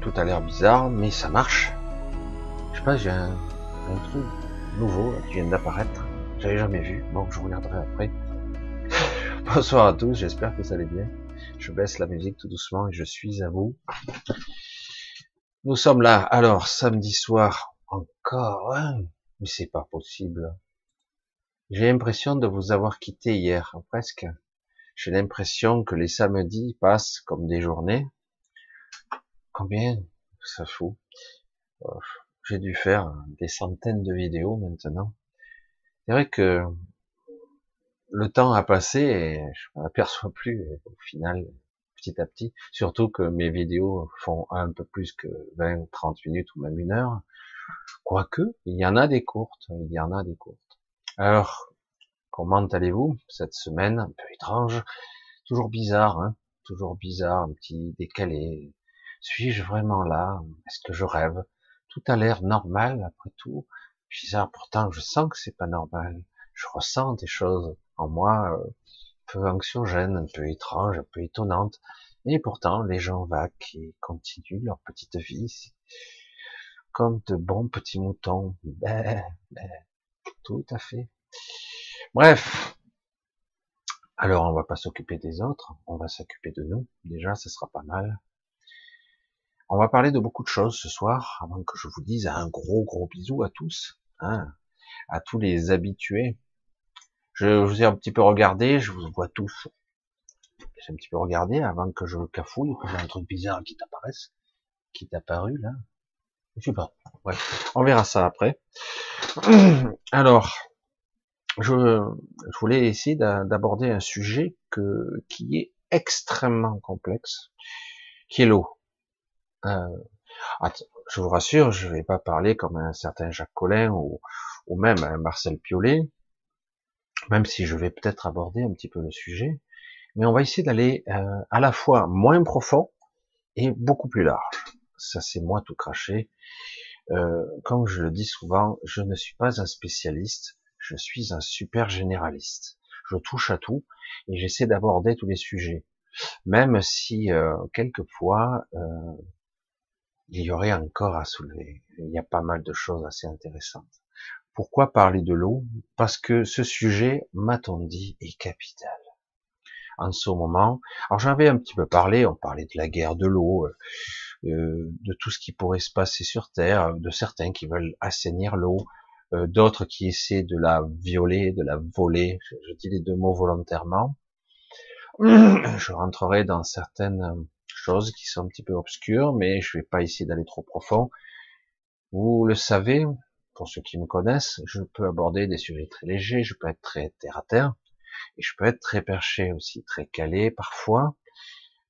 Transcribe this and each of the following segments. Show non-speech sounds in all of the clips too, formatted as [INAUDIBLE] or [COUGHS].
tout a l'air bizarre, mais ça marche. Je sais pas, j'ai un, truc nouveau qui vient d'apparaître, j'avais jamais vu, bon je regarderai après. [LAUGHS] Bonsoir à tous, j'espère que vous allez bien. Je baisse la musique tout doucement et je suis à vous. Nous sommes là, alors samedi soir, encore, hein mais c'est pas possible. J'ai l'impression de vous avoir quitté hier, presque. J'ai l'impression que les samedis passent comme des journées. Combien? Ça fout J'ai dû faire des centaines de vidéos maintenant. C'est vrai que le temps a passé et je m'aperçois plus au final, petit à petit. Surtout que mes vidéos font un peu plus que 20, 30 minutes ou même une heure. Quoique, il y en a des courtes, il y en a des courtes. Alors, Comment allez-vous cette semaine? Un peu étrange, toujours bizarre, hein? Toujours bizarre, un petit décalé. Suis-je vraiment là? Est-ce que je rêve? Tout a l'air normal après tout. Bizarre, pourtant je sens que c'est pas normal. Je ressens des choses en moi euh, un peu anxiogènes, un peu étranges, un peu étonnantes. Et pourtant les gens vaquent et continuent leur petite vie comme de bons petits moutons. Ben, ben, tout à fait. Bref. Alors, on va pas s'occuper des autres, on va s'occuper de nous. Déjà, ce sera pas mal. On va parler de beaucoup de choses ce soir, avant que je vous dise un gros gros bisou à tous, hein, à tous les habitués. Je vous ai un petit peu regardé, je vous vois tous. J'ai un petit peu regardé avant que je cafouille, que j'ai un truc bizarre qui t'apparaisse, qui t'a apparu là. Je sais pas. Bref, on verra ça après. [CLEARS THROAT] Alors, je, voulais essayer d'aborder un sujet que, qui est extrêmement complexe, qui est l'eau. Euh, je vous rassure, je ne vais pas parler comme un certain Jacques Collin ou, ou même un Marcel Piolet, même si je vais peut-être aborder un petit peu le sujet, mais on va essayer d'aller euh, à la fois moins profond et beaucoup plus large. Ça c'est moi tout craché. Euh, comme je le dis souvent, je ne suis pas un spécialiste, je suis un super généraliste. Je touche à tout et j'essaie d'aborder tous les sujets. Même si euh, quelquefois euh, il y aurait encore à soulever. Il y a pas mal de choses assez intéressantes. Pourquoi parler de l'eau? Parce que ce sujet, m'a-t-on dit, est capital. En ce moment, alors j'avais un petit peu parlé, on parlait de la guerre de l'eau, euh, de tout ce qui pourrait se passer sur Terre, de certains qui veulent assainir l'eau, euh, d'autres qui essaient de la violer, de la voler. Je, dis les deux mots volontairement. [CLEARS THROAT] Je rentrerai dans certaines choses qui sont un petit peu obscures, mais je vais pas essayer d'aller trop profond. Vous le savez, pour ceux qui me connaissent, je peux aborder des sujets très légers, je peux être très terre à terre, et je peux être très perché aussi, très calé parfois,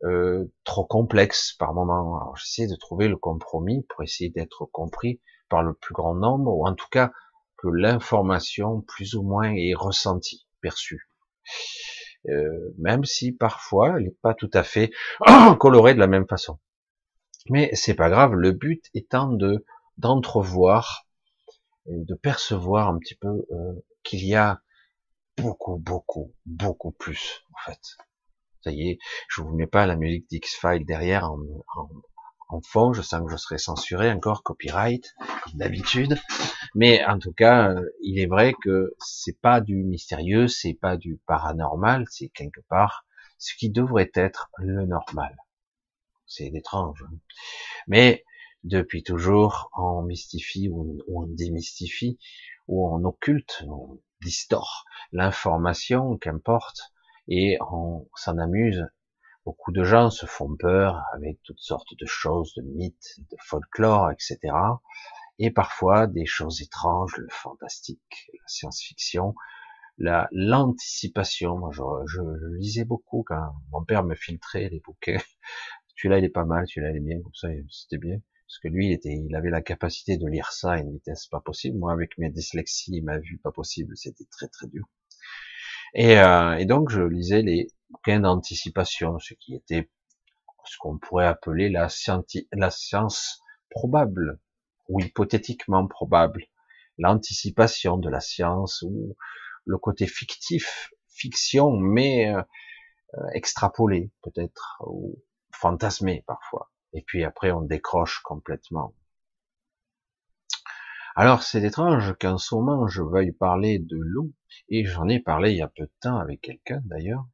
euh, trop complexe par moment. Alors j'essaie de trouver le compromis pour essayer d'être compris par le plus grand nombre, ou en tout cas que l'information plus ou moins est ressentie, perçue. Euh, même si parfois elle n'est pas tout à fait [CLEARS THROAT] colorée de la même façon. Mais c'est pas grave, le but étant de d'entrevoir de percevoir un petit peu euh, qu'il y a beaucoup, beaucoup, beaucoup plus en fait. Ça y est, je vous mets pas la musique d'X-File derrière fond, je sens que je serai censuré encore, copyright, comme d'habitude. Mais en tout cas, euh, il est vrai que c'est pas du mystérieux, c'est pas du paranormal, c'est quelque part ce qui devrait être le normal. C'est étrange. Hein. Mais depuis toujours, on mystifie ou on démystifie ou on occulte, on distord l'information, qu'importe, et on s'en amuse Beaucoup de gens se font peur avec toutes sortes de choses, de mythes, de folklore, etc. Et parfois des choses étranges, le fantastique, la science-fiction, la l'anticipation. Moi, je, je, lisais beaucoup quand mon père me filtrait les bouquins. [LAUGHS] celui-là, il est pas mal, celui-là, il est bien, comme ça, c'était bien. Parce que lui, il était, il avait la capacité de lire ça à une vitesse pas possible. Moi, avec mes dyslexies, ma vue pas possible, c'était très très dur. Et, euh, et donc, je lisais les bouquin d'anticipation, ce qui était ce qu'on pourrait appeler la, science probable ou hypothétiquement probable, l'anticipation de la science ou le côté fictif, fiction, mais euh, extrapolé peut-être, ou fantasmer parfois. Et puis après, on décroche complètement. Alors, c'est étrange qu'en ce moment, je veuille parler de l'eau, et j'en ai parlé il y a peu de temps avec quelqu'un d'ailleurs,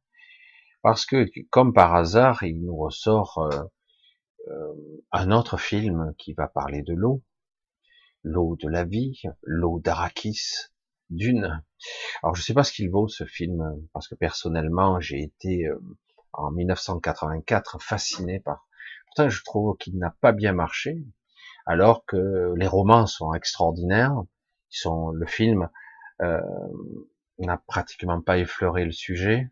parce que, comme par hasard, il nous ressort euh, euh, un autre film qui va parler de l'eau, l'eau de la vie, l'eau d'Arakis, d'une. Alors, je sais pas ce qu'il vaut ce film, parce que personnellement, j'ai été euh, en 1984 fasciné par. Pourtant, je trouve qu'il n'a pas bien marché, alors que les romans sont extraordinaires. Ils sont le film euh, n'a pratiquement pas effleuré le sujet.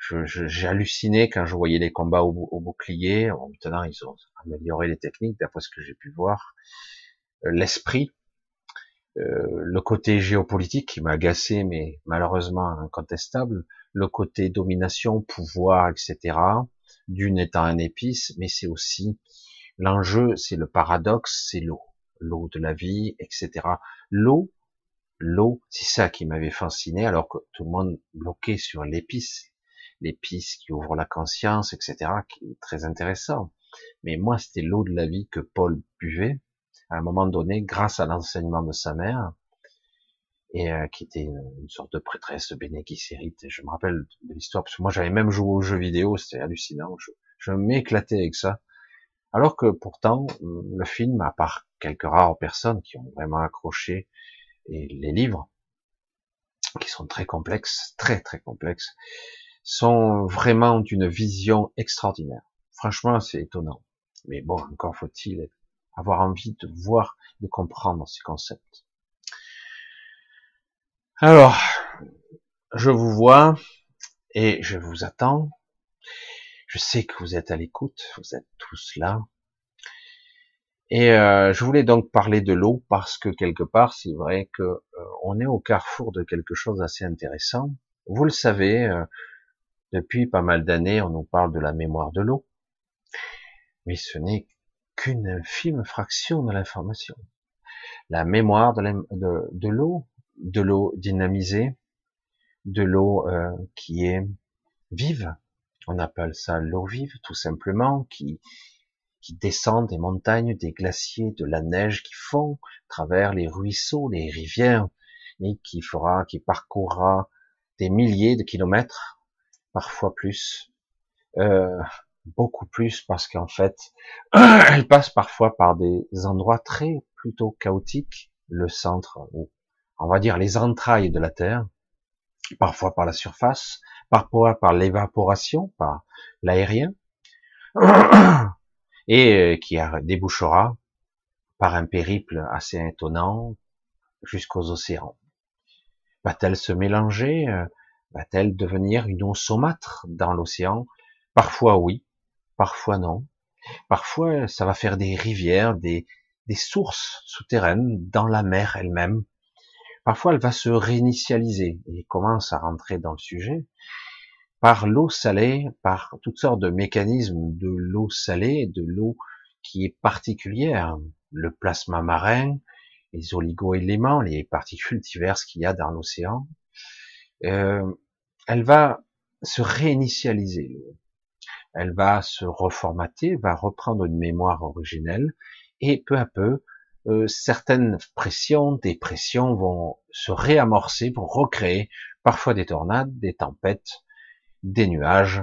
J'ai halluciné quand je voyais les combats au, bouclier. maintenant, ils ont amélioré les techniques, d'après ce que j'ai pu voir. Euh, l'esprit, euh, le côté géopolitique qui m'a agacé, mais malheureusement incontestable. Le côté domination, pouvoir, etc. D'une étant un épice, mais c'est aussi l'enjeu, c'est le paradoxe, c'est l'eau, l'eau de la vie, etc. L'eau, l'eau, c'est ça qui m'avait fasciné, alors que tout le monde bloquait sur l'épice, l'épice qui ouvre la conscience, etc., qui est très intéressant. Mais moi, c'était l'eau de la vie que Paul buvait à un moment donné, grâce à l'enseignement de sa mère, et euh, qui était une, sorte de prêtresse Béné Je me rappelle de l'histoire parce que moi j'avais même joué aux jeux vidéo, c'était hallucinant. Je, je m'éclatais avec ça. Alors que pourtant, le film, à part quelques rares personnes qui ont vraiment accroché, et les livres, qui sont très complexes, très très complexes, sont vraiment d'une vision extraordinaire. Franchement, c'est étonnant. Mais bon, encore faut-il avoir envie de voir, de comprendre ces concepts. Alors, je vous vois et je vous attends. Je sais que vous êtes à l'écoute, vous êtes tous là. Et euh, je voulais donc parler de l'eau parce que quelque part, c'est vrai que euh, on est au carrefour de quelque chose d'assez intéressant. Vous le savez, euh, depuis pas mal d'années, on nous parle de la mémoire de l'eau, mais ce n'est qu'une infime fraction de l'information. La mémoire de l'eau, de, l'eau dynamisée, de l'eau euh, qui est vive, on appelle ça l'eau vive tout simplement, qui, qui descend des montagnes, des glaciers, de la neige qui fond à travers les ruisseaux, les rivières, et qui fera, qui parcourra des milliers de kilomètres, parfois plus, euh, beaucoup plus parce qu'en fait, [CLEARS THROAT] elle passe parfois par des endroits très plutôt chaotiques, le centre, ou on va dire les entrailles de la Terre, parfois par la surface, parfois par l'évaporation, par l'aérien, [CLEARS THROAT] et euh, qui débouchera par un périple assez étonnant jusqu'aux océans. Va-t-elle se mélanger euh, Va-t-elle devenir une eau saumâtre dans l'océan? Parfois oui, parfois non. Parfois, ça va faire des rivières, des, sources souterraines dans la mer elle-même. Parfois, elle va se réinitialiser et commence à rentrer dans le sujet par l'eau salée, par toutes sortes de mécanismes de l'eau salée, de l'eau qui est particulière, le plasma marin, les oligo-éléments, les particules diverses qu'il y a dans l'océan. Euh, elle va se réinitialiser, elle va se reformater, va reprendre une mémoire originelle, et peu à peu, euh, certaines pressions, des pressions vont se réamorcer pour recréer parfois des tornades, des tempêtes, des nuages,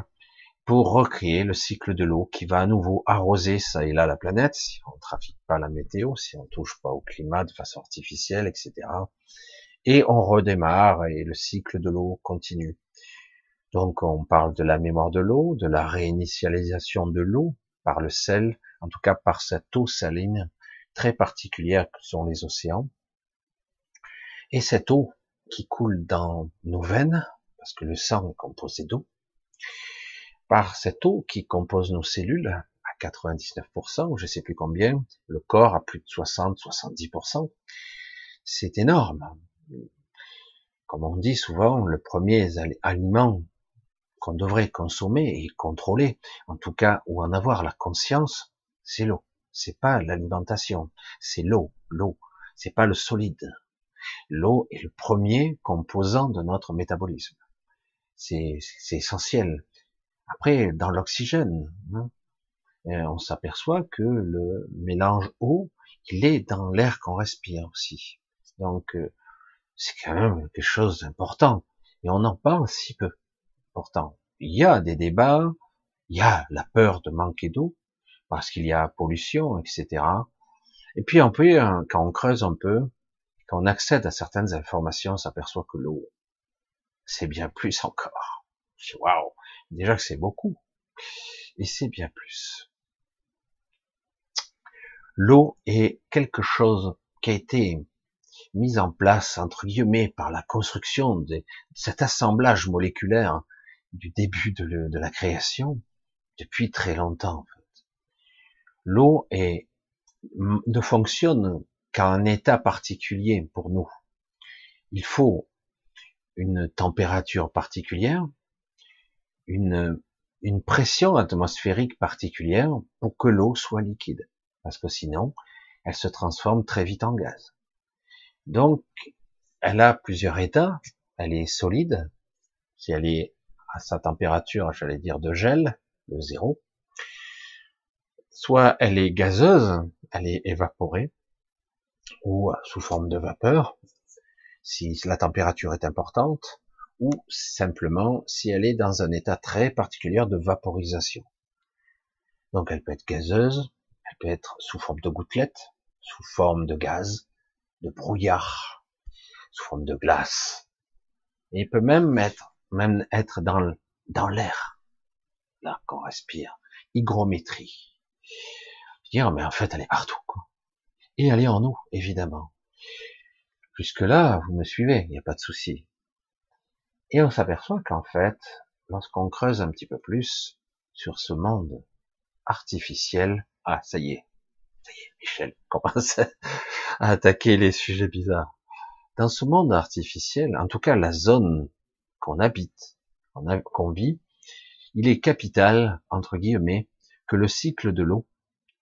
pour recréer le cycle de l'eau qui va à nouveau arroser ça et là la planète, si on ne trafique pas la météo, si on touche pas au climat de façon artificielle, etc. Et on redémarre et le cycle de l'eau continue. Donc on parle de la mémoire de l'eau, de la réinitialisation de l'eau par le sel, en tout cas par cette eau saline très particulière que sont les océans. Et cette eau qui coule dans nos veines, parce que le sang est composé d'eau, par cette eau qui compose nos cellules à 99%, ou je sais plus combien, le corps à plus de 60-70%, c'est énorme. Comme on dit souvent, le premier aliment qu'on devrait consommer et contrôler, en tout cas, ou en avoir la conscience, c'est l'eau. C'est pas l'alimentation, c'est l'eau, l'eau. C'est pas le solide. L'eau est le premier composant de notre métabolisme. C'est essentiel. Après, dans l'oxygène, hein, on s'aperçoit que le mélange eau, il est dans l'air qu'on respire aussi. Donc, euh, c'est quand même quelque chose d'important. Et on en parle si peu. Pourtant, il y a des débats, il y a la peur de manquer d'eau, parce qu'il y a pollution, etc. Et puis on peut, hein, quand on creuse un peu, quand on accède à certaines informations, on s'aperçoit que l'eau, c'est bien plus encore. Waouh, déjà que c'est beaucoup, et c'est bien plus. L'eau est quelque chose qui a été mis en place, entre guillemets, par la construction de cet assemblage moléculaire du début de, la création, depuis très longtemps. En fait. L'eau est, ne fonctionne qu'à un état particulier pour nous. Il faut une température particulière, une, une pression atmosphérique particulière pour que l'eau soit liquide. Parce que sinon, elle se transforme très vite en gaz. Donc, elle a plusieurs états. Elle est solide. Si elle est à sa température, j'allais dire de gel, de zéro. Soit elle est gazeuse, elle est évaporée, ou sous forme de vapeur, si la température est importante, ou simplement si elle est dans un état très particulier de vaporisation. Donc elle peut être gazeuse, elle peut être sous forme de gouttelettes, sous forme de gaz, de brouillard, sous forme de glace. Il peut même être, même être dans, dans l'air, là, qu'on respire. Hygrométrie. Dire, mais en fait, elle est partout, quoi. Et elle est en nous, évidemment. Jusque-là, vous me suivez, il n'y a pas de souci. Et on s'aperçoit qu'en fait, lorsqu'on creuse un petit peu plus sur ce monde artificiel, ah, ça y est, Michel [LAUGHS] commence à attaquer les sujets bizarres. Dans ce monde artificiel, en tout cas la zone qu'on habite, qu'on vit, il est capital, entre guillemets, que le cycle de l'eau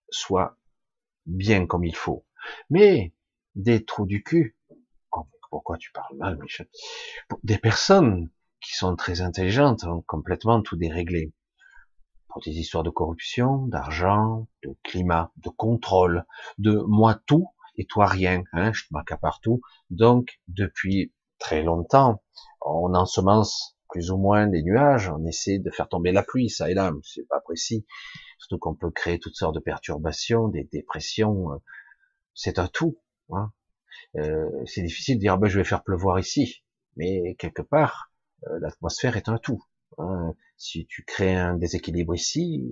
soit bien comme il faut. Mais des trous du cul, oh, pourquoi tu parles mal, Michel? Des personnes qui sont très intelligentes ont complètement tout déréglé pour des histoires de corruption, d'argent, de climat, de contrôle, de moi tout et toi rien, hein, je te marque partout. Donc, depuis très longtemps, on ensemence plus ou moins les nuages, on essaie de faire tomber la pluie, ça et là, c'est pas précis. Surtout qu'on peut créer toutes sortes de perturbations, des dépressions, euh, c'est un tout. Hein. Euh, c'est difficile de dire, ah ben, je vais faire pleuvoir ici, mais quelque part, euh, l'atmosphère est un tout. Hein. Si tu crées un déséquilibre ici,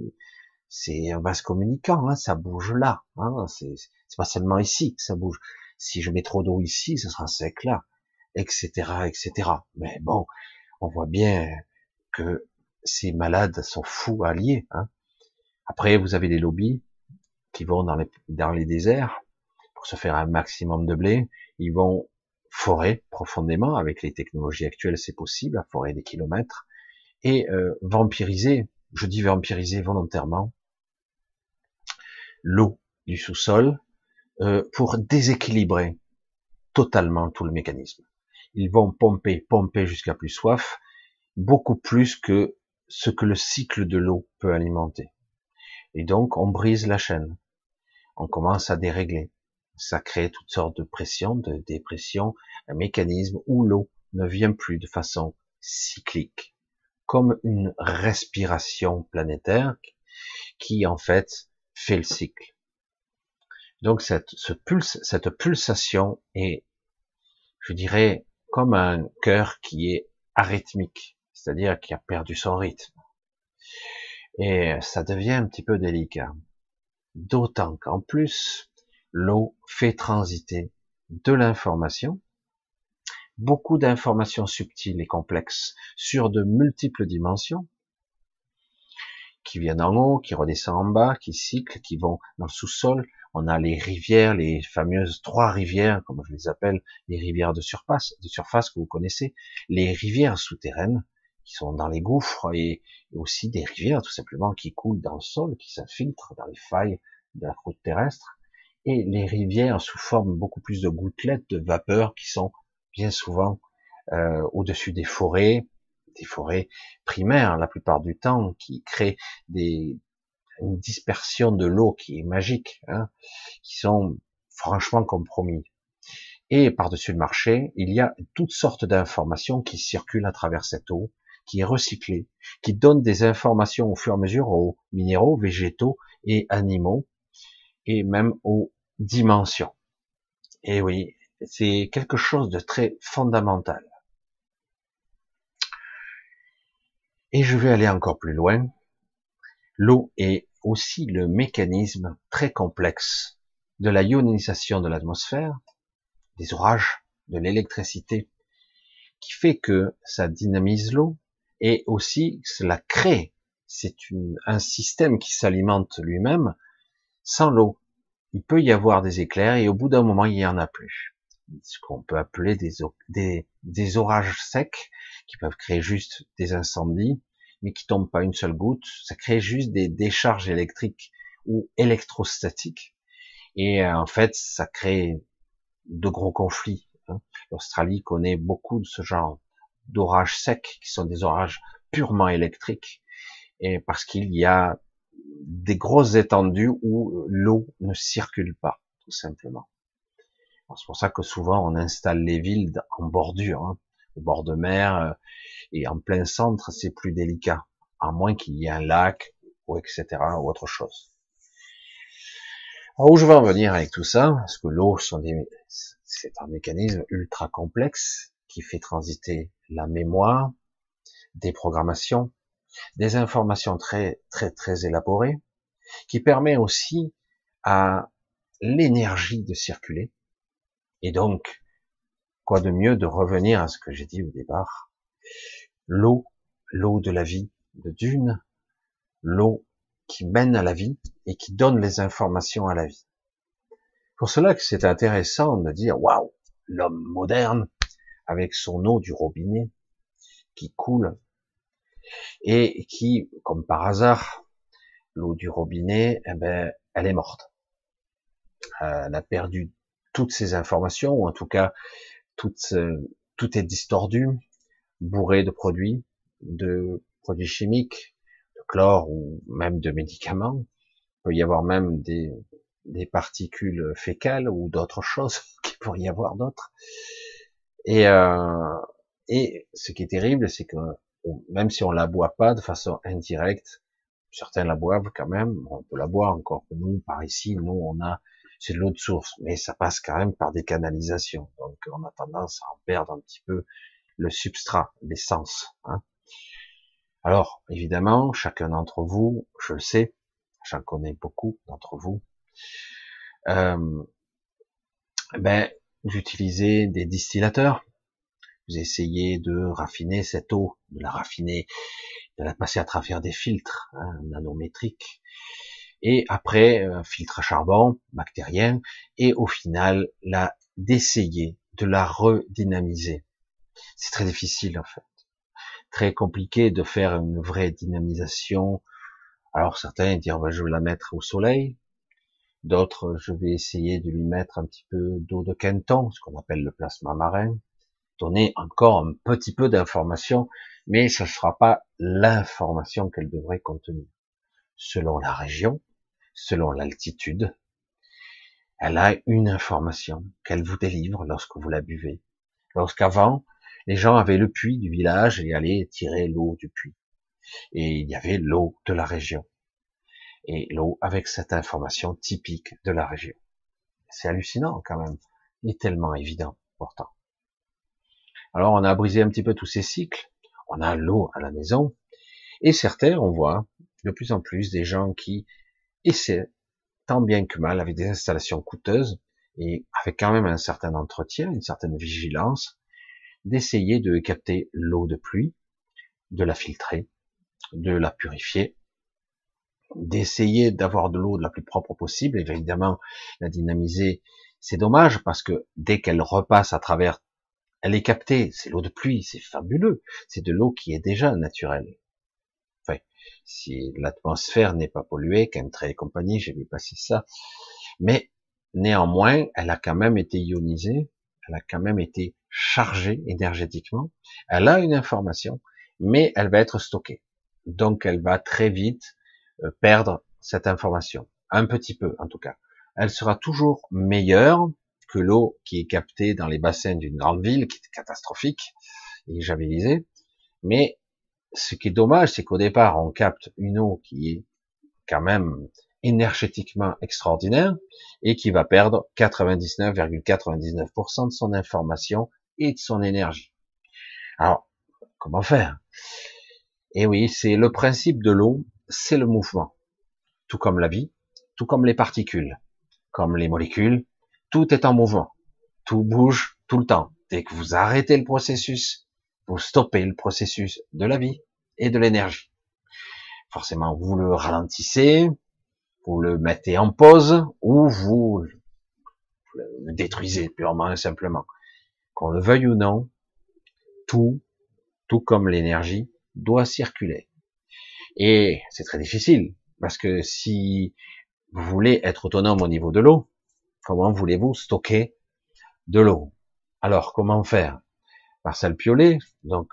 c'est un vase communicant, hein, ça bouge là. Hein, c'est pas seulement ici ça bouge. Si je mets trop d'eau ici, ce sera sec là, etc., etc. Mais bon, on voit bien que ces malades sont fous alliés. Hein. Après, vous avez les lobbies qui vont dans les, dans les déserts pour se faire un maximum de blé. Ils vont forer profondément avec les technologies actuelles, c'est possible, à forer des kilomètres et euh, vampiriser, je dis vampiriser volontairement, l'eau du sous-sol euh, pour déséquilibrer totalement tout le mécanisme. Ils vont pomper, pomper jusqu'à plus soif, beaucoup plus que ce que le cycle de l'eau peut alimenter. Et donc, on brise la chaîne. On commence à dérégler. Ça crée toutes sortes de pressions, de dépressions, un mécanisme où l'eau ne vient plus de façon cyclique, comme une respiration planétaire qui en fait fait le cycle. Donc cette, ce pulse, cette pulsation est, je dirais, comme un cœur qui est arythmique, c'est-à-dire qui a perdu son rythme. Et ça devient un petit peu délicat. D'autant qu'en plus, l'eau fait transiter de l'information, beaucoup d'informations subtiles et complexes sur de multiples dimensions, qui viennent en haut, qui redescendent en bas, qui cyclent, qui vont dans le sous-sol. On a les rivières, les fameuses trois rivières, comme je les appelle, les rivières de surface, de surface que vous connaissez, les rivières souterraines qui sont dans les gouffres et aussi des rivières tout simplement qui coulent dans le sol, qui s'infiltrent dans les failles de la croûte terrestre, et les rivières sous forme beaucoup plus de gouttelettes de vapeur qui sont bien souvent euh, au-dessus des forêts, des forêts primaires la plupart du temps, qui créent des, une dispersion de l'eau qui est magique, hein, qui sont franchement compromis. Et par-dessus le marché, il y a toutes sortes d'informations qui circulent à travers cette eau, qui est recyclée, qui donne des informations au fur et à mesure aux minéraux, végétaux et animaux, et même aux dimensions. Et oui, c'est quelque chose de très fondamental. Et je vais aller encore plus loin. L'eau est aussi le mécanisme très complexe de la ionisation de l'atmosphère, des orages, de l'électricité, qui fait que ça dynamise l'eau et aussi cela crée, c'est un système qui s'alimente lui-même sans l'eau. Il peut y avoir des éclairs et au bout d'un moment il n'y en a plus. Ce qu'on peut appeler des, des, des orages secs qui peuvent créer juste des incendies, mais qui tombent pas une seule goutte. Ça crée juste des décharges électriques ou électrostatiques. Et euh, en fait, ça crée de gros conflits. Hein. L'Australie connaît beaucoup de ce genre d'orages secs, qui sont des orages purement électriques, et parce qu'il y a des grosses étendues où l'eau ne circule pas, tout simplement. C'est pour ça que souvent on installe les villes en bordure, hein, au bord de mer, euh, et en plein centre, c'est plus délicat, à moins qu'il y ait un lac, ou etc., ou autre chose. Alors où je vais en venir avec tout ça, parce que l'eau, c'est un mécanisme ultra complexe qui fait transiter la mémoire, des programmations, des informations très très très élaborées, qui permet aussi à l'énergie de circuler. Et donc, quoi de mieux de revenir à ce que j'ai dit au départ, l'eau, l'eau de la vie de Dune, l'eau qui mène à la vie et qui donne les informations à la vie. Pour cela que c'est intéressant de dire, waouh, l'homme moderne, avec son eau du robinet, qui coule, et qui, comme par hasard, l'eau du robinet, eh ben, elle est morte. Euh, elle a perdu toutes ses informations, ou en tout cas, tout, tout est distordu, bourré de produits, de produits chimiques, de chlore ou même de médicaments. Il peut y avoir même des, des particules fécales ou d'autres choses [LAUGHS] qu'il pourrait y avoir d'autres. Et, euh, et ce qui est terrible, c'est que même si on la boit pas de façon indirecte, certains la boivent quand même, on peut la boire encore nous, par ici, nous, on a, c'est de l'eau de source, mais ça passe quand même par des canalisations, donc on a tendance à en perdre un petit peu le substrat, l'essence. Hein. Alors, évidemment, chacun d'entre vous, je le sais, j'en connais beaucoup d'entre vous, euh, ben, vous utilisez des distillateurs, vous essayez de raffiner cette eau, de la raffiner, de la passer à travers des filtres hein, nanométriques, et après un filtre à charbon bactérien, et au final la d'essayer de la redynamiser. C'est très difficile en fait, très compliqué de faire une vraie dynamisation. Alors certains diront ben, je vais la mettre au soleil, d'autres je vais essayer de lui mettre un petit peu d'eau de Quinton, ce qu'on appelle le plasma marin, donner encore un petit peu d'information, mais ce ne sera pas l'information qu'elle devrait contenir. Selon la région, selon l'altitude, elle a une information qu'elle vous délivre lorsque vous la buvez. Lorsqu'avant, les gens avaient le puits du village et allaient tirer l'eau du puits. Et il y avait l'eau de la région. Et l'eau avec cette information typique de la région. C'est hallucinant quand même. Et tellement évident pourtant. Alors on a brisé un petit peu tous ces cycles, on a l'eau à la maison, et certains, on voit de plus en plus des gens qui essaient, tant bien que mal, avec des installations coûteuses, et avec quand même un certain entretien, une certaine vigilance, d'essayer de capter l'eau de pluie, de la filtrer, de la purifier, d'essayer d'avoir de l'eau de la plus propre possible, évidemment la dynamiser, c'est dommage parce que dès qu'elle repasse à travers elle est captée, c'est l'eau de pluie, c'est fabuleux, c'est de l'eau qui est déjà naturelle. Si l'atmosphère n'est pas polluée, chemtrail et compagnie, j'ai vu passer ça, mais néanmoins, elle a quand même été ionisée, elle a quand même été chargée énergétiquement, elle a une information, mais elle va être stockée. Donc elle va très vite euh, perdre cette information, un petit peu en tout cas. Elle sera toujours meilleure que l'eau qui est captée dans les bassins d'une grande ville, qui est catastrophique et javelisée. Mais ce qui est dommage, c'est qu'au départ, on capte une eau qui est quand même énergétiquement extraordinaire et qui va perdre 99,99% de son information et de son énergie. Alors, comment faire? Eh oui, c'est le principe de l'eau, c'est le mouvement. Tout comme la vie, tout comme les particules, comme les molécules, tout est en mouvement. Tout bouge tout le temps. Dès que vous arrêtez le processus, vous stoppez le processus de la vie et de l'énergie. Forcément, vous le ralentissez, vous le mettez en pause ou vous le détruisez purement et simplement. Qu'on le veuille ou non, tout, tout comme l'énergie, doit circuler. Et c'est très difficile, parce que si vous voulez être autonome au niveau de l'eau, comment voulez-vous stocker de l'eau? Alors, comment faire? Marcel Piolet, donc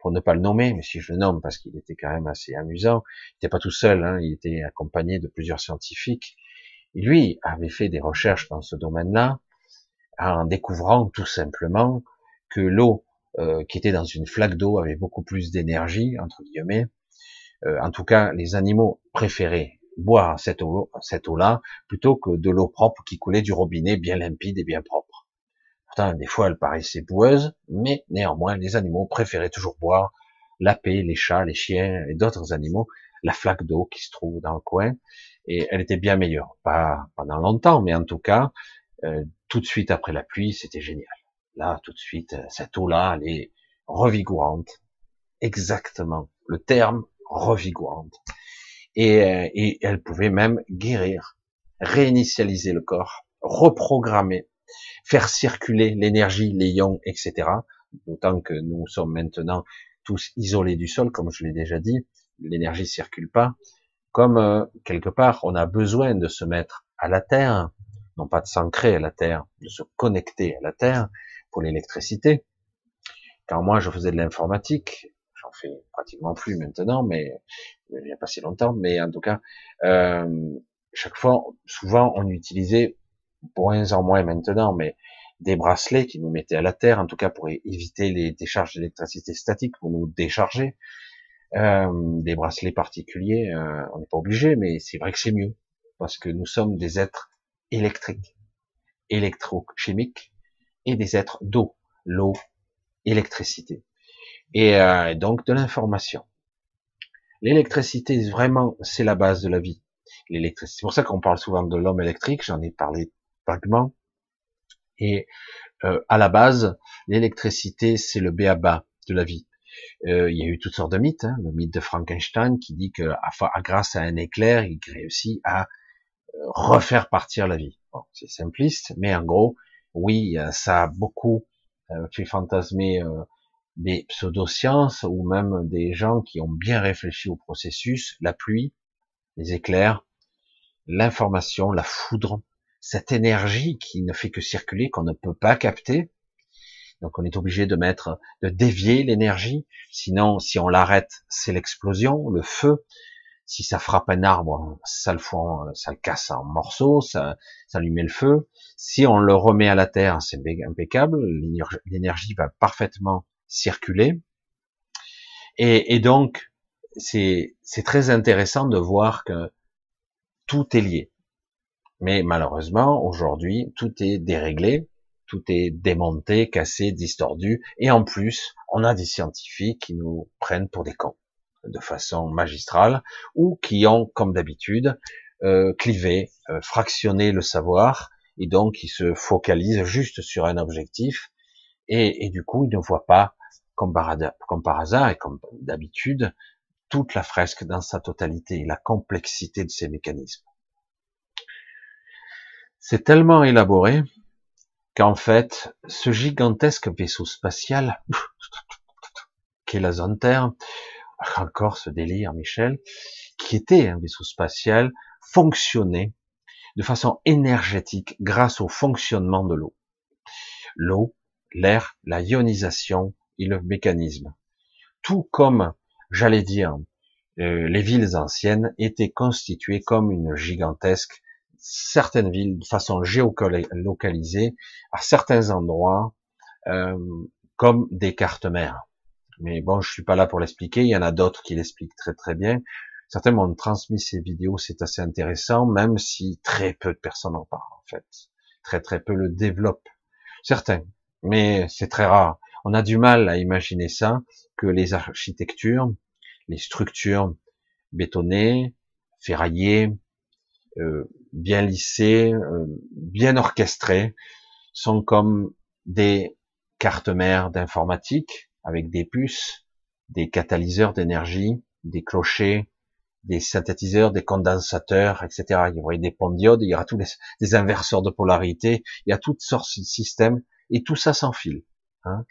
pour ne pas le nommer, mais si je le nomme parce qu'il était quand même assez amusant, il n'était pas tout seul, hein, il était accompagné de plusieurs scientifiques. Lui avait fait des recherches dans ce domaine-là, en découvrant tout simplement que l'eau euh, qui était dans une flaque d'eau avait beaucoup plus d'énergie, entre guillemets. Euh, en tout cas, les animaux préféraient boire cette eau-là plutôt que de l'eau propre qui coulait du robinet bien limpide et bien propre. Des fois, elle paraissait boueuse, mais néanmoins, les animaux préféraient toujours boire la paix, les chats, les chiens et d'autres animaux, la flaque d'eau qui se trouve dans le coin, et elle était bien meilleure. Pas pendant longtemps, mais en tout cas, euh, tout de suite après la pluie, c'était génial. Là, tout de suite, cette eau-là, elle est revigorante. Exactement. Le terme revigorante. Et, euh, et elle pouvait même guérir, réinitialiser le corps, reprogrammer faire circuler l'énergie, les ions, etc. D'autant que nous sommes maintenant tous isolés du sol, comme je l'ai déjà dit, l'énergie circule pas. Comme euh, quelque part, on a besoin de se mettre à la terre, non pas de s'ancrer à la terre, de se connecter à la terre pour l'électricité. Quand moi je faisais de l'informatique, j'en fais pratiquement plus maintenant, mais il n'y a pas si longtemps, mais en tout cas, euh, chaque fois, souvent on utilisait moins en moins maintenant, mais des bracelets qui nous mettaient à la terre, en tout cas pour éviter les décharges d'électricité statique, pour nous décharger. Euh, des bracelets particuliers, euh, on n'est pas obligé, mais c'est vrai que c'est mieux, parce que nous sommes des êtres électriques, électrochimiques, et des êtres d'eau, l'eau, électricité, et euh, donc de l'information. L'électricité, vraiment, c'est la base de la vie. L'électricité, c'est pour ça qu'on parle souvent de l'homme électrique, j'en ai parlé vaguement. Et euh, à la base, l'électricité, c'est le béaba de la vie. Euh, il y a eu toutes sortes de mythes. Hein. Le mythe de Frankenstein qui dit que grâce à un éclair, il réussit à euh, refaire partir la vie. C'est simpliste, mais en gros, oui, ça a beaucoup fait fantasmer des pseudosciences ou même des gens qui ont bien réfléchi au processus, la pluie, les éclairs, l'information, la foudre, cette énergie qui ne fait que circuler, qu'on ne peut pas capter. Donc on est obligé de mettre, de dévier l'énergie. Sinon, si on l'arrête, c'est l'explosion, le feu. Si ça frappe un arbre, ça le fond, ça le casse en morceaux, ça, ça lui met le feu. Si on le remet à la terre, c'est impeccable. L'énergie va parfaitement circuler. Et, et donc, c'est très intéressant de voir que tout est lié. Mais malheureusement, aujourd'hui, tout est déréglé, tout est démonté, cassé, distordu, et en plus, on a des scientifiques qui nous prennent pour des cons, de façon magistrale, ou qui ont, comme d'habitude, euh, clivé, euh, fractionné le savoir, et donc qui se focalisent juste sur un objectif, et, du coup, ils ne voient pas, comme par, comme par hasard et comme d'habitude, toute la fresque dans sa totalité, la complexité de ces mécanismes. C'est tellement élaboré qu'en fait, ce gigantesque vaisseau spatial, [LAUGHS] qu'est la zone Terre, encore ce délire, Michel, qui était un vaisseau spatial, fonctionnait de façon énergétique grâce au fonctionnement de l'eau. L'eau, l'air, la ionisation et le mécanisme. Tout comme, j'allais dire, euh, les villes anciennes étaient constituées comme une gigantesque, certaines villes de façon géolocalisée, à certains endroits, euh, comme des cartes mères. Mais bon, je suis pas là pour l'expliquer. Il y en a d'autres qui l'expliquent très très bien. Certains m'ont transmis ces vidéos, c'est assez intéressant, même si très peu de personnes en parlent en fait. Très très peu le développent. Certains, mais c'est très rare. On a du mal à imaginer ça, que les architectures, les structures bétonnées, ferraillées, euh, bien lissées, euh, bien orchestrées, sont comme des cartes mères d'informatique avec des puces, des catalyseurs d'énergie, des clochers, des synthétiseurs, des condensateurs, etc. Il y aura des diodes, il y aura tous les, des inverseurs de polarité, il y a toutes sortes de systèmes, et tout ça s'enfile. Hein.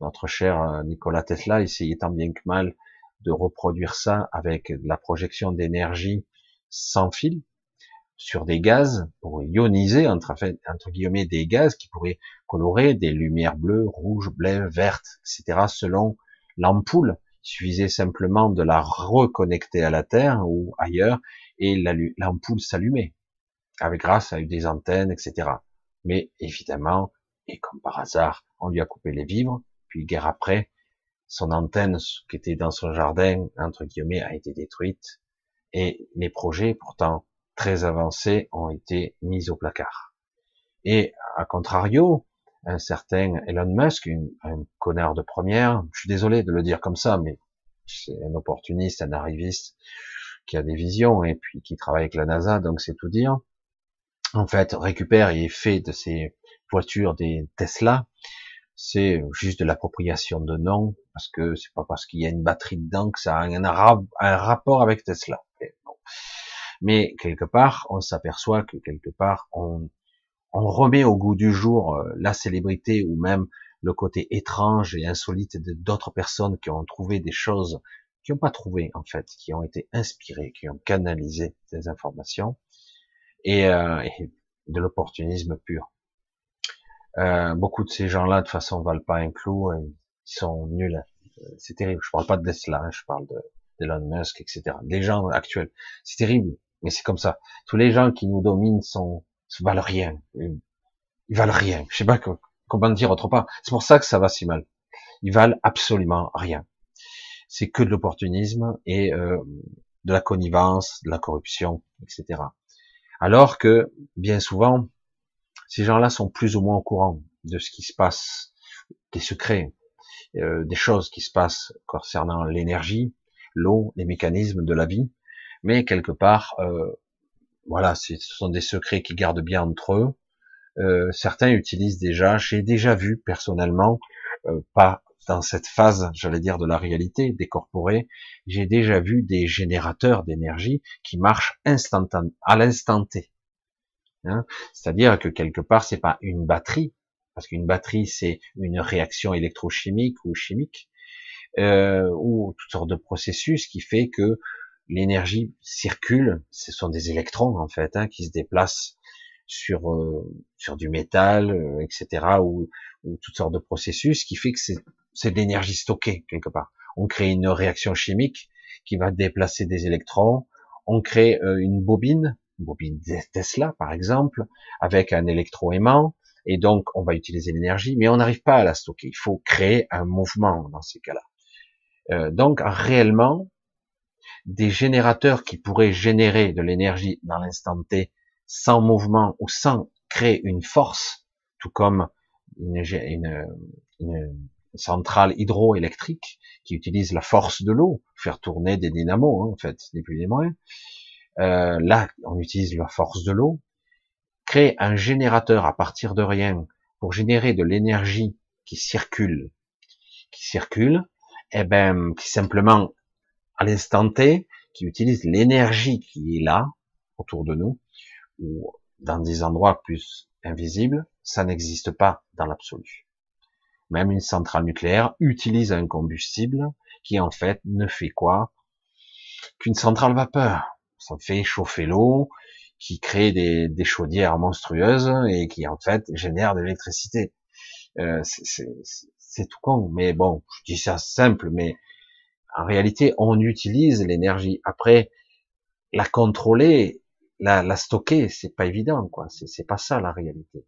Notre cher euh, Nikola Tesla essayait tant bien que mal de reproduire ça avec la projection d'énergie sans fil sur des gaz pour ioniser entre, guillemets des gaz qui pourraient colorer des lumières bleues, rouges, bleues, vertes, etc. selon l'ampoule. Il suffisait simplement de la reconnecter à la Terre ou ailleurs et l'ampoule s'allumait avec grâce à des antennes, etc. Mais évidemment, et comme par hasard, on lui a coupé les vivres, puis guerre après, son antenne qui était dans son jardin, entre guillemets, a été détruite, et les projets, pourtant très avancés, ont été mis au placard. Et, à contrario, un certain Elon Musk, un connard de première, je suis désolé de le dire comme ça, mais c'est un opportuniste, un arriviste, qui a des visions, et puis qui travaille avec la NASA, donc c'est tout dire, en fait, récupère et fait de ces voitures des Tesla, c'est juste de l'appropriation de nom, parce que c'est pas parce qu'il y a une batterie dedans que ça a un, un rapport avec Tesla. Mais quelque part, on s'aperçoit que quelque part, on, on remet au goût du jour euh, la célébrité ou même le côté étrange et insolite d'autres personnes qui ont trouvé des choses qui n'ont pas trouvé en fait, qui ont été inspirées, qui ont canalisé des informations et, euh, et de l'opportunisme pur. Euh, beaucoup de ces gens-là, de façon, valent pas un clou, ils sont nuls. C'est terrible. Je parle pas de Tesla, hein, je parle de d'Elon Musk, etc. Des gens actuels. C'est terrible, mais c'est comme ça. Tous les gens qui nous dominent sont, valent rien. Ils valent rien. Je sais pas comment dire autre part. C'est pour ça que ça va si mal. Ils valent absolument rien. C'est que de l'opportunisme et euh, de la connivence, de la corruption, etc. Alors que bien souvent, ces gens-là sont plus ou moins au courant de ce qui se passe, des secrets, euh, des choses qui se passent concernant l'énergie, l'eau, les mécanismes de la vie, mais quelque part, euh, voilà, ce sont des secrets qui gardent bien entre eux. Euh, certains utilisent déjà, j'ai déjà vu personnellement, pas dans cette phase, j'allais dire, de la réalité décorporée, j'ai déjà vu des générateurs d'énergie qui marchent instantanément, à l'instant T. Hein. C'est-à-dire que quelque part, c'est pas une batterie, parce qu'une batterie, c'est une réaction électrochimique ou chimique, euh, ou toutes sortes de processus qui fait que l'énergie circule. Ce sont des électrons en fait hein, qui se déplacent sur euh, sur du métal, euh, etc. Ou, ou toutes sortes de processus qui fait que c'est de l'énergie stockée quelque part. On crée une réaction chimique qui va déplacer des électrons. On crée euh, une bobine bobine Tesla par exemple, avec un électroaimant, et donc on va utiliser l'énergie, mais on n'arrive pas à la stocker. Il faut créer un mouvement dans ces cas-là. Euh, donc réellement, des générateurs qui pourraient générer de l'énergie dans l'instant T sans mouvement ou sans créer une force, tout comme une, centrale hydroélectrique qui utilise la force de l'eau, faire tourner des dynamos, hein, en fait, des plus moins, euh, là on utilise la force de l'eau, créer un générateur à partir de rien pour générer de l'énergie qui circule, qui circule, et eh ben qui simplement à l'instant T, qui utilise l'énergie qui est là autour de nous ou dans des endroits plus invisibles, ça n'existe pas dans l'absolu. Même une centrale nucléaire utilise un combustible qui en fait ne fait quoi qu'une centrale vapeur ça fait chauffer l'eau, qui crée des, chaudières monstrueuses et qui en fait génère de l'électricité. Euh, c'est tout con, mais bon, je dis ça simple, mais En réalité, on utilise l'énergie. Après, la contrôler, la, la stocker, c'est pas évident, quoi. C'est pas ça la réalité.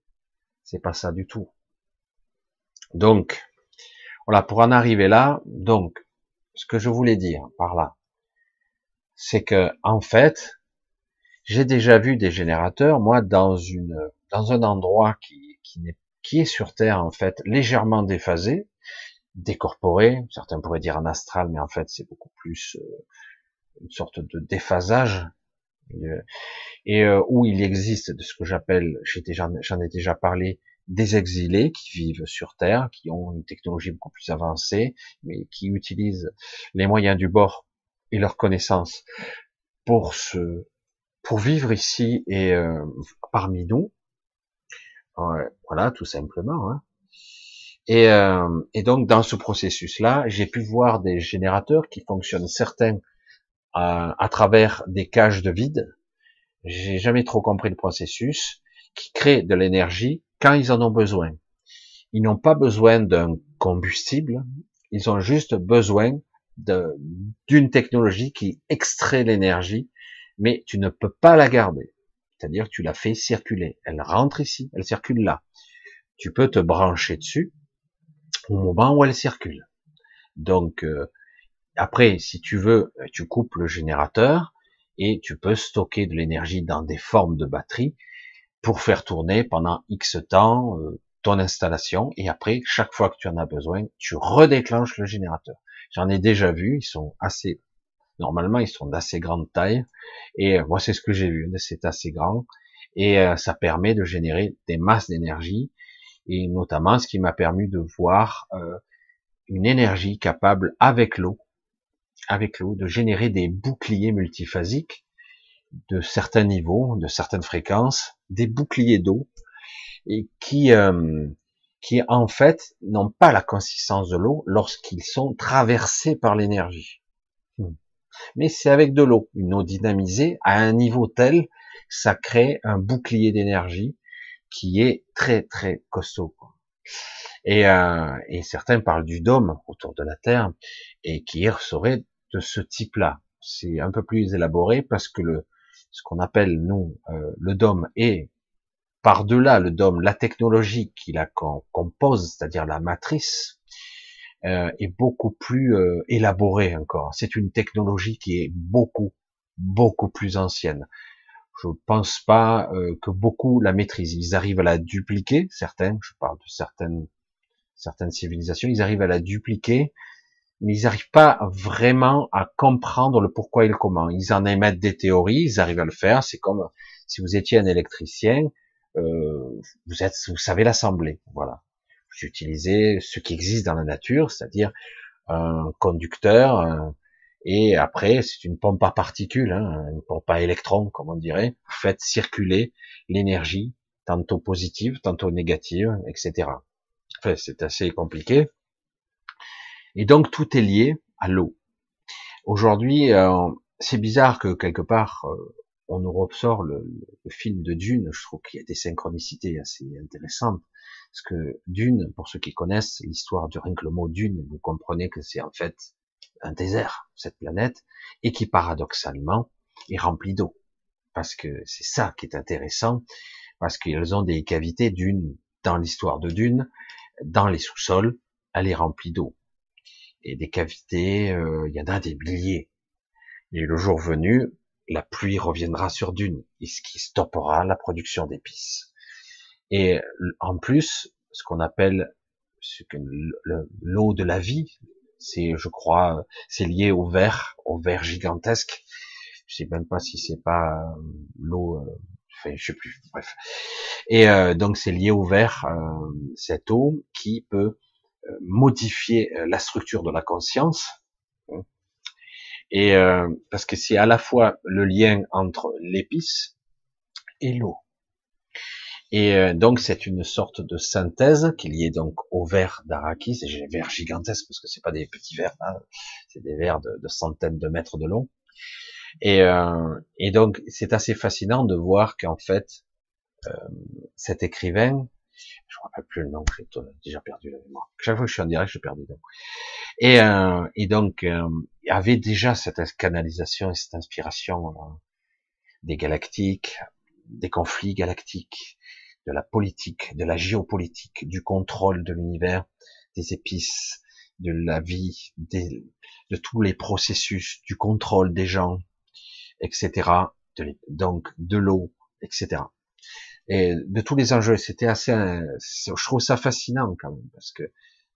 C'est pas ça du tout. Donc, voilà, pour en arriver là, donc, ce que je voulais dire par là, c'est que, en fait, j'ai déjà vu des générateurs, moi, dans une, dans un endroit qui, qui, qui est sur Terre, en fait, légèrement déphasé, décorporé, certains pourraient dire en astral, mais en fait, c'est beaucoup plus euh, une sorte de déphasage, et euh, où il existe de ce que j'appelle, j'en ai déjà parlé, des exilés qui vivent sur Terre, qui ont une technologie beaucoup plus avancée, mais qui utilisent les moyens du bord et leurs connaissances pour se, pour vivre ici et euh, parmi nous. voilà, tout simplement. Hein. Et, euh, et, donc dans ce processus-là, j'ai pu voir des générateurs qui fonctionnent certains à, à travers des cages de vide. J'ai jamais trop compris le processus qui crée de l'énergie quand ils en ont besoin. Ils n'ont pas besoin d'un combustible, ils ont juste besoin d'une technologie qui extrait l'énergie, mais tu ne peux pas la garder. C'est-à-dire tu la fais circuler. Elle rentre ici, elle circule là. Tu peux te brancher dessus au moment où elle circule. Donc euh, après, si tu veux, tu coupes le générateur et tu peux stocker de l'énergie dans des formes de batterie pour faire tourner pendant X temps euh, ton installation et après, chaque fois que tu en as besoin, tu redéclenches le générateur. J'en ai déjà vu, ils sont assez, normalement ils sont d'assez grande taille et euh, moi c'est ce que j'ai vu, c'est assez grand et euh, ça permet de générer des masses d'énergie et notamment ce qui m'a permis de voir une énergie capable avec l'eau, avec l'eau, de générer des boucliers multiphasiques de certains niveaux, de certaines fréquences, des boucliers d'eau, et qui, euh, qui en fait n'ont pas la consistance de l'eau lorsqu'ils sont traversés par l'énergie. Hmm. Mais c'est avec de l'eau, une eau dynamisée à un niveau tel, ça crée un bouclier d'énergie qui est très très costaud. Et, euh, et certains parlent du dôme autour de la Terre et qui serait de ce type-là. C'est un peu plus élaboré parce que le, ce qu'on appelle nous euh, le dôme et par-delà le dôme, la technologie qui la compose, c'est-à-dire la matrice, euh, est beaucoup plus euh, élaborée encore. C'est une technologie qui est beaucoup, beaucoup plus ancienne. Je pense pas que beaucoup la maîtrisent. Ils arrivent à la dupliquer, certains, je parle de certaines, certaines civilisations, ils arrivent à la dupliquer, mais ils n'arrivent pas vraiment à comprendre le pourquoi et le comment. Ils en émettent des théories, ils arrivent à le faire. C'est comme si vous étiez un électricien, euh, vous êtes, vous savez l'assembler. Voilà. Vous utilisez ce qui existe dans la nature, c'est-à-dire un conducteur, et après c'est une pompe à particules, hein, une pompe à électrons, comme on dirait. Vous faites circuler l'énergie, tantôt positive, tantôt négative, etc. Enfin, c'est assez compliqué. Et donc tout est lié à l'eau. Aujourd'hui, euh, c'est bizarre que quelque part euh, on nous ressort le, film de Dune. Je trouve qu'il y a des synchronicités assez intéressantes. Parce que Dune, pour ceux qui connaissent l'histoire du rien le Dune, vous comprenez que c'est en fait un désert, cette planète, et qui paradoxalement est rempli d'eau. Parce que c'est ça qui est intéressant, parce qu'ils ont des cavités d'une dans l'histoire de Dune, dans les sous-sols, elle est remplie d'eau et des cavités, euh, il y en a des milliers. Et le jour venu, la pluie reviendra sur Dune, ce qui stoppera la production d'épices. Et en plus, ce qu'on appelle l'eau de la vie, c'est, je crois, c'est lié au verre, au verre gigantesque. Je sais même pas si c'est pas euh, l'eau, euh, enfin, je sais plus, bref. Et donc c'est lié au verre, cette eau qui peut modifier euh, la structure de la conscience. Hein. Et euh, parce que c'est à la fois le lien entre l'épice et l'eau. Et euh, donc c'est une sorte de synthèse qui est liée donc au verre d'Araki, c'est des verres gigantesques parce que c'est pas des petits verres, hein, c'est des verres de, centaines de mètres de long. Et, et donc c'est assez fascinant de voir qu'en fait cet écrivain Je me rappelle plus le nom, j'ai déjà perdu la mémoire. Chaque fois que je suis en direct, je perds des noms. Et, euh, et donc, euh, il y avait déjà cette canalisation et cette inspiration euh, des galactiques, des conflits galactiques, de la politique, de la géopolitique, du contrôle de l'univers, des épices, de la vie, des, de tous les processus, du contrôle des gens, etc. donc de l'eau, etc. Et de tous les enjeux, c'était assez, je trouve ça fascinant quand même, parce que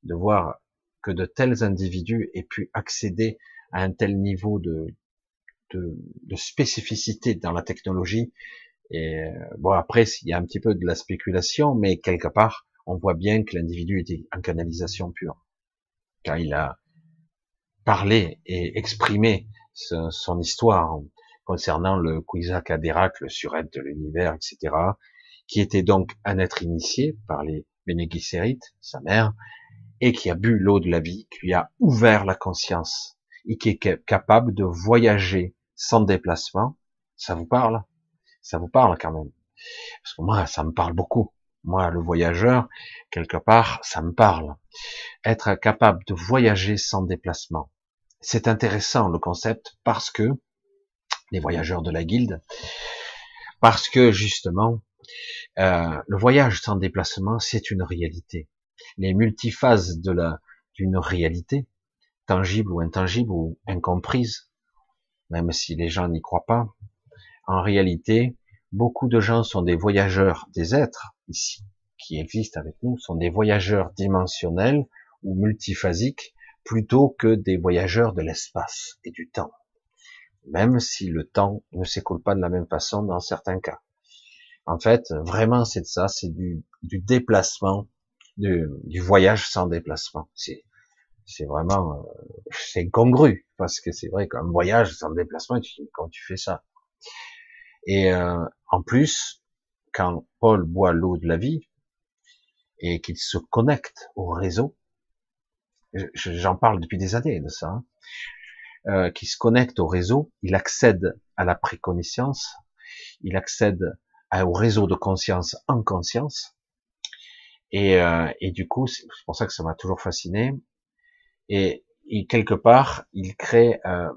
de voir que de tels individus aient pu accéder à un tel niveau de, de, de spécificité dans la technologie. Et bon, après, il y a un petit peu de la spéculation, mais quelque part, on voit bien que l'individu était en canalisation pure. Quand il a parlé et exprimé son histoire concernant le Kwisatz Haderach, le surêtre de l'univers, etc., qui était donc un être initié par les Bene sa mère, et qui a bu l'eau de la vie, qui lui a ouvert la conscience, et qui est capable de voyager sans déplacement. Ça vous parle? Ça vous parle quand même Parce que moi, ça me parle beaucoup. Moi, le voyageur, quelque part, ça me parle. Être capable de voyager sans déplacement. C'est intéressant le concept parce que les voyageurs de la guilde, parce que justement, euh, le voyage sans déplacement, c'est une réalité. Les multiphases de la d'une réalité, tangible ou intangible ou incomprise, même si les gens n'y croient pas, en réalité, beaucoup de gens sont des voyageurs, des êtres ici qui existent avec nous, sont des voyageurs dimensionnels ou multiphasiques plutôt que des voyageurs de l'espace et du temps même si le temps ne s'écoule pas de la même façon dans certains cas. En fait, vraiment, c'est ça, c'est du, du déplacement, du, du, voyage sans déplacement. C'est, c'est vraiment, euh, c'est congru parce que c'est vrai qu'un voyage sans déplacement, quand tu fais ça. Et euh, en plus, quand Paul boit l'eau de la vie et qu'il se connecte au réseau, j'en parle depuis des années de ça. Hein, euh, qui se connecte au réseau, il accède à la préconscience, il accède au réseau de conscience en conscience, et, euh, et du coup, c'est pour ça que ça m'a toujours fasciné, et, quelque part, il crée euh,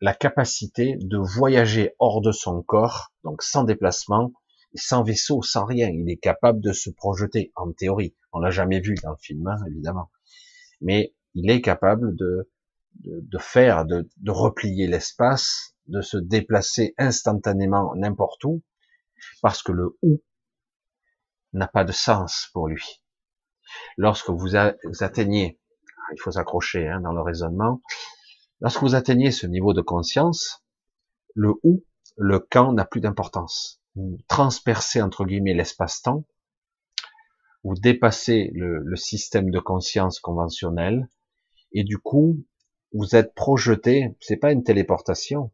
la capacité de voyager hors de son corps, donc sans déplacement, sans vaisseau, sans rien. Il est capable de se projeter, en théorie. On l'a jamais vu dans le film, hein, évidemment. Mais il est capable de de, faire, de, de replier l'espace, de se déplacer instantanément n'importe où, parce que le où n'a pas de sens pour lui. Lorsque vous, atteignez, il faut s'accrocher hein, dans le raisonnement, lorsque vous atteignez ce niveau de conscience, le où, le quand n'a plus d'importance. Vous transpercez entre guillemets l'espace-temps, vous dépassez le, le, système de conscience conventionnel, et du coup, vous êtes projeté, c'est pas une téléportation.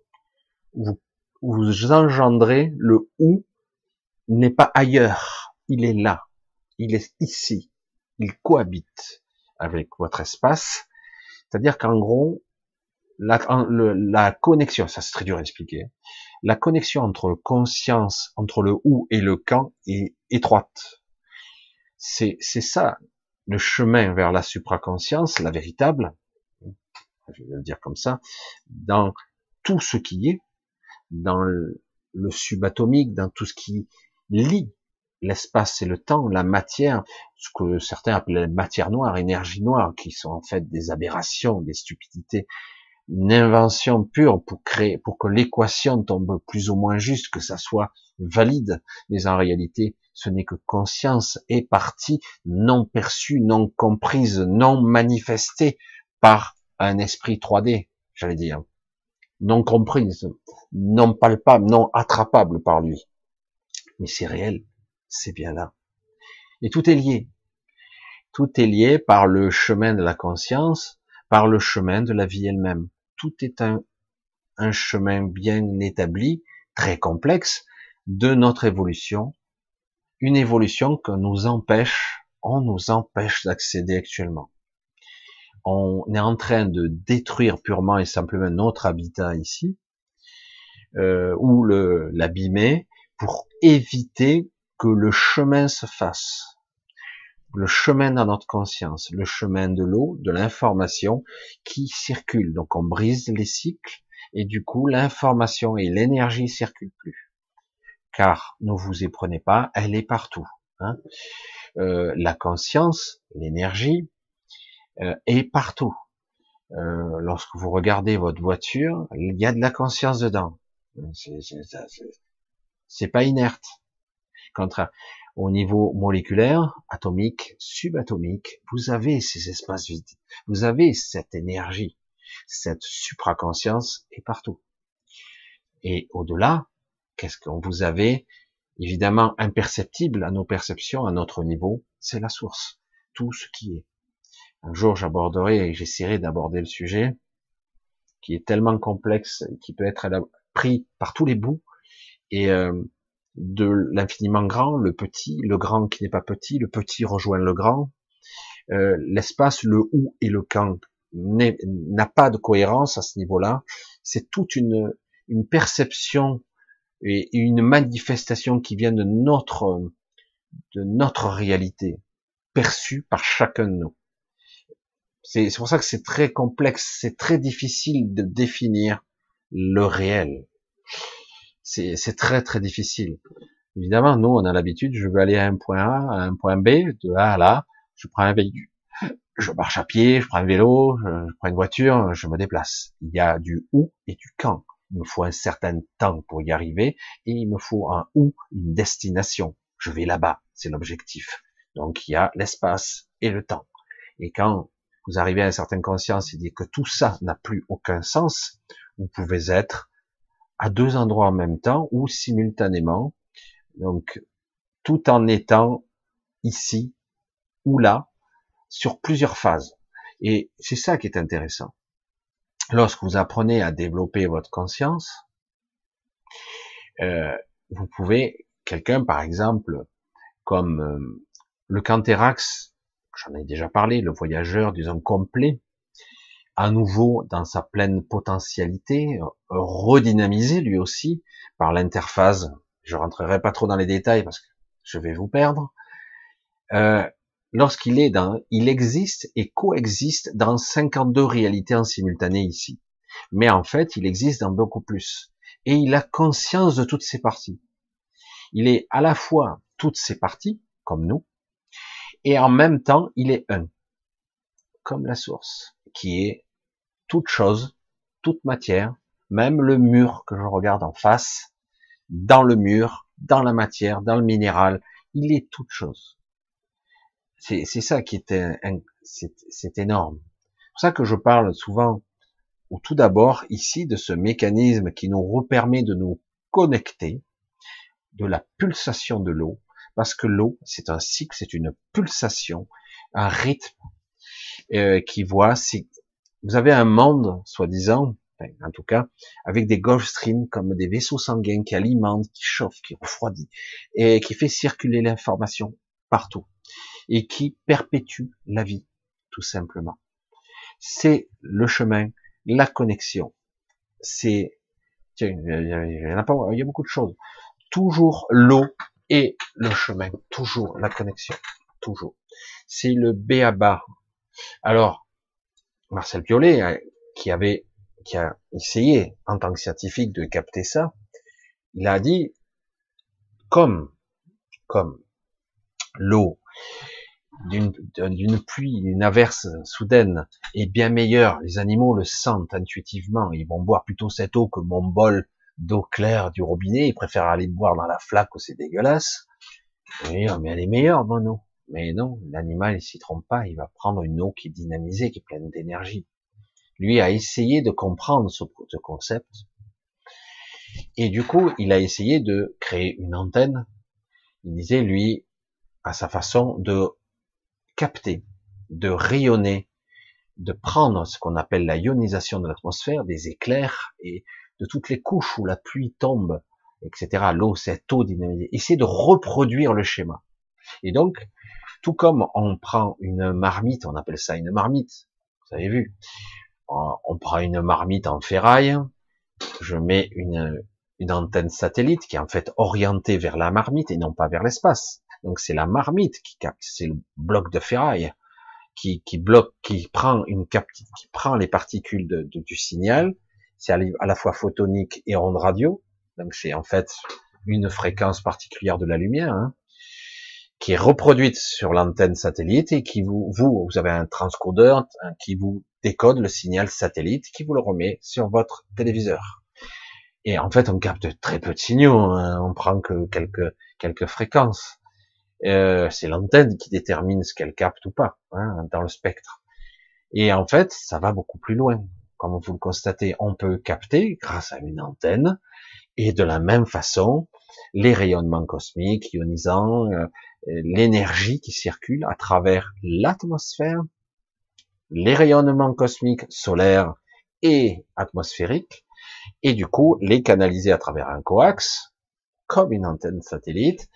Vous, vous engendrez le où n'est pas ailleurs, il est là, il est ici, il cohabite avec votre espace. C'est-à-dire qu'en gros, la, la, connexion, ça c'est très dur à expliquer, la connexion entre conscience, entre le où et le quand est étroite. C'est, c'est ça, le chemin vers la supraconscience, la véritable, je vais le dire comme ça, dans tout ce qui est, dans le, subatomique, dans tout ce qui lie l'espace et le temps, la matière, ce que certains appellent matière noire, énergie noire, qui sont en fait des aberrations, des stupidités, une invention pure pour créer, pour que l'équation tombe plus ou moins juste, que ça soit valide, mais en réalité, ce n'est que conscience et partie non perçue, non comprise, non manifestée par un esprit 3D, j'allais dire, non comprise, non palpable, non attrapable par lui. Mais c'est réel, c'est bien là. Et tout est lié. Tout est lié par le chemin de la conscience, par le chemin de la vie elle-même. Tout est un, chemin bien établi, très complexe, de notre évolution. Une évolution que nous empêche, on nous empêche d'accéder actuellement on est en train de détruire purement et simplement notre habitat ici, euh, ou l'abîmer, pour éviter que le chemin se fasse. Le chemin dans notre conscience, le chemin de l'eau, de l'information qui circule. Donc on brise les cycles et du coup l'information et l'énergie circulent plus. Car ne vous y prenez pas, elle est partout. Hein. Euh, la conscience, l'énergie euh, est partout. Euh, lorsque vous regardez votre voiture, il y a de la conscience dedans. C'est pas inerte. Contraire. Au niveau moléculaire, atomique, subatomique, vous avez ces espaces vides. Vous avez cette énergie, cette supraconscience est partout. Et au-delà, qu'est-ce qu'on vous avez Évidemment, imperceptible à nos perceptions, à notre niveau, c'est la source. Tout ce qui est. Un jour, j'aborderai et j'essaierai d'aborder le sujet qui est tellement complexe, qui peut être pris par tous les bouts et euh, de l'infiniment grand, le petit, le grand qui n'est pas petit, le petit rejoint le grand. Euh, l'espace, le où et le quand n'a pas de cohérence à ce niveau-là. C'est toute une, une perception et une manifestation qui vient de notre de notre réalité perçue par chacun de nous. C'est pour ça que c'est très complexe, c'est très difficile de définir le réel. C'est très très difficile. Évidemment, nous, on a l'habitude, je veux aller à un point A, à un point B, de là à là, je prends un véhicule, je marche à pied, je prends un vélo, je, prends une voiture, je me déplace. Il y a du où et du quand. Il me faut un certain temps pour y arriver et il me faut un où, une destination. Je vais là-bas, c'est l'objectif. Donc il y a l'espace et le temps. Et quand vous arrivez à une certaine conscience et dites que tout ça n'a plus aucun sens, vous pouvez être à deux endroits en même temps ou simultanément, donc tout en étant ici ou là, sur plusieurs phases. Et c'est ça qui est intéressant. Lorsque vous apprenez à développer votre conscience, euh, vous pouvez, quelqu'un par exemple, comme euh, le Canterax, j'en ai déjà parlé, le voyageur, disons, complet, à nouveau dans sa pleine potentialité, redynamisé lui aussi par l'interface. Je rentrerai pas trop dans les détails parce que je vais vous perdre. Euh, lorsqu'il est dans, il existe et coexiste dans 52 réalités en simultané ici. Mais en fait, il existe dans beaucoup plus. Et il a conscience de toutes ces parties. Il est à la fois toutes ces parties, comme nous, et en même temps, il est un, comme la source, qui est toute chose, toute matière, même le mur que je regarde en face, dans le mur, dans la matière, dans le minéral, il est toute chose. C'est ça qui est, c'est énorme. C'est ça que je parle souvent, ou tout d'abord ici, de ce mécanisme qui nous permet de nous connecter, de la pulsation de l'eau, parce que l'eau, c'est un cycle, c'est une pulsation, un rythme euh, qui voit. Vous avez un monde, soi-disant, en tout cas, avec des Gulf Stream comme des vaisseaux sanguins qui alimentent, qui chauffent, qui refroidissent, et qui fait circuler l'information partout, et qui perpétue la vie, tout simplement. C'est le chemin, la connexion. C'est, tiens, il y, a, il y a beaucoup de choses. Toujours l'eau et le chemin, toujours la connexion, toujours. C'est le B à bas. Alors, Marcel Piolet, euh, qui avait, qui a essayé en tant que scientifique de capter ça, il a dit, comme, comme l'eau d'une pluie, une averse soudaine est bien meilleure, les animaux le sentent intuitivement, ils vont boire plutôt cette eau que mon bol d'eau claire du robinet, ils préfèrent aller boire dans la flaque où c'est dégueulasse. Mais elle est meilleure, mon eau. Mais non, l'animal, il s'y trompe pas, il va prendre une eau qui est dynamisée, qui est pleine d'énergie. Lui a essayé de comprendre ce, ce concept. Et du coup, il a essayé de créer une antenne. Il disait, lui, à sa façon, de capter, de rayonner, de prendre ce qu'on appelle la ionisation de l'atmosphère, des éclairs et de toutes les couches où la pluie tombe, etc. L'eau, cette eau dynamisée. Essayer de reproduire le schéma. Et donc, tout comme on prend une marmite, on appelle ça une marmite, vous avez vu, on prend une marmite en ferraille, je mets une, antenne satellite qui est en fait orientée vers la marmite et non pas vers l'espace. Donc c'est la marmite qui capte, c'est le bloc de ferraille qui, bloque, qui prend une cap, qui prend les particules du signal. C'est à la fois photonique et onde radio. Donc c'est en fait une fréquence particulière de la lumière. Hein qui est reproduite sur l'antenne satellite et qui vous, vous, vous avez un transcodeur qui vous décode le signal satellite, qui vous le remet sur votre téléviseur. Et en fait, on capte très peu de signaux, hein. on prend que quelques quelques fréquences. Euh, c'est l'antenne qui détermine ce qu'elle capte ou pas hein, dans le spectre. Et en fait, ça va beaucoup plus loin. Comme vous le constatez, on peut capter grâce à une antenne et de la même façon les rayonnements cosmiques, ionisants, euh, l'énergie qui circule à travers l'atmosphère, les rayonnements cosmiques solaires et atmosphériques, et du coup les canaliser à travers un coax, comme une antenne satellite,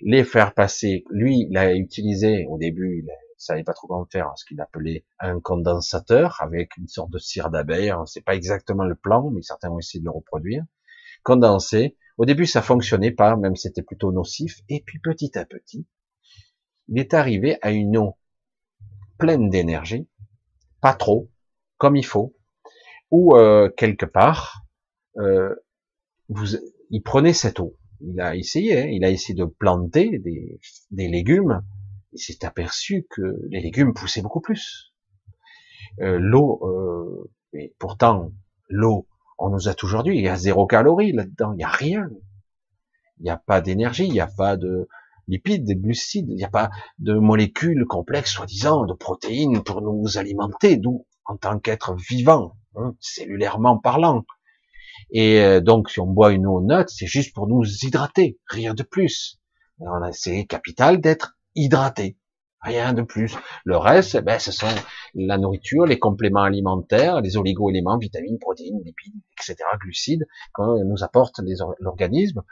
les faire passer, lui, il a utilisé, au début, il savait pas trop comment faire, ce qu'il appelait un condensateur, avec une sorte de cire d'abeille, c'est pas exactement le plan, mais certains ont essayé de le reproduire, condensé, au début, ça fonctionnait pas, même c'était plutôt nocif. Et puis petit à petit, il est arrivé à une eau pleine d'énergie, pas trop, comme il faut, ou euh, quelque part, euh, vous, il prenait cette eau. Il a essayé, hein, il a essayé de planter des, des légumes. Il s'est aperçu que les légumes poussaient beaucoup plus. Euh, l'eau, euh, et pourtant, l'eau on nous a toujours dit, il y a zéro calorie là-dedans, il y a rien. Il n'y a pas d'énergie, il n'y a pas de lipides, de glucides, il n'y a pas de molécules complexes, soi-disant, de protéines pour nous alimenter, d'où, en tant qu'être vivant, hein, cellulairement parlant. Et euh, donc, si on boit une eau neutre, c'est juste pour nous hydrater, rien de plus. C'est capital d'être hydraté. Rien de plus. Le reste, eh ben, ce sont la nourriture, les compléments alimentaires, les oligo-éléments, vitamines, protéines, lipides, etc., glucides, qu'on nous apporte l'organisme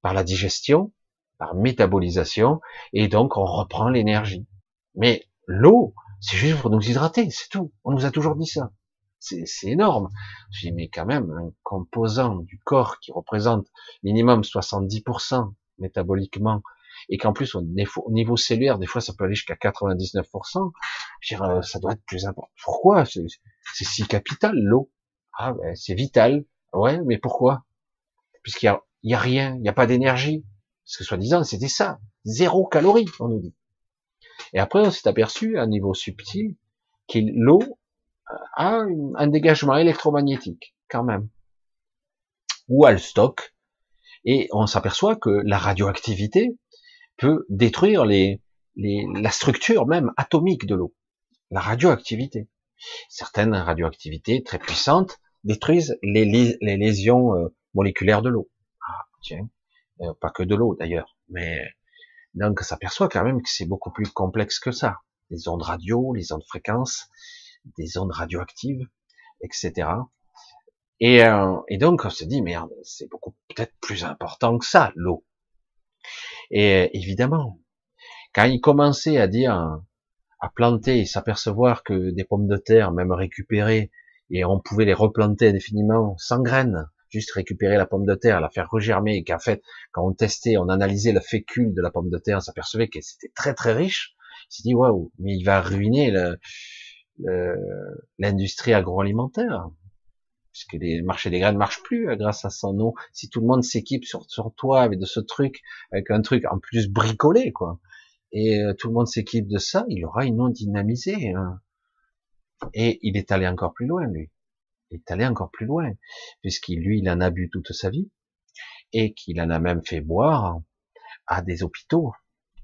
par la digestion, par métabolisation, et donc on reprend l'énergie. Mais l'eau, c'est juste pour nous hydrater, c'est tout. On nous a toujours dit ça. C'est énorme. J'ai mais quand même, un composant du corps qui représente minimum 70% métaboliquement et qu'en plus au niveau cellulaire, des fois ça peut aller jusqu'à 99%, je veux euh, ça doit être plus important. Pourquoi C'est si capital l'eau? Ah ben c'est vital. Ouais, mais pourquoi? Puisqu'il y a, y a rien, il n'y a pas d'énergie. Parce que soi-disant c'était ça, zéro calorie, on nous dit. Et après on s'est aperçu à un niveau subtil que l'eau a un dégagement électromagnétique quand même, ou elle stocke. Et on s'aperçoit que la radioactivité, peut détruire les, les, la structure même atomique de l'eau, la radioactivité. Certaines radioactivités très puissantes détruisent les, les lésions euh, moléculaires de l'eau. Ah, tiens, euh, pas que de l'eau d'ailleurs, mais donc ça s'aperçoit quand même que c'est beaucoup plus complexe que ça. Les ondes radio, les ondes fréquences, des ondes radioactives, etc. Et, euh, et donc on se dit merde, c'est beaucoup peut-être plus important que ça l'eau. Et évidemment, quand il commençait à dire, à planter et s'apercevoir que des pommes de terre, même récupérées, et on pouvait les replanter indéfiniment sans graines, juste récupérer la pomme de terre, la faire regermer, et qu'en fait, quand on testait, on analysait le fécule de la pomme de terre, on s'apercevait que c'était très très riche. Il s'est dit waouh, mais il va ruiner l'industrie agroalimentaire puisque les marchés des graines ne marchent plus euh, grâce à son eau. Si tout le monde s'équipe sur, sur toi avec de ce truc, avec un truc en plus bricolé, quoi, et euh, tout le monde s'équipe de ça, il aura une eau dynamisée. Hein. Et il est allé encore plus loin, lui. Il est allé encore plus loin, puisqu'il, lui, il en a bu toute sa vie, et qu'il en a même fait boire à des hôpitaux.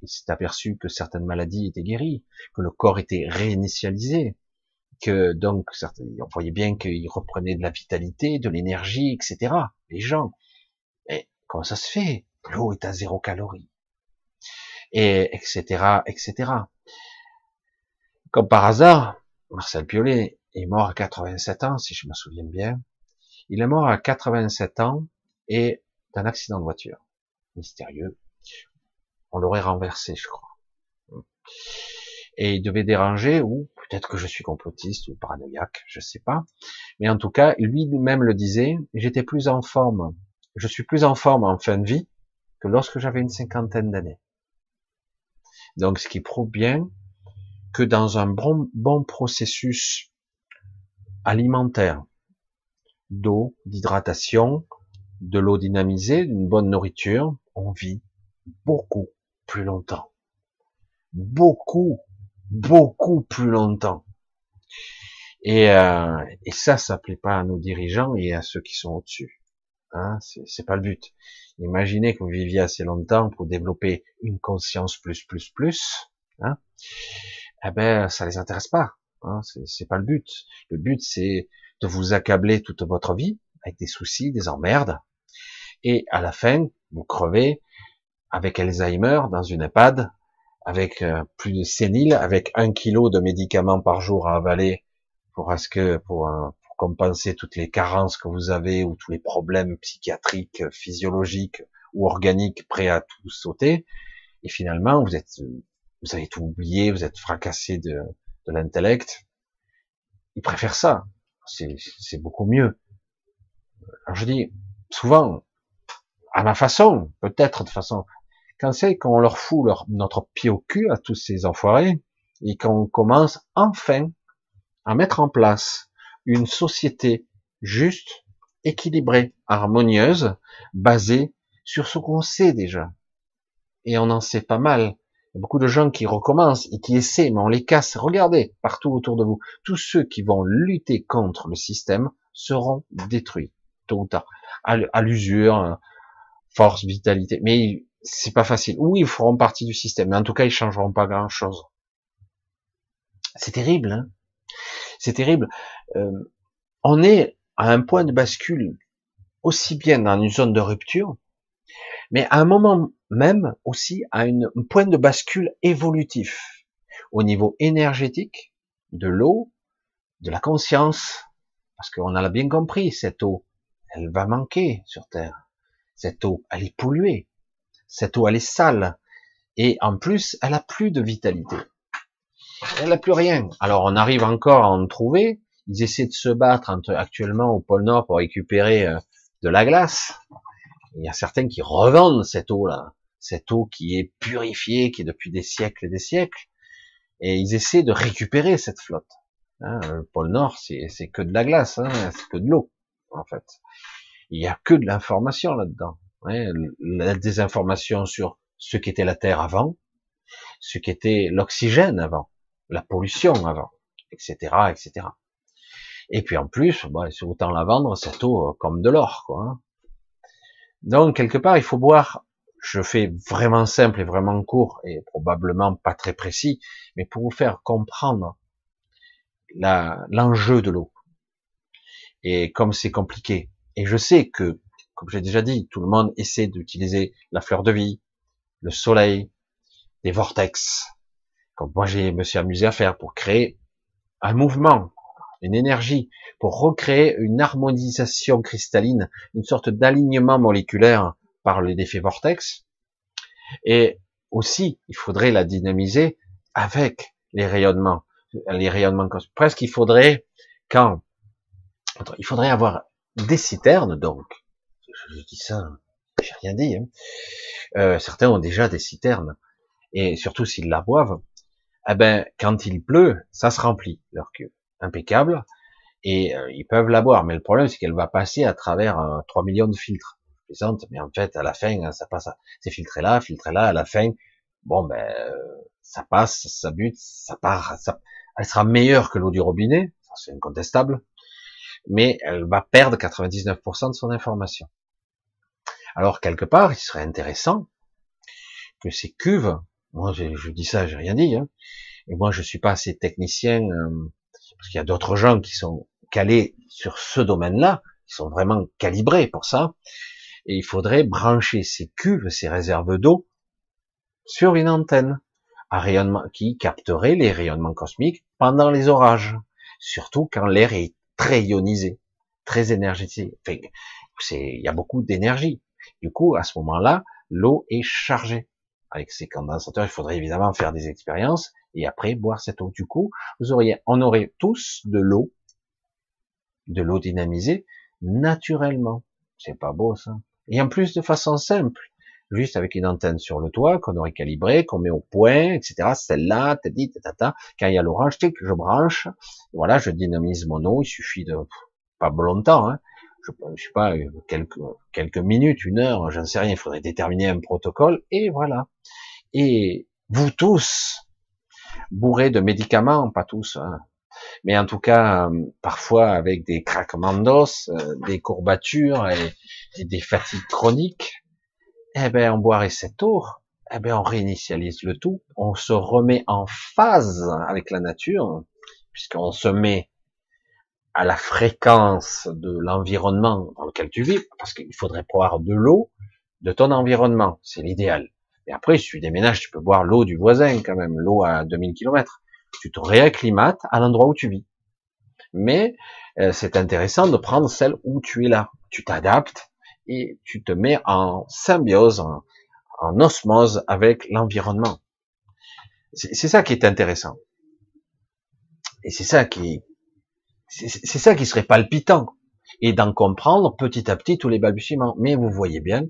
Il s'est aperçu que certaines maladies étaient guéries, que le corps était réinitialisé, que donc on voyait bien qu'ils reprenaient de la vitalité, de l'énergie, etc. Les gens. Et comment ça se fait? L'eau est à zéro calorie. Et etc. etc. Comme par hasard, Marcel Piolet est mort à 87 ans, si je me souviens bien. Il est mort à 87 ans et d'un accident de voiture. Mystérieux. On l'aurait renversé, je crois et il devait déranger, ou peut-être que je suis complotiste ou paranoïaque, je sais pas. Mais en tout cas, lui-même le disait, j'étais plus en forme, je suis plus en forme en fin de vie que lorsque j'avais une cinquantaine d'années. Donc, ce qui prouve bien que dans un bon, bon processus alimentaire, d'eau, d'hydratation, de l'eau dynamisée, d'une bonne nourriture, on vit beaucoup plus longtemps. Beaucoup, beaucoup plus longtemps. Et, euh, et ça, ça plaît pas à nos dirigeants et à ceux qui sont au-dessus. Hein, c'est pas le but. Imaginez que vous viviez assez longtemps pour développer une conscience plus, plus, plus. Hein, eh ben, ça les intéresse pas. Hein, c'est pas le but. Le but, c'est de vous accabler toute votre vie avec des soucis, des emmerdes, et à la fin, vous crevez avec Alzheimer dans une EHPAD, avec euh, plus de sénile, avec un kilo de médicaments par jour à avaler pour ce que pour, pour, compenser toutes les carences que vous avez ou tous les problèmes psychiatriques, physiologiques ou organiques prêts à tout sauter. Et finalement, vous êtes, vous avez tout oublié, vous êtes fracassé de, de l'intellect. Ils préfèrent ça. C'est beaucoup mieux. Alors je dis souvent, à ma façon, peut-être de façon, quand c'est qu'on leur fout notre pied au cul à tous ces enfoirés, et qu'on commence enfin à mettre en place une société juste, équilibrée, harmonieuse, basée sur ce qu'on sait déjà. Et on en sait pas mal. Il y a beaucoup de gens qui recommencent et qui essaient, mais on les casse. Regardez partout autour de vous. Tous ceux qui vont lutter contre le système seront détruits, tôt ou tard. À l'usure, force, vitalité. Mais c'est pas facile. Oui, ils feront partie du système, mais en tout cas, ils changeront pas grand chose. C'est terrible, hein c'est terrible. Euh, on est à un point de bascule aussi bien dans une zone de rupture, mais à un moment même aussi à un point de bascule évolutif au niveau énergétique, de l'eau, de la conscience, parce qu'on a bien compris, cette eau, elle va manquer sur Terre. Cette eau, elle est polluée. Cette eau, elle est sale. Et en plus, elle a plus de vitalité. Elle n'a plus rien. Alors on arrive encore à en trouver. Ils essaient de se battre actuellement au pôle Nord pour récupérer euh, de la glace. Il y a certains qui revendent cette eau-là. Cette eau qui est purifiée, qui est depuis des siècles et des siècles. Et ils essaient de récupérer cette flotte. Hein, le pôle Nord, c'est que de la glace, hein, c'est que de l'eau, en fait. Il y a que de l'information là-dedans. Hein, la désinformation sur ce qu'était la Terre avant, ce qu'était l'oxygène avant, la pollution avant, etc., etc. Et puis en plus, bah, c'est autant la vendre cette eau comme de l'or, quoi. Hein. Donc quelque part, il faut boire. Je fais vraiment simple et vraiment court et probablement pas très précis, mais pour vous faire comprendre l'enjeu de l'eau et comme c'est compliqué. Et je sais que, comme j'ai déjà dit, tout le monde essaie d'utiliser la fleur de vie, le soleil, des vortex, comme moi j'ai me suis amusé à faire pour créer un mouvement, une énergie, pour recréer une harmonisation cristalline, une sorte d'alignement moléculaire par le défait vortex. Et aussi, il faudrait la dynamiser avec les rayonnements, les rayonnements. Presque, il faudrait, quand, il faudrait avoir des citernes, donc. Je, dis ça, j'ai rien dit. Hein. Euh, certains ont déjà des citernes, et surtout s'ils la boivent, eh ben, quand il pleut, ça se remplit, leur cuve. Impeccable. Et euh, ils peuvent la boire. Mais le problème, c'est qu'elle va passer à travers 3 euh, millions de filtres. Mais en fait, à la fin, hein, ça passe, c'est filtré là, filtré là, à la fin, bon, ben, ça passe, ça bute, ça part, ça, elle sera meilleure que l'eau du robinet, c'est incontestable, mais elle va perdre 99% de son information. Alors, quelque part, il serait intéressant que ces cuves moi, je, dis ça, j'ai rien dit. Hein. Et moi, je suis pas assez technicien euh, parce qu'il y a d'autres gens qui sont calés sur ce domaine-là, qui sont vraiment calibrés pour ça. Et il faudrait brancher ces cuves, ces réserves d'eau, sur une antenne à rayonnement qui capterait les rayonnements cosmiques pendant les orages, surtout quand l'air est très ionisé, très énergétique. Il y a beaucoup d'énergie. Du coup, à ce moment-là, l'eau est chargée avec ces condensateurs, il faudrait évidemment faire des expériences et après boire cette eau. Du coup, vous auriez, on aurait tous de l'eau, de l'eau dynamisée naturellement. C'est pas beau ça. Et en plus de façon simple, juste avec une antenne sur le toit qu'on aurait calibré, qu'on met au point, etc. Celle-là, t'as dit, tata. Quand il y a l'orange, que je branche, voilà, je dynamise mon eau. Il suffit de pas longtemps, hein. Je, je sais pas quelques quelques minutes, une heure, j'en sais rien. Il faudrait déterminer un protocole et voilà. Et vous tous, bourrés de médicaments, pas tous, hein, mais en tout cas, euh, parfois avec des craquements d'os, euh, des courbatures et, des fatigues chroniques, eh ben, on boirait cette eau, eh ben, on réinitialise le tout, on se remet en phase avec la nature, puisqu'on se met à la fréquence de l'environnement dans lequel tu vis, parce qu'il faudrait boire de l'eau de ton environnement, c'est l'idéal. Et après, si tu déménages, tu peux boire l'eau du voisin quand même, l'eau à 2000 km. Tu te réacclimates à l'endroit où tu vis. Mais euh, c'est intéressant de prendre celle où tu es là. Tu t'adaptes et tu te mets en symbiose, en, osmose avec l'environnement. C'est ça qui est intéressant. Et c'est ça qui, c'est ça qui serait palpitant. Et d'en comprendre petit à petit tous les balbutiements. Mais vous voyez bien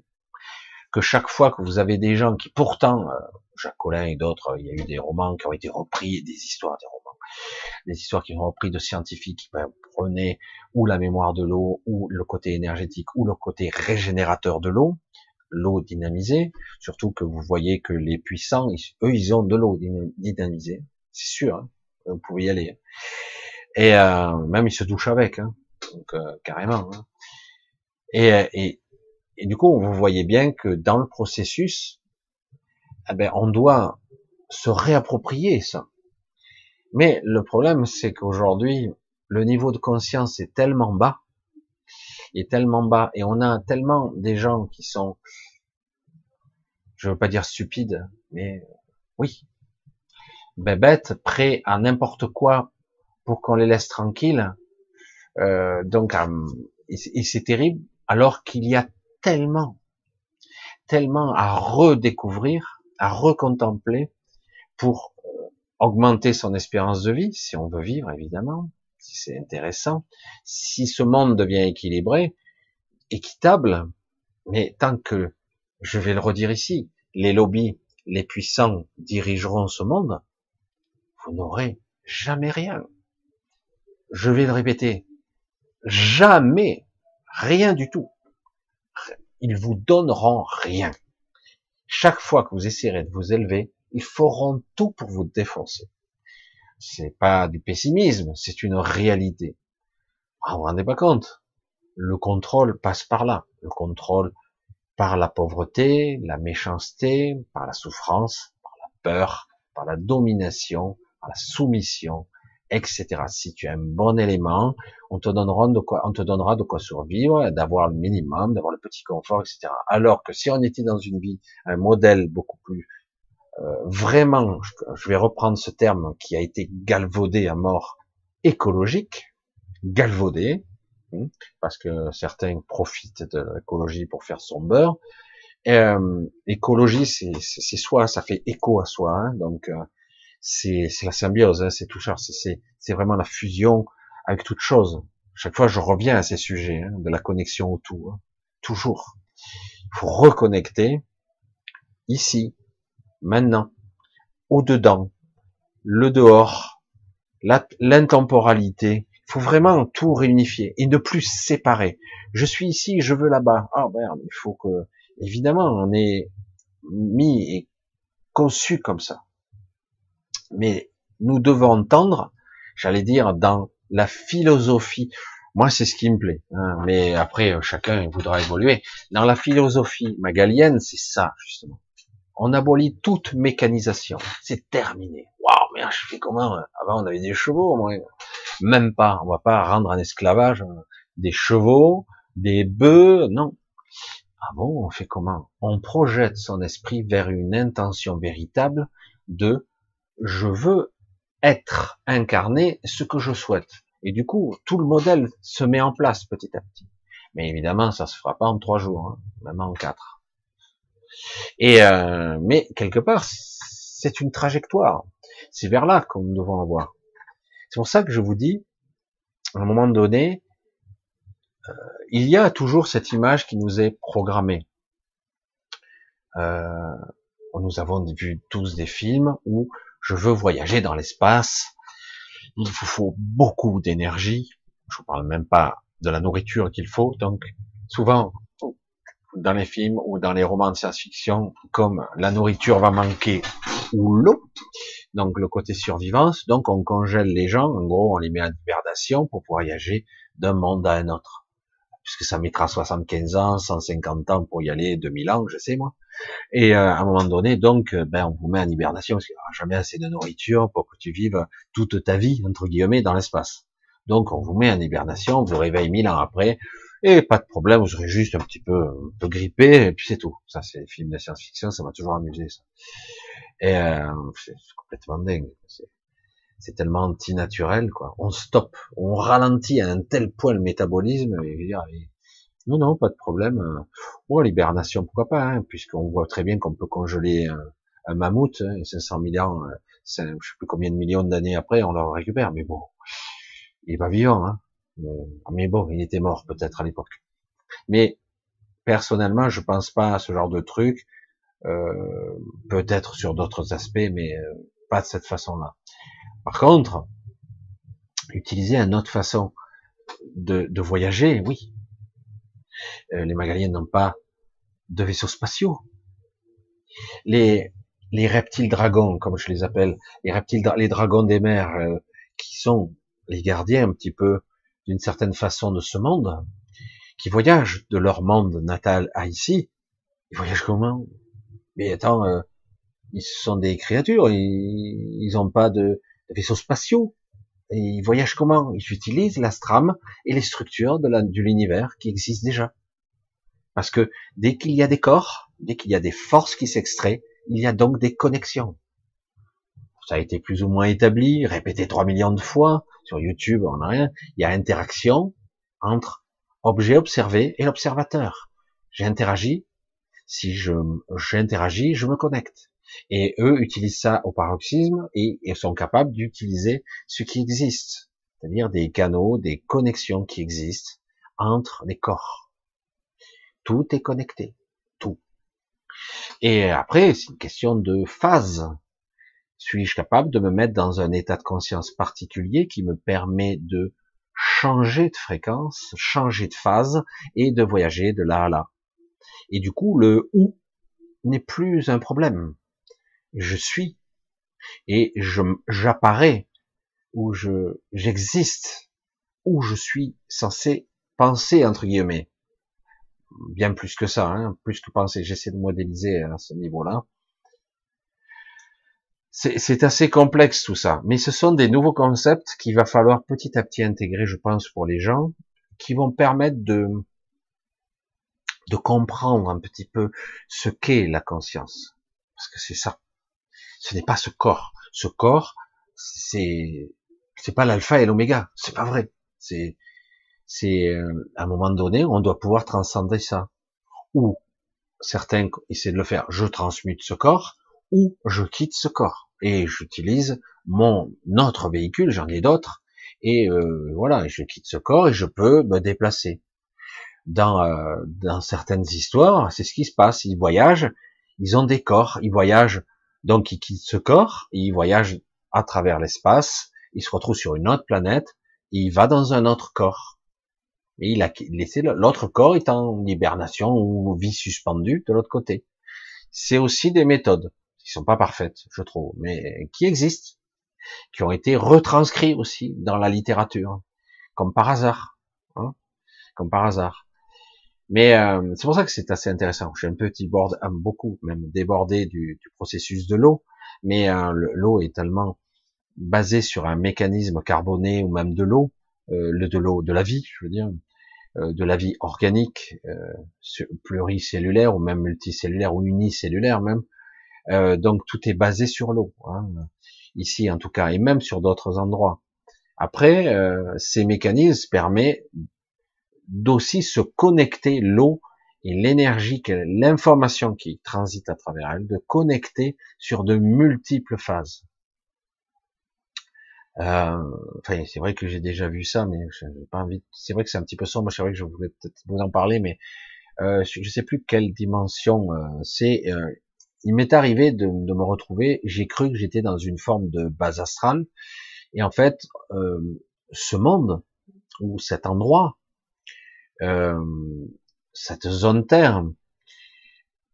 que chaque fois que vous avez des gens qui pourtant, euh, Jacques Collin et d'autres, il y a eu des romans qui ont été repris, des histoires, des romans, des histoires qui ont repris de scientifiques qui ben, prenaient ou la mémoire de l'eau, ou le côté énergétique, ou le côté régénérateur de l'eau, l'eau dynamisée, surtout que vous voyez que les puissants, eux, ils ont de l'eau dynamisée, c'est sûr, hein, vous pouvez y aller. Et euh, même ils se douchent avec, hein, donc euh, carrément. Hein. Et, et, et du coup, vous voyez bien que dans le processus, eh ben, on doit se réapproprier ça. Mais le problème, c'est qu'aujourd'hui, le niveau de conscience est tellement bas, est tellement bas, et on a tellement des gens qui sont, je veux pas dire stupides, mais oui, ben bêtes, prêts à n'importe quoi pour qu'on les laisse tranquilles. Euh, donc, euh, et c'est terrible, alors qu'il y a tellement, tellement à redécouvrir, à recontempler pour augmenter son espérance de vie, si on veut vivre évidemment, si c'est intéressant, si ce monde devient équilibré, équitable, mais tant que, je vais le redire ici, les lobbies, les puissants dirigeront ce monde, vous n'aurez jamais rien. Je vais le répéter, jamais rien du tout ils vous donneront rien. Chaque fois que vous essayerez de vous élever, ils feront tout pour vous défoncer. C'est pas du pessimisme, c'est une réalité. Vous vous rendez pas compte? Le contrôle passe par là. Le contrôle par la pauvreté, la méchanceté, par la souffrance, par la peur, par la domination, par la soumission, etc. Si tu as un bon élément, on te donnera de quoi, on te donnera de quoi survivre, d'avoir le minimum, d'avoir le petit confort, etc. Alors que si on était dans une vie, un modèle beaucoup plus euh, vraiment, je vais reprendre ce terme qui a été galvaudé à mort, écologique, galvaudé, hein, parce que certains profitent de l'écologie pour faire son beurre. Euh, écologie, c'est soi, ça fait écho à soi, hein, donc euh, c'est la symbiose, hein, c'est tout ça, c'est vraiment la fusion avec toute chose. Chaque fois, je reviens à ces sujets hein, de la connexion au tout, hein. toujours. Il faut reconnecter ici, maintenant, au dedans, le dehors, l'intemporalité. Il faut vraiment tout réunifier et ne plus séparer. Je suis ici, je veux là-bas. Ah merde, il faut que, évidemment, on est mis et conçu comme ça mais nous devons tendre, j'allais dire, dans la philosophie. Moi, c'est ce qui me plaît. Hein, mais après, chacun voudra évoluer. Dans la philosophie magalienne, c'est ça, justement. On abolit toute mécanisation. C'est terminé. Waouh, mais je fais comment Avant, on avait des chevaux. Même pas. On va pas rendre en esclavage euh, des chevaux, des bœufs. Non. Ah bon, on fait comment? On projette son esprit vers une intention véritable de je veux être incarné ce que je souhaite. Et du coup, tout le modèle se met en place petit à petit. Mais évidemment, ça se fera pas en trois jours, hein, même en quatre. Et euh, mais quelque part, c'est une trajectoire. C'est vers là qu'on nous devons avoir. C'est pour ça que je vous dis, à un moment donné, euh, il y a toujours cette image qui nous est programmée. Euh, nous avons vu tous des films où je veux voyager dans l'espace. Il vous faut beaucoup d'énergie. Je ne parle même pas de la nourriture qu'il faut. Donc, souvent, dans les films ou dans les romans de science-fiction, comme la nourriture va manquer ou l'eau, donc le côté survivance, donc on congèle les gens, en gros on les met en hibernation pour voyager d'un monde à un autre. Puisque ça mettra 75 ans, 150 ans pour y aller, 2000 ans, je sais moi. Et euh, à un moment donné, donc, euh, ben, on vous met en hibernation, parce qu'il n'y aura jamais assez de nourriture pour que tu vives toute ta vie, entre guillemets, dans l'espace. Donc on vous met en hibernation, on vous réveille mille ans après, et pas de problème, vous serez juste un petit peu, un peu grippé, et puis c'est tout. Ça, c'est les films de science-fiction, ça m'a toujours amusé, ça. Et euh, c'est complètement dingue. C'est tellement anti-naturel, quoi. On stoppe, on ralentit à un tel point le métabolisme, et dire, non, non, pas de problème. Bon, l'hibernation, pourquoi pas, hein, puisqu'on voit très bien qu'on peut congeler un, mammouth, hein, et 500 millions, euh, je sais plus combien de millions d'années après, on le récupère, mais bon, il va vivant, hein. Mais bon, il était mort peut-être à l'époque. Mais personnellement, je pense pas à ce genre de truc. Euh, peut-être sur d'autres aspects, mais euh, pas de cette façon-là. Par contre, utiliser une autre façon de voyager, oui. Euh, les Magaliens n'ont pas de vaisseaux spatiaux. Les, les reptiles dragons, comme je les appelle, les reptiles, les dragons des mers, qui sont les gardiens un petit peu d'une certaine façon de ce monde, qui voyagent de leur monde natal à ici, ils voyagent comment? Mais attends, euh, ils sont des créatures, ils n'ont pas de, vaisseaux spatiaux. Et ils voyagent comment? Ils utilisent l'astram et les structures de l'univers qui existent déjà. Parce que dès qu'il y a des corps, dès qu'il y a des forces qui s'extraient, il y a donc des connexions. Ça a été plus ou moins établi, répété 3 millions de fois, sur YouTube, on n'a rien. Il y a interaction entre objet observé et l'observateur. J'interagis. Si je j'interagis, je me connecte. Et eux utilisent ça au paroxysme et, et sont capables d'utiliser ce qui existe, c'est-à-dire des canaux, des connexions qui existent entre les corps. Tout est connecté, tout. Et après, c'est une question de phase. Suis-je capable de me mettre dans un état de conscience particulier qui me permet de changer de fréquence, changer de phase et de voyager de là à là? Et du coup, le où n'est plus un problème. Je suis et je j'apparais où je j'existe où je suis censé penser entre guillemets. Bien plus que ça, hein, plus que penser. J'essaie de modéliser à ce niveau-là. C'est assez complexe tout ça, mais ce sont des nouveaux concepts qu'il va falloir petit à petit intégrer, je pense, pour les gens, qui vont permettre de de comprendre un petit peu ce qu'est la conscience, parce que c'est ça. Ce n'est pas ce corps. Ce corps, c'est c'est pas l'alpha et l'oméga. C'est pas vrai. C'est c'est euh, à un moment donné, on doit pouvoir transcender ça. Ou certains essaient de le faire. Je transmute ce corps ou je quitte ce corps et j'utilise mon autre véhicule, j'en ai d'autres, et euh, voilà, je quitte ce corps et je peux me déplacer. Dans, euh, dans certaines histoires, c'est ce qui se passe. Ils voyagent, ils ont des corps, ils voyagent, donc ils quittent ce corps, ils voyagent à travers l'espace, ils se retrouvent sur une autre planète, il va dans un autre corps. Et il a laissé l'autre corps est en hibernation ou vie suspendue de l'autre côté. C'est aussi des méthodes qui sont pas parfaites, je trouve, mais qui existent, qui ont été retranscrits aussi dans la littérature, comme par hasard, hein, comme par hasard. Mais euh, c'est pour ça que c'est assez intéressant. Je suis un petit bord, beaucoup même débordé du, du processus de l'eau, mais euh, l'eau est tellement basée sur un mécanisme carboné ou même de l'eau, euh, le de l'eau de la vie, je veux dire, euh, de la vie organique, euh, pluricellulaire ou même multicellulaire ou unicellulaire même, euh, donc tout est basé sur l'eau, hein, ici en tout cas, et même sur d'autres endroits. Après, ces mécanismes permettent d'aussi se connecter l'eau et l'énergie, l'information qui transite à travers elle, de connecter sur de multiples phases. Euh, enfin, c'est vrai que j'ai déjà vu ça, mais j'ai pas envie. C'est vrai que c'est un petit peu sombre. C'est vrai que je voulais peut-être vous en parler, mais euh, je sais plus quelle dimension euh, c'est. Euh, il m'est arrivé de, me retrouver, j'ai cru que j'étais dans une forme de base astrale, et en fait, ce monde ou cet endroit, cette zone Terre,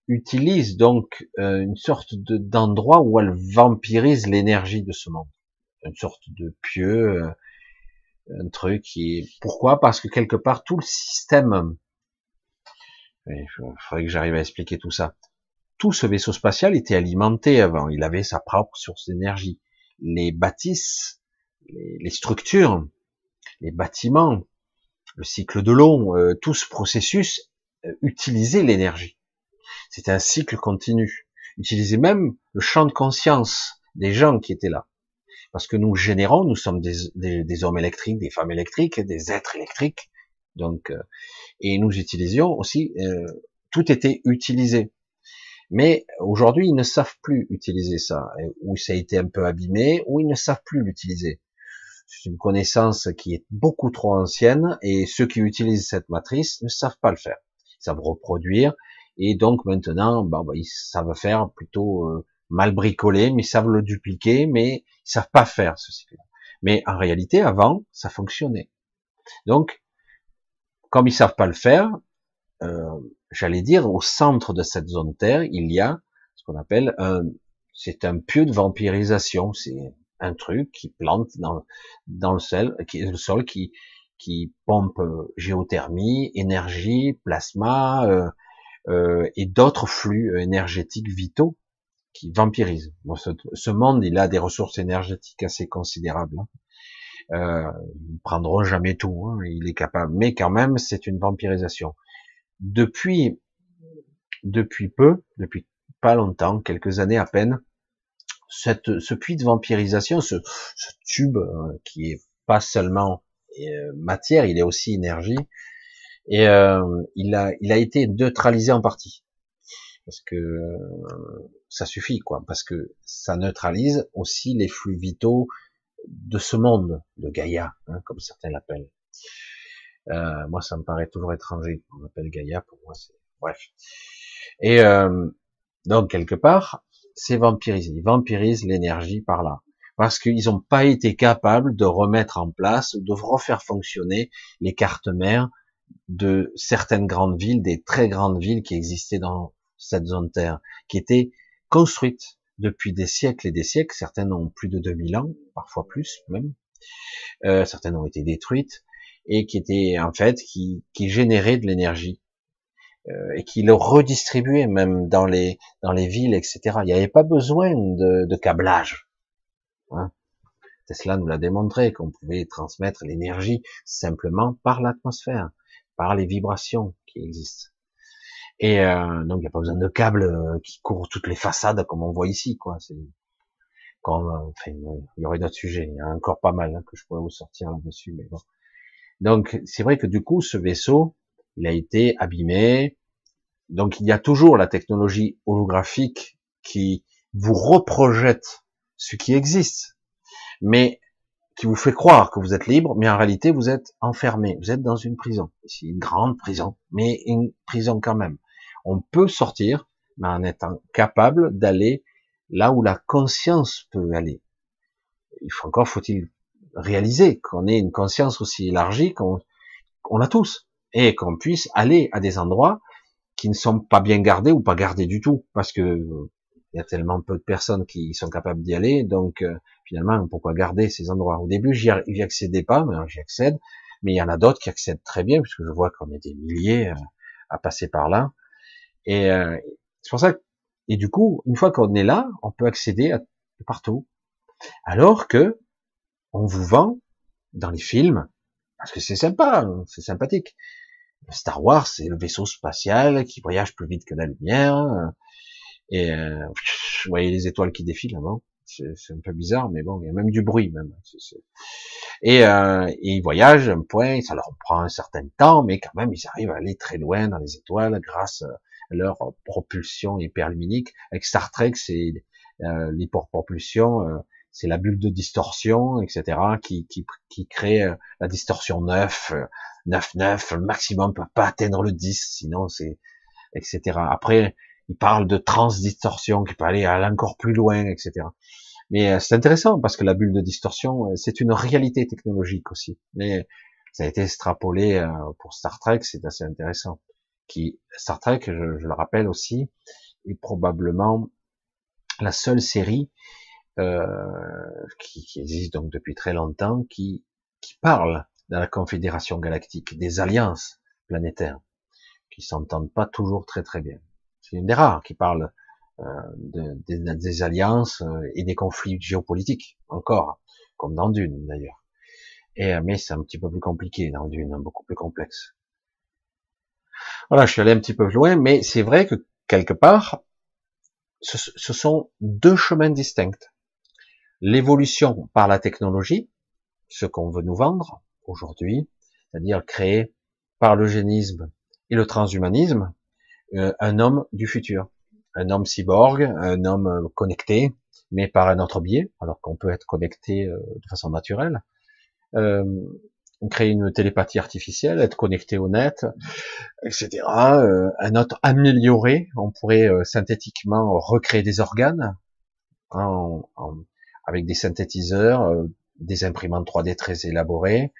utilise donc une sorte d'endroit où elle vampirise l'énergie de ce monde, une sorte de pieu, un truc qui pourquoi? Parce que quelque part tout le système il faudrait que j'arrive à expliquer tout ça. Tout ce vaisseau spatial était alimenté avant. Il avait sa propre source d'énergie. Les bâtisses, les, structures, les bâtiments, le cycle de l'eau, euh, tout ce processus euh, utilisait l'énergie. C'était un cycle continu. Utilisait même le champ de conscience des gens qui étaient là. Parce que nous générons, nous sommes des hommes électriques, des femmes électriques, des êtres électriques, donc, euh, et nous utilisions aussi, euh, tout était utilisé. Mais aujourd'hui, ils ne savent plus utiliser ça, ou ça a été un peu abîmé, ou ils ne savent plus l'utiliser. C'est une connaissance qui est beaucoup trop ancienne, et ceux qui utilisent cette matrice ne savent pas le faire. Ils savent reproduire, et donc maintenant, bah, bah, ils savent faire plutôt euh, mal bricoler, mais ils savent le dupliquer, mais ils savent pas faire ceci. Mais en réalité, avant, ça fonctionnait. Donc, comme ils savent pas le faire, euh, j'allais dire, au centre de cette zone Terre, il y a ce qu'on appelle un, c'est un pieu de vampirisation. Un truc qui plante dans, dans le sol, qui le sol qui, qui pompe euh, géothermie, énergie, plasma euh, euh, et d'autres flux énergétiques vitaux qui vampirisent. Bon, ce, ce, monde, il a des ressources énergétiques assez considérables. Hein. Euh, ils prendront jamais tout, hein, il est capable. Mais quand même, c'est une vampirisation. Depuis, depuis peu, depuis pas longtemps, quelques années à peine, cette, ce puits de vampirisation, ce, ce tube euh, qui est pas seulement euh, matière, il est aussi énergie, et euh, il a, il a été neutralisé en partie parce que ça suffit quoi, parce que ça neutralise aussi les flux vitaux de ce monde, de Gaïa, hein, comme certains l'appellent. Euh, moi, ça me paraît toujours étranger. On appelle Gaïa, pour moi, c'est bref. Et euh, donc quelque part, c'est vampirisé. Ils vampirisent l'énergie par là, parce qu'ils n'ont pas été capables de remettre en place ou de refaire fonctionner les cartes mères de certaines grandes villes, des très grandes villes qui existaient dans cette zone Terre, qui étaient construites depuis des siècles et des siècles. Certaines ont plus de 2000 ans, parfois plus même. Euh, certaines ont été détruites et qui étaient en fait qui, qui généraient de l'énergie euh, et qui le redistribuaient même dans les dans les villes, etc. Il n'y avait pas besoin de, de câblage. Hein. Tesla nous l'a démontré qu'on pouvait transmettre l'énergie simplement par l'atmosphère, par les vibrations qui existent. Et euh, donc il n'y a pas besoin de câbles euh, qui courent toutes les façades comme on voit ici, quoi. C'est euh, enfin, il y aurait d'autres sujets. Il y a encore pas mal hein, que je pourrais vous sortir là-dessus, mais bon. Donc c'est vrai que du coup ce vaisseau, il a été abîmé. Donc il y a toujours la technologie holographique qui vous reprojette ce qui existe, mais qui vous fait croire que vous êtes libre, mais en réalité vous êtes enfermé, vous êtes dans une prison. C'est une grande prison, mais une prison quand même. On peut sortir, mais en étant capable d'aller là où la conscience peut aller. Il faut encore faut-il réaliser qu'on ait une conscience aussi élargie qu'on on a tous et qu'on puisse aller à des endroits qui ne sont pas bien gardés ou pas gardés du tout parce que il y a tellement peu de personnes qui sont capables d'y aller donc euh, finalement pourquoi garder ces endroits? Au début j'y accédais pas mais j'y accède mais il y en a d'autres qui accèdent très bien puisque je vois qu'on est des milliers euh, à passer par là et euh, c'est pour ça et du coup, une fois qu'on est là, on peut accéder à partout. Alors que on vous vend dans les films, parce que c'est sympa, c'est sympathique. Star Wars, c'est le vaisseau spatial qui voyage plus vite que la lumière. Et euh, vous voyez les étoiles qui défilent avant. C'est un peu bizarre, mais bon, il y a même du bruit même. Et, euh, ils voyagent un point, ça leur prend un certain temps, mais quand même ils arrivent à aller très loin dans les étoiles grâce leur propulsion hyperluminique. Avec Star Trek, c'est euh, l'hyperpropulsion, euh, c'est la bulle de distorsion, etc., qui, qui, qui crée euh, la distorsion 9, 9, 9, le maximum peut pas atteindre le 10, sinon c'est, etc. Après, il parle de transdistorsion qui peut aller encore plus loin, etc. Mais euh, c'est intéressant parce que la bulle de distorsion, euh, c'est une réalité technologique aussi. Mais ça a été extrapolé euh, pour Star Trek, c'est assez intéressant. Qui Star Trek, je, le rappelle aussi, est probablement la seule série euh, qui, qui, existe donc depuis très longtemps, qui, qui parle de la Confédération galactique, des alliances planétaires, qui s'entendent pas toujours très très bien. C'est une des rares qui parle euh, de, des alliances euh, et des conflits géopolitiques, encore, comme dans Dune d'ailleurs. Et euh, mais c'est un petit peu plus compliqué dans Dune, hein, beaucoup plus complexe. Voilà, je suis allé un petit peu loin, mais c'est vrai que quelque part, ce sont deux chemins distincts. L'évolution par la technologie, ce qu'on veut nous vendre aujourd'hui, c'est-à-dire créer par l'eugénisme et le transhumanisme, euh, un homme du futur, un homme cyborg, un homme euh, connecté, mais par un autre biais, alors qu'on peut être connecté euh, de façon naturelle. Euh, créer une télépathie artificielle, être connecté au net, etc. un autre amélioré, on pourrait synthétiquement recréer des organes en, avec des synthétiseurs, des imprimantes 3D très élaborées,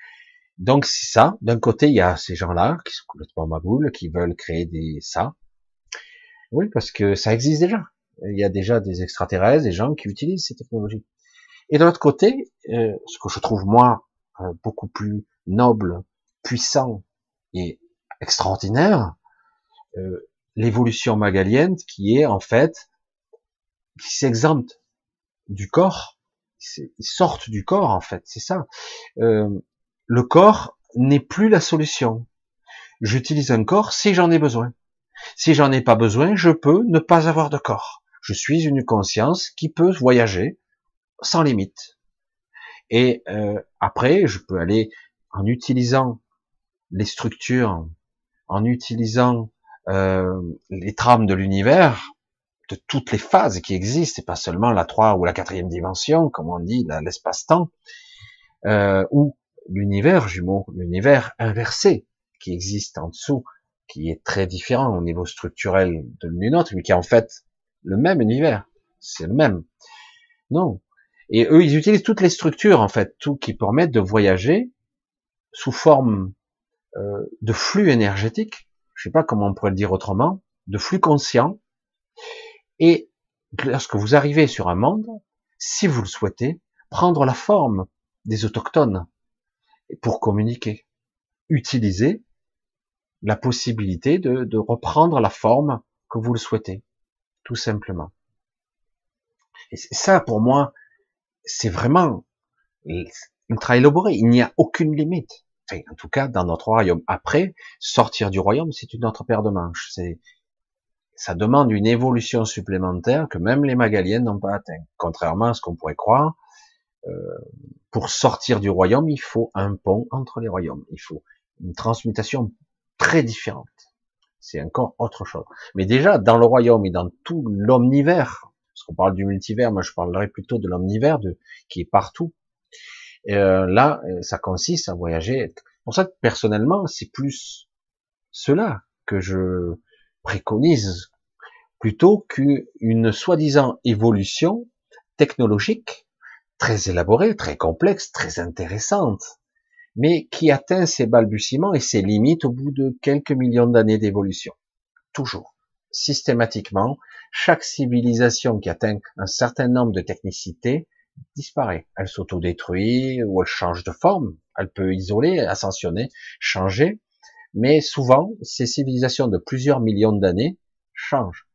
donc c'est ça. D'un côté, il y a ces gens-là qui sont complètement maboules, qui veulent créer des ça. Oui, parce que ça existe déjà. Il y a déjà des extraterrestres, des gens qui utilisent ces technologies. Et de l'autre côté, euh, ce que je trouve moi euh, beaucoup plus noble, puissant et extraordinaire, euh, l'évolution magalienne qui est en fait qui s'exempte du corps, ils sortent du corps en fait, c'est ça. Euh, le corps n'est plus la solution. J'utilise un corps si j'en ai besoin. Si j'en ai pas besoin, je peux ne pas avoir de corps. Je suis une conscience qui peut voyager sans limite. Et euh, après, je peux aller en utilisant les structures, en utilisant euh, les trames de l'univers, de toutes les phases qui existent, et pas seulement la 3 ou la quatrième dimension, comme on dit, l'espace-temps, euh, l'univers jumeau, l'univers inversé qui existe en dessous, qui est très différent au niveau structurel de autre, mais qui est en fait le même univers. C'est le même. Non. Et eux, ils utilisent toutes les structures, en fait, tout qui permettent de voyager sous forme euh, de flux énergétique. Je sais pas comment on pourrait le dire autrement, de flux conscient. Et lorsque vous arrivez sur un monde, si vous le souhaitez, prendre la forme des autochtones, pour communiquer. Utilisez la possibilité de, de reprendre la forme que vous le souhaitez, tout simplement. Et ça, pour moi, c'est vraiment ultra élaboré. Il n'y a aucune limite. Enfin, en tout cas, dans notre royaume. Après, sortir du royaume, c'est une autre paire de manches. C'est, ça demande une évolution supplémentaire que même les Magaliennes n'ont pas atteint. Contrairement à ce qu'on pourrait croire, pour sortir du royaume, il faut un pont entre les royaumes. Il faut une transmutation très différente. C'est encore autre chose. Mais déjà, dans le royaume et dans tout l'omnivers, parce qu'on parle du multivers, moi je parlerai plutôt de l'omnivers qui est partout. Euh, là, euh, ça consiste à voyager. Pour ça, personnellement, c'est plus cela que je préconise plutôt qu'une soi-disant évolution technologique très élaborée, très complexe, très intéressante, mais qui atteint ses balbutiements et ses limites au bout de quelques millions d'années d'évolution. Toujours. Systématiquement, chaque civilisation qui atteint un certain nombre de technicités disparaît. Elle s'autodétruit ou elle change de forme. Elle peut isoler, ascensionner, changer. Mais souvent, ces civilisations de plusieurs millions d'années changent.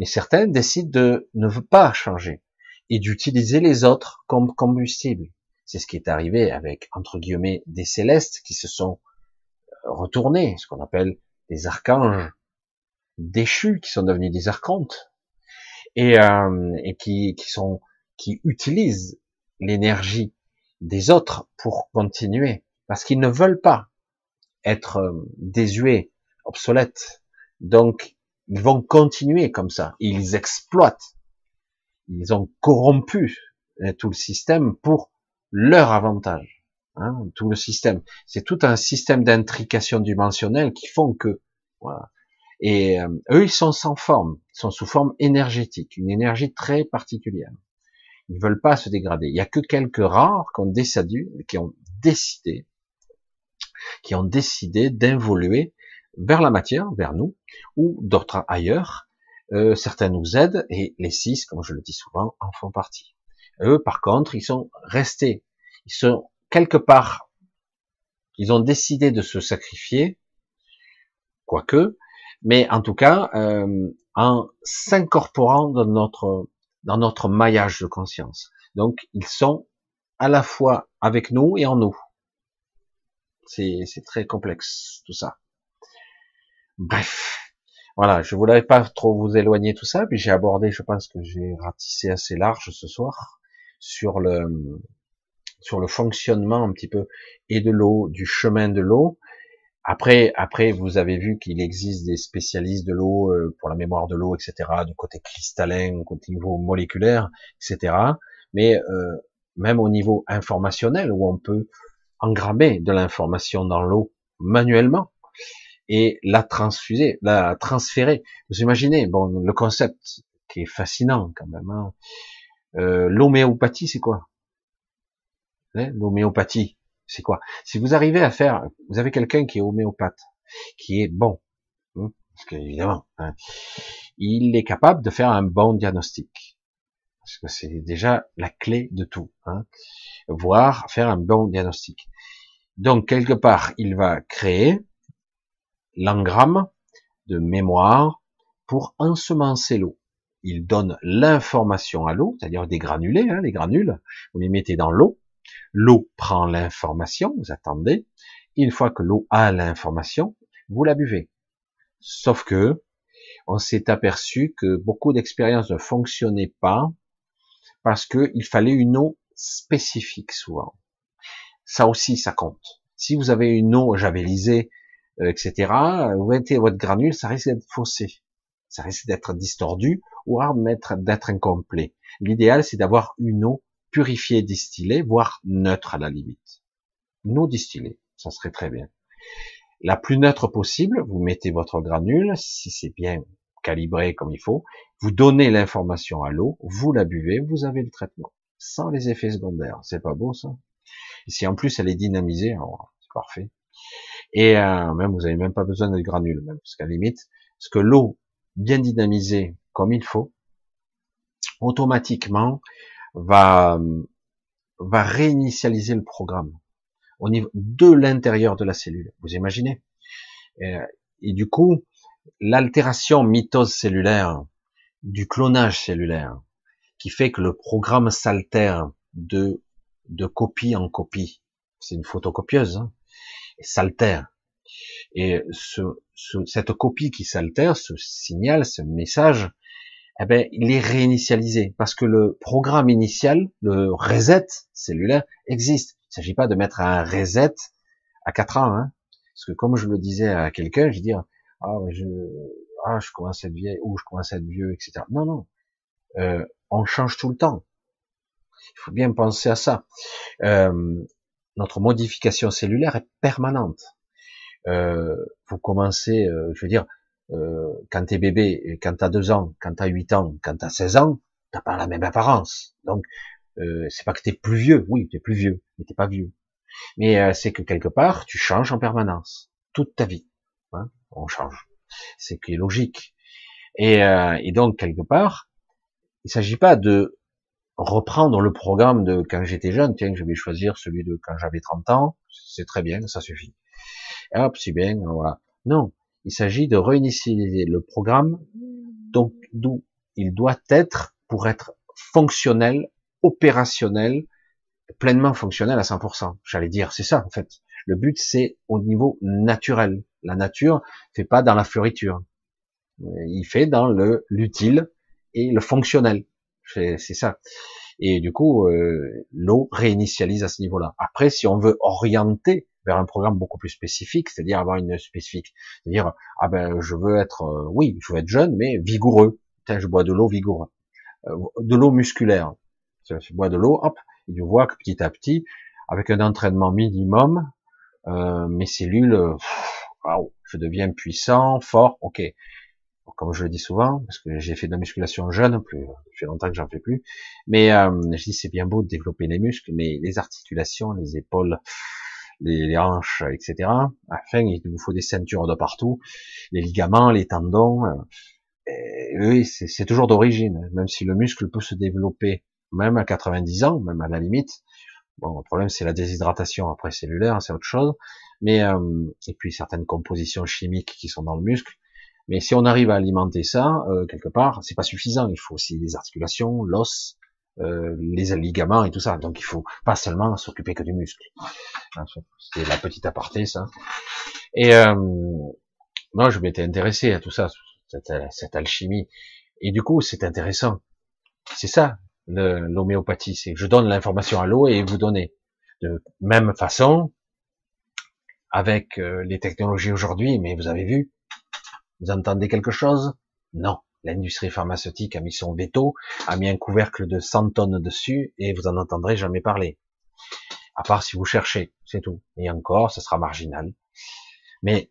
Mais certaines décident de ne pas changer et d'utiliser les autres comme combustible. C'est ce qui est arrivé avec, entre guillemets, des célestes qui se sont euh, retournés, ce qu'on appelle des archanges déchus, qui sont devenus des archontes, et, euh, et qui, qui sont, qui utilisent l'énergie des autres pour continuer, parce qu'ils ne veulent pas être euh, désuets, obsolètes. Donc, ils vont continuer comme ça. Ils exploitent ils ont corrompu euh, tout le système pour leur avantage. Hein, tout le système. C'est tout un système d'intrication dimensionnelle qui font que, voilà. Et euh, eux, ils sont sans forme, ils sont sous forme énergétique, une énergie très particulière. Ils veulent pas se dégrader. Il y a que quelques rares qui ont décidé, qui ont décidé, qui ont décidé d'involuer vers la matière, vers nous, ou d'autres ailleurs. Euh, certains nous aident et les six, comme je le dis souvent, en font partie. Eux, par contre, ils sont restés, ils sont quelque part, ils ont décidé de se sacrifier, quoique, mais en tout cas, euh, en s'incorporant dans notre, dans notre maillage de conscience. Donc, ils sont à la fois avec nous et en nous. C'est très complexe, tout ça. Bref. Voilà, je voulais pas trop vous éloigner tout ça, puis j'ai abordé, je pense que j'ai ratissé assez large ce soir sur le, sur le fonctionnement un petit peu et de l'eau, du chemin de l'eau. Après, après, vous avez vu qu'il existe des spécialistes de l'eau euh, pour la mémoire de l'eau, etc., du côté cristallin, au niveau moléculaire, etc. Mais euh, même au niveau informationnel, où on peut engrammer de l'information dans l'eau manuellement et la transfuser, la transférer. Vous imaginez, bon, le concept qui est fascinant quand même. Hein. Euh, L'homéopathie, c'est quoi? Hein, l'homéopathie, c'est quoi? Si vous arrivez à faire, vous avez quelqu'un qui est homéopathe, qui est bon, hein, parce qu'évidemment, hein, il est capable de faire un bon diagnostic, parce que c'est déjà la clé de tout, hein, voir faire un bon diagnostic. Donc quelque part, il va créer l'engramme de mémoire pour ensemencer l'eau. Il donne l'information à l'eau, c'est-à-dire des granulés, hein, les granules, vous les mettez dans l'eau, L'eau prend l'information, vous attendez. Une fois que l'eau a l'information, vous la buvez. Sauf que, on s'est aperçu que beaucoup d'expériences ne fonctionnaient pas parce qu'il fallait une eau spécifique souvent. Ça aussi, ça compte. Si vous avez une eau javelisée, etc., vous mettez votre granule, ça risque d'être faussé. Ça risque d'être distordu ou d'être incomplet. L'idéal, c'est d'avoir une eau purifié, distillé, voire neutre à la limite. Non distillé, ça serait très bien. La plus neutre possible, vous mettez votre granule, si c'est bien calibré comme il faut, vous donnez l'information à l'eau, vous la buvez, vous avez le traitement, sans les effets secondaires. C'est pas beau ça? Et si en plus elle est dynamisée, c'est parfait. Et euh, même vous avez même pas besoin de granule, même parce qu'à limite, parce que l'eau bien dynamisée comme il faut, automatiquement, va, va réinitialiser le programme au niveau de l'intérieur de la cellule. Vous imaginez? Et, et, du coup, l'altération mitose cellulaire du clonage cellulaire qui fait que le programme s'altère de, de copie en copie. C'est une photocopieuse, hein, s'altère. Et ce, ce, cette copie qui s'altère, ce signal, ce message, eh ben, il est réinitialisé parce que le programme initial, le reset cellulaire, existe. Il ne s'agit pas de mettre un reset à 4 ans, hein. parce que comme je le disais à quelqu'un, je dis ah je ah je commence à être vieille ou je commence à être vieux, etc. Non non, euh, on change tout le temps. Il faut bien penser à ça. Euh, notre modification cellulaire est permanente. Euh, vous commencez, euh, je veux dire, euh, quand t'es bébé, quand t'as deux ans, quand t'as huit ans, quand t'as 16 ans, t'as pas la même apparence. Donc, euh, c'est pas que t'es plus vieux, oui, t'es plus vieux, mais t'es pas vieux. Mais euh, c'est que quelque part, tu changes en permanence, toute ta vie. Hein on change. C'est qui est logique. Et, euh, et donc, quelque part, il s'agit pas de reprendre le programme de quand j'étais jeune, tiens, je vais choisir celui de quand j'avais 30 ans, c'est très bien, ça suffit. Hop, c'est bien, voilà. Non, il s'agit de réinitialiser le programme, donc d'où il doit être pour être fonctionnel, opérationnel, pleinement fonctionnel à 100%. J'allais dire, c'est ça en fait. Le but c'est au niveau naturel. La nature fait pas dans la fleuriture. Il fait dans le l'utile et le fonctionnel. C'est ça. Et du coup, euh, l'eau réinitialise à ce niveau-là. Après, si on veut orienter vers un programme beaucoup plus spécifique, c'est-à-dire avoir une spécifique, c'est-à-dire ah ben je veux être, euh, oui, je veux être jeune mais vigoureux. Tiens, je bois de l'eau vigoureux, euh, de l'eau musculaire. Je bois de l'eau, hop, et je vois que petit à petit, avec un entraînement minimum, euh, mes cellules, je deviens puissant, fort, ok. Comme je le dis souvent, parce que j'ai fait de la musculation jeune, plus, fait longtemps que j'en fais plus, mais euh, je dis c'est bien beau de développer les muscles, mais les articulations, les épaules, les, hanches, etc. Enfin, il vous faut des ceintures de partout, les ligaments, les tendons. Euh, oui, c'est toujours d'origine, même si le muscle peut se développer même à 90 ans, même à la limite. Bon, le problème c'est la déshydratation après cellulaire, c'est autre chose. Mais euh, et puis certaines compositions chimiques qui sont dans le muscle. Mais si on arrive à alimenter ça euh, quelque part, c'est pas suffisant. Il faut aussi les articulations, l'os, euh, les ligaments et tout ça. Donc il faut pas seulement s'occuper que du muscle. C'est la petite aparté ça. Et euh, moi je m'étais intéressé à tout ça, cette, cette alchimie. Et du coup c'est intéressant. C'est ça l'homéopathie, c'est je donne l'information à l'eau et vous donnez. De même façon, avec euh, les technologies aujourd'hui, mais vous avez vu, vous entendez quelque chose? Non. L'industrie pharmaceutique a mis son veto, a mis un couvercle de 100 tonnes dessus, et vous en entendrez jamais parler. À part si vous cherchez, c'est tout. Et encore, ce sera marginal. Mais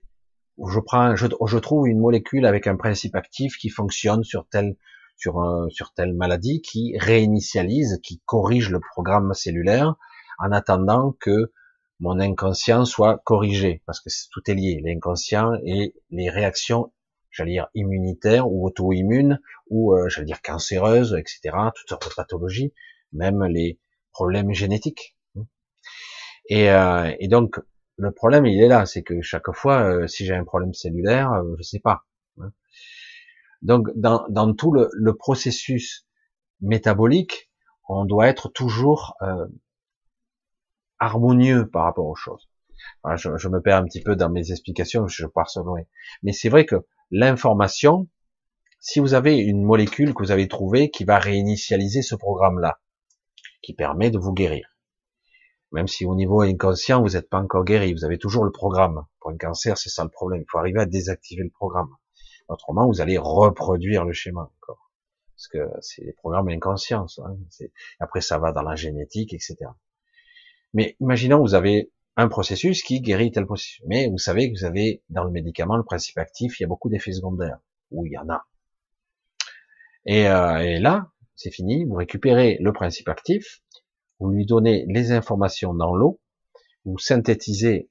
je trouve une molécule avec un principe actif qui fonctionne sur telle maladie qui réinitialise, qui corrige le programme cellulaire en attendant que mon inconscient soit corrigé, parce que tout est lié, l'inconscient et les réactions, j'allais dire immunitaires ou auto-immunes, ou euh, j'allais dire cancéreuses, etc., toutes sortes de pathologies, même les problèmes génétiques. Et, euh, et donc le problème il est là, c'est que chaque fois, euh, si j'ai un problème cellulaire, euh, je sais pas. Hein. Donc, dans, tout le, le, processus métabolique, on doit être toujours harmonieux par rapport aux choses. je, me perds un petit peu dans mes explications, je pars sur loin. Mais c'est vrai que l'information, si vous avez une molécule que vous avez trouvée qui va réinitialiser ce programme-là, qui permet de vous guérir, même si au niveau inconscient, vous n'êtes pas encore guéri, vous avez toujours le programme. Pour un cancer, c'est ça le problème. Il faut arriver à désactiver le programme. Autrement, vous allez reproduire le schéma encore. Parce que c'est des programmes inconscients. Hein. Après, ça va dans la génétique, etc. Mais imaginons, vous avez un processus qui guérit tel processus. Mais vous savez que vous avez dans le médicament le principe actif, il y a beaucoup d'effets secondaires. Ou il y en a. Et, euh, là, c'est fini. Vous récupérez le principe actif, vous lui donnez les informations dans l'eau, vous synthétisez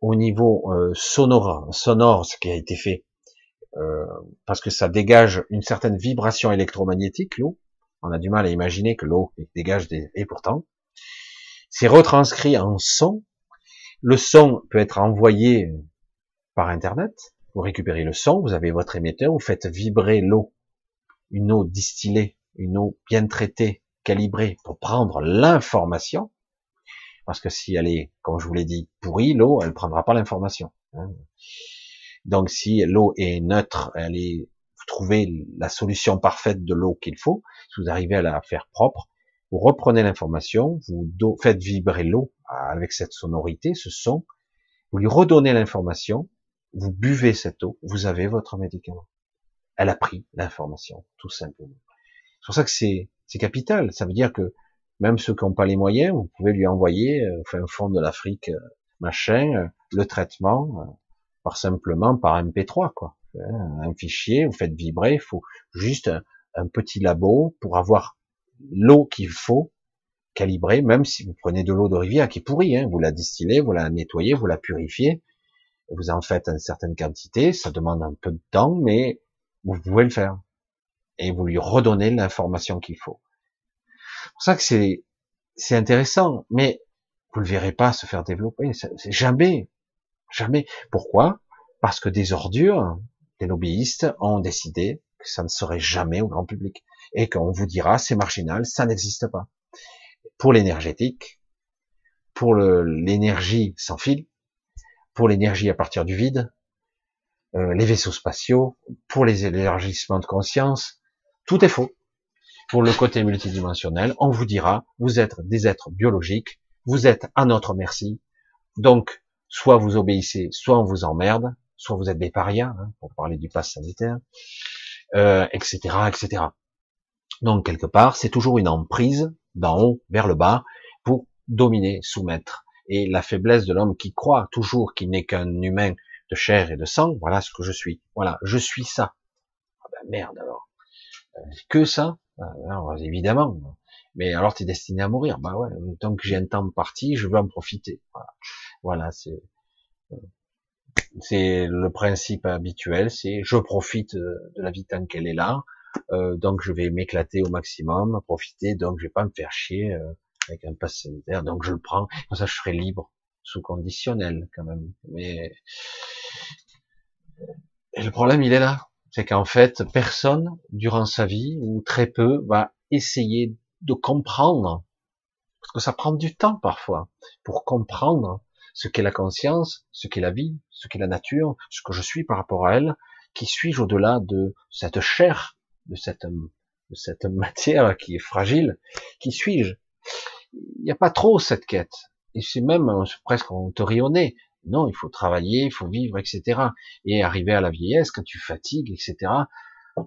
au niveau euh, sonore, sonore ce qui a été fait euh, parce que ça dégage une certaine vibration électromagnétique, l'eau. On a du mal à imaginer que l'eau dégage des... Et pourtant, c'est retranscrit en son. Le son peut être envoyé par Internet. Vous récupérez le son, vous avez votre émetteur, vous faites vibrer l'eau. Une eau distillée, une eau bien traitée, calibrée pour prendre l'information. Parce que si elle est, comme je vous l'ai dit, pourrie, l'eau, elle prendra pas l'information. Hein. Donc si l'eau est neutre, elle est, vous trouvez la solution parfaite de l'eau qu'il faut, si vous arrivez à la faire propre, vous reprenez l'information, vous faites vibrer l'eau avec cette sonorité, ce son, vous lui redonnez l'information, vous buvez cette eau, vous avez votre médicament. Elle a pris l'information, tout simplement. C'est pour ça que c'est, c'est capital. Ça veut dire que même ceux qui n'ont pas les moyens, vous pouvez lui envoyer, euh, enfin, fond de l'Afrique, euh, machin, euh, le traitement, par simplement par MP3 quoi. Un fichier, vous faites vibrer, il faut juste un, petit labo pour avoir l'eau qu'il faut calibrer, même si vous prenez de l'eau de rivière qui est pourrie, hein, vous la distillez, vous la nettoyez, vous la purifiez, vous en faites une certaine quantité, ça demande un peu de temps, mais vous pouvez le faire. Et vous lui redonnez l'information qu'il faut. C'est pour ça que c'est, intéressant, mais vous le verrez pas se faire développer. C'est jamais, Jamais. Pourquoi? Parce que des ordures, des lobbyistes ont décidé que ça ne serait jamais au grand public et qu'on vous dira c'est marginal, ça n'existe pas. Pour l'énergétique, pour l'énergie sans fil, pour l'énergie à partir du vide, euh, les vaisseaux spatiaux, pour les élargissements de conscience, tout est faux. Pour le côté multidimensionnel, on vous dira, vous êtes des êtres biologiques, vous êtes à notre merci, donc soit vous obéissez, soit on vous emmerde, soit vous êtes des parias, hein, pour parler du pass sanitaire, euh, etc., etc. Donc quelque part, c'est toujours une emprise d'en haut vers le bas pour dominer, soumettre. Et la faiblesse de l'homme qui croit toujours qu'il n'est qu'un humain de chair et de sang, voilà ce que je suis. Voilà, je suis ça. Ah ben merde alors. Euh, que ça? Alors, Évidemment. Mais alors tu es destiné à mourir. Bah ouais, tant que j'ai un temps parti, je veux en profiter. Voilà, voilà c'est euh, c'est le principe habituel, c'est je profite de la vie tant qu'elle est là, euh, donc je vais m'éclater au maximum, profiter, donc je vais pas me faire chier euh, avec un pass sanitaire, donc je le prends, comme ça je serai libre, sous conditionnel quand même. Mais le problème il est là, c'est qu'en fait personne durant sa vie ou très peu va essayer de comprendre, parce que ça prend du temps parfois pour comprendre ce qu'est la conscience, ce qu'est la vie, ce qu'est la nature, ce que je suis par rapport à elle, qui suis-je au-delà de cette chair, de cette, de cette matière qui est fragile, qui suis-je? Il n'y a pas trop cette quête, et c'est même euh, presque on te Non, il faut travailler, il faut vivre, etc. Et arriver à la vieillesse, quand tu fatigues, etc.,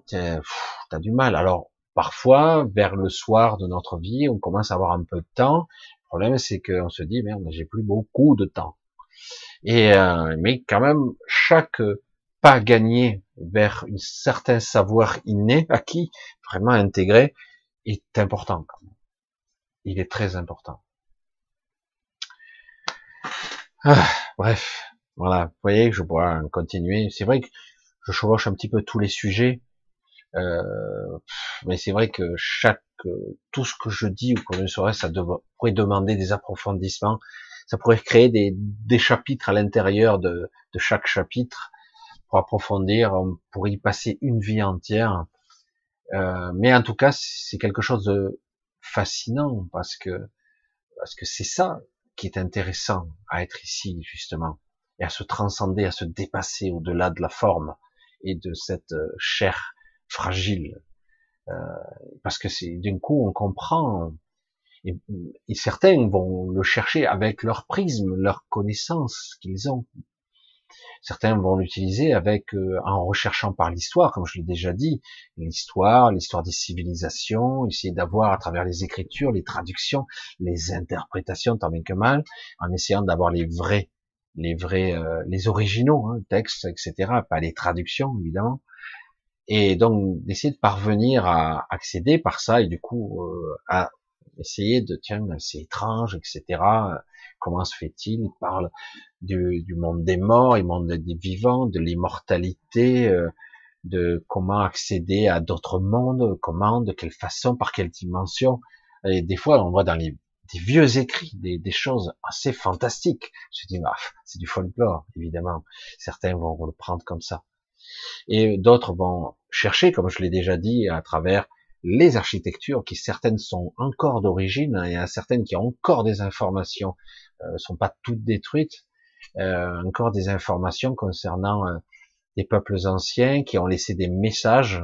tu as du mal. Alors, parfois, vers le soir de notre vie, on commence à avoir un peu de temps, problème, c'est qu'on se dit, merde, j'ai plus beaucoup de temps. Et euh, mais quand même, chaque pas gagné vers un certain savoir inné, acquis, vraiment intégré, est important. Il est très important. Ah, bref, voilà. Vous voyez, je pourrais continuer. C'est vrai que je chevauche un petit peu tous les sujets, euh, mais c'est vrai que chaque tout ce que je dis ou que je saurais, ça pourrait demander des approfondissements. Ça pourrait créer des, chapitres à l'intérieur de, chaque chapitre pour approfondir. On pourrait y passer une vie entière. Euh, mais en tout cas, c'est quelque chose de fascinant parce que parce que c'est ça qui est intéressant à être ici justement et à se transcender, à se dépasser au-delà de la forme et de cette euh, chair fragile. Euh, parce que c'est d'un coup on comprend et, et, certains vont le chercher avec leur prisme, leur connaissance qu'ils ont. Certains vont l'utiliser avec euh, en recherchant par l'histoire, comme je l'ai déjà dit, l'histoire, l'histoire des civilisations, essayer d'avoir à travers les écritures, les traductions, les interprétations, tant bien que mal, en essayant d'avoir les vrais, les vrais, euh, les originaux, hein, textes, etc., pas les traductions évidemment et donc d'essayer de parvenir à accéder par ça et du coup euh, à essayer de tiens c'est étrange etc comment se fait-il il parle du, monde des morts du monde des vivants de l'immortalité euh, de comment accéder à d'autres mondes comment de quelle façon par quelle dimension et des fois on voit dans les des vieux écrits, des, choses assez fantastiques. Je dis, bah, c'est du folklore, évidemment. Certains vont le prendre comme ça. Et d'autres vont chercher, comme je l'ai déjà dit, à travers les architectures qui certaines sont encore d'origine et à certaines qui ont encore des informations, euh, sont pas toutes détruites, euh, encore des informations concernant euh, des peuples anciens qui ont laissé des messages,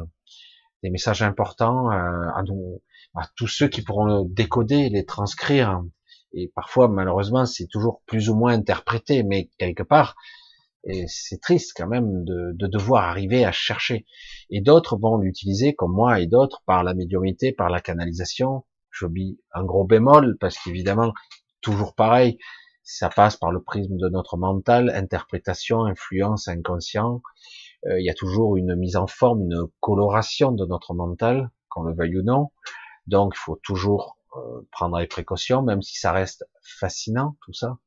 des messages importants euh, à, nous, à tous ceux qui pourront décoder, les transcrire. Et parfois, malheureusement, c'est toujours plus ou moins interprété, mais quelque part, c'est triste quand même de, de, devoir arriver à chercher. Et d'autres vont l'utiliser, comme moi et d'autres, par la médiumité, par la canalisation. Je mis un gros bémol, parce qu'évidemment, toujours pareil, ça passe par le prisme de notre mental, interprétation, influence, inconscient. Euh, il y a toujours une mise en forme, une coloration de notre mental, qu'on le veuille ou non. Donc, il faut toujours euh, prendre les précautions, même si ça reste fascinant, tout ça.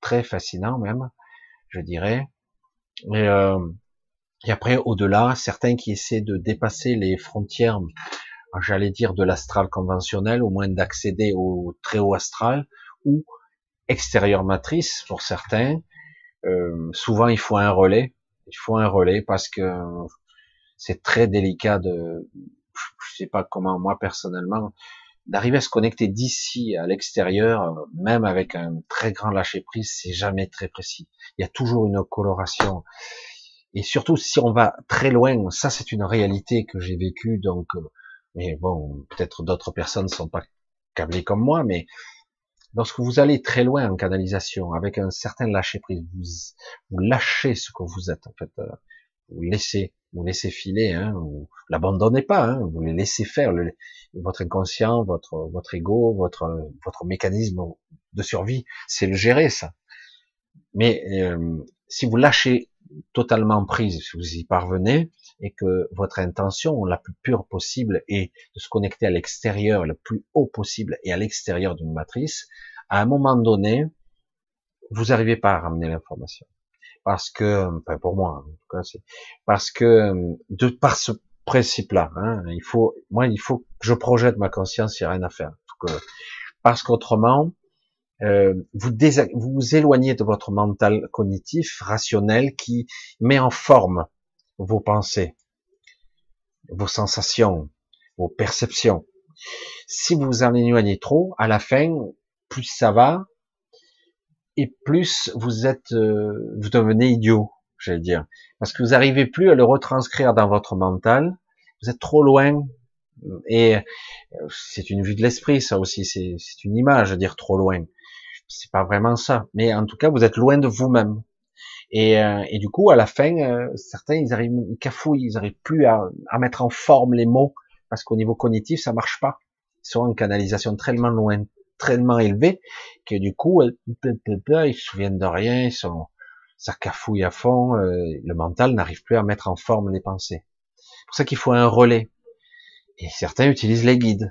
Très fascinant même, je dirais. Et, euh, et après, au-delà, certains qui essaient de dépasser les frontières, j'allais dire de l'astral conventionnel, au moins d'accéder au très haut astral, ou extérieur matrice pour certains. Euh, souvent, il faut un relais. Il faut un relais parce que c'est très délicat de, je sais pas comment moi personnellement, d'arriver à se connecter d'ici à l'extérieur, même avec un très grand lâcher prise, c'est jamais très précis. Il y a toujours une coloration. Et surtout, si on va très loin, ça c'est une réalité que j'ai vécue, donc, euh, mais bon, peut-être d'autres personnes ne sont pas câblées comme moi, mais lorsque vous allez très loin en canalisation, avec un certain lâcher prise, vous, vous lâchez ce que vous êtes, en fait. Euh, vous laissez, vous laissez filer, hein, vous l'abandonnez pas, hein, vous les laissez faire. votre inconscient, votre votre ego, votre votre mécanisme de survie, c'est le gérer ça. Mais euh, si vous lâchez totalement prise, si vous y parvenez, et que votre intention la plus pure possible est de se connecter à l'extérieur, le plus haut possible, et à l'extérieur d'une matrice, à un moment donné, vous n'arrivez pas à ramener l'information. Parce que, enfin pour moi, en tout cas, c'est parce que de par ce principe-là, hein, il faut, moi, il faut que je projette ma conscience, il n'y a rien à faire. Parce qu'autrement, euh, vous, vous vous éloignez de votre mental cognitif, rationnel, qui met en forme vos pensées, vos sensations, vos perceptions. Si vous en éloignez trop, à la fin, plus ça va, et plus vous êtes, euh, vous devenez idiot, j'allais dire, parce que vous n'arrivez plus à le retranscrire dans votre mental. Vous êtes trop loin, et euh, c'est une vue de l'esprit, ça aussi, c'est une image, dire trop loin. C'est pas vraiment ça, mais en tout cas, vous êtes loin de vous-même. Et, euh, et, du coup, à la fin, certains, ils arrivent, ils cafouillent, ils n'arrivent plus à, à, mettre en forme les mots, parce qu'au niveau cognitif, ça marche pas. Ils sont en canalisation tellement loin, tellement élevé que du coup, ils se souviennent de rien, ils sont, ça cafouille à fond, euh, le mental n'arrive plus à mettre en forme les pensées. C'est pour ça qu'il faut un relais. Et certains utilisent les guides.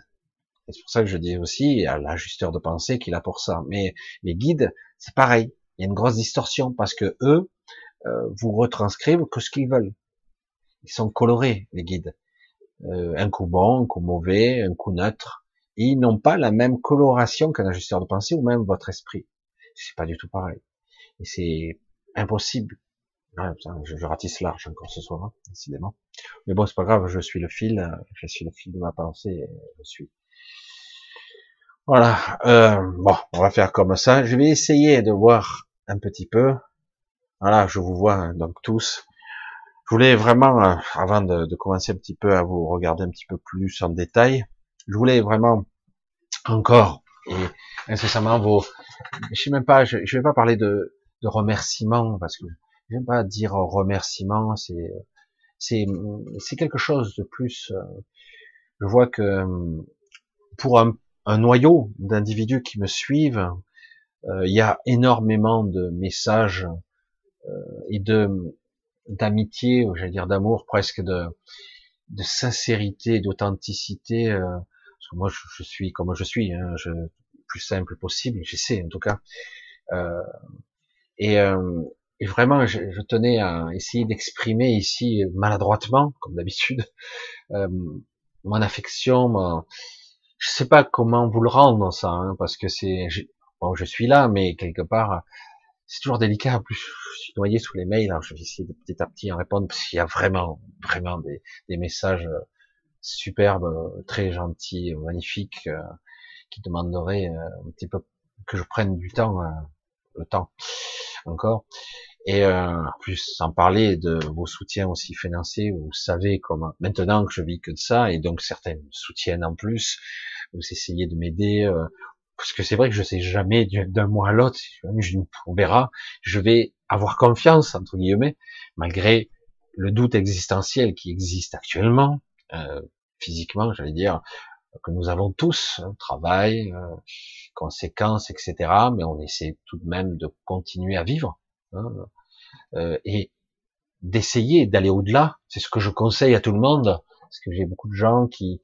C'est pour ça que je dis aussi à l'ajusteur de pensée qu'il a pour ça. Mais les guides, c'est pareil. Il y a une grosse distorsion parce que eux euh, vous retranscrivent que ce qu'ils veulent. Ils sont colorés, les guides. Euh, un coup bon, un coup mauvais, un coup neutre ils n'ont pas la même coloration qu'un ajusteur de pensée ou même votre esprit. C'est pas du tout pareil. Et c'est impossible. je, ratisse large encore ce soir, hein, décidément. Mais bon, c'est pas grave, je suis le fil, je suis le fil de ma pensée, je suis. Voilà. Euh, bon, on va faire comme ça. Je vais essayer de voir un petit peu. Voilà, je vous vois hein, donc tous. Je voulais vraiment, euh, avant de, commencer un petit peu à vous regarder un petit peu plus en détail, je voulais vraiment encore et incessamment vos, je sais même pas, je, je vais pas parler de, remerciements parce que j'aime pas dire remerciements, c'est c'est c'est quelque chose de plus. Euh, je vois que pour un, un noyau d'individus qui me suivent, euh, il y a énormément de messages euh, et de d'amitié, j'allais dire d'amour, presque de de sincérité, d'authenticité moi je, suis comme je suis, hein, je, plus simple possible, j'essaie en tout cas. Euh, et, euh, et, vraiment, je, je, tenais à essayer d'exprimer ici maladroitement, comme d'habitude, euh, mon affection. Mon... Je sais pas comment vous le rendre ça, hein, parce que c'est bon, je suis là, mais quelque part, c'est toujours délicat. En plus, je suis noyé sous les mails. Alors je vais essayer de petit à petit en répondre parce qu'il y a vraiment, vraiment des, des messages superbe, très gentil, magnifique, euh, qui demanderait euh, un petit peu que je prenne du temps, euh, le temps encore. Et en plus, sans parler de vos soutiens aussi financiers, vous savez comment. Maintenant que je vis que de ça, et donc certains soutiennent en plus, vous essayez de m'aider, parce que c'est vrai que je sais jamais d'un mois à l'autre. On verra. Je vais avoir confiance entre guillemets, malgré le doute existentiel qui existe actuellement, euh, physiquement, j'allais dire, que nous avons tous, hein, travail, euh, conséquences, etc. Mais on essaie tout de même de continuer à vivre hein, euh, et d'essayer d'aller au-delà. C'est ce que je conseille à tout le monde, parce que j'ai beaucoup de gens qui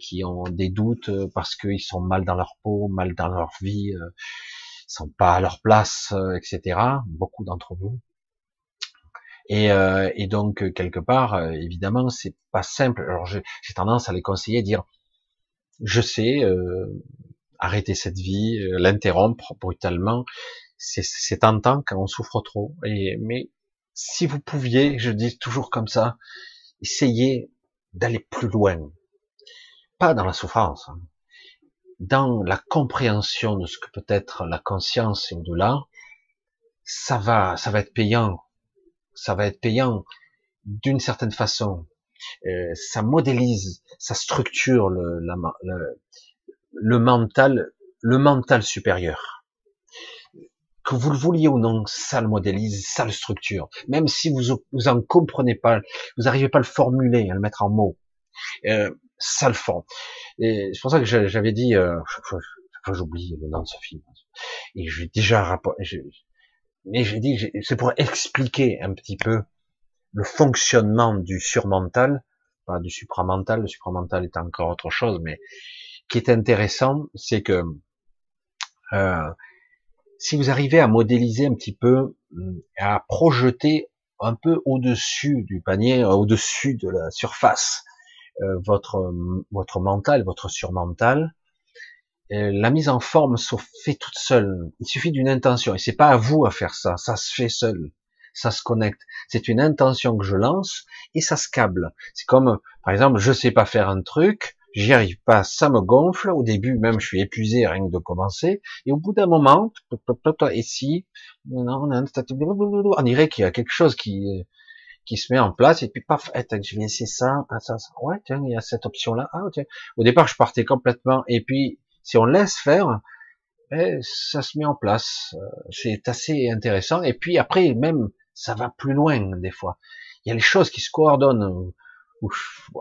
qui ont des doutes parce qu'ils sont mal dans leur peau, mal dans leur vie, euh, sont pas à leur place, etc. Beaucoup d'entre vous. Et, euh, et donc quelque part, euh, évidemment, c'est pas simple. Alors j'ai tendance à les conseiller, dire, je sais, euh, arrêter cette vie, euh, l'interrompre brutalement, c'est tentant quand on souffre trop. Et mais si vous pouviez, je dis toujours comme ça, essayez d'aller plus loin, pas dans la souffrance, hein. dans la compréhension de ce que peut être la conscience et au-delà. Ça va, ça va être payant ça va être payant d'une certaine façon. Euh, ça modélise, ça structure le, le, mental, le mental supérieur. Que vous le vouliez ou non, ça le modélise, ça le structure. Même si vous vous en comprenez pas, vous n'arrivez pas à le formuler, à le mettre en mots, euh, ça le forme. Et c'est pour ça que j'avais dit, euh, j'oublie le nom de ce film, et j'ai déjà mais j'ai dit, c'est pour expliquer un petit peu le fonctionnement du surmental, pas du supramental, le supramental est encore autre chose, mais qui est intéressant, c'est que euh, si vous arrivez à modéliser un petit peu, à projeter un peu au-dessus du panier, au-dessus de la surface, euh, votre votre mental, votre surmental, euh, la mise en forme se fait toute seule. Il suffit d'une intention. Et c'est pas à vous à faire ça. Ça se fait seul. Ça se connecte. C'est une intention que je lance et ça se câble. C'est comme, par exemple, je sais pas faire un truc, j'y arrive pas, ça me gonfle. Au début, même, je suis épuisé rien que de commencer. Et au bout d'un moment, et si, on dirait qu'il y a quelque chose qui, qui se met en place et puis paf, eh, je vais essayer ça, ah, ça, ça, ouais, tiens, il y a cette option là. Ah, tiens. Au départ, je partais complètement et puis si on laisse faire, eh, ça se met en place. Euh, c'est assez intéressant. Et puis après, même, ça va plus loin des fois. Il y a les choses qui se coordonnent.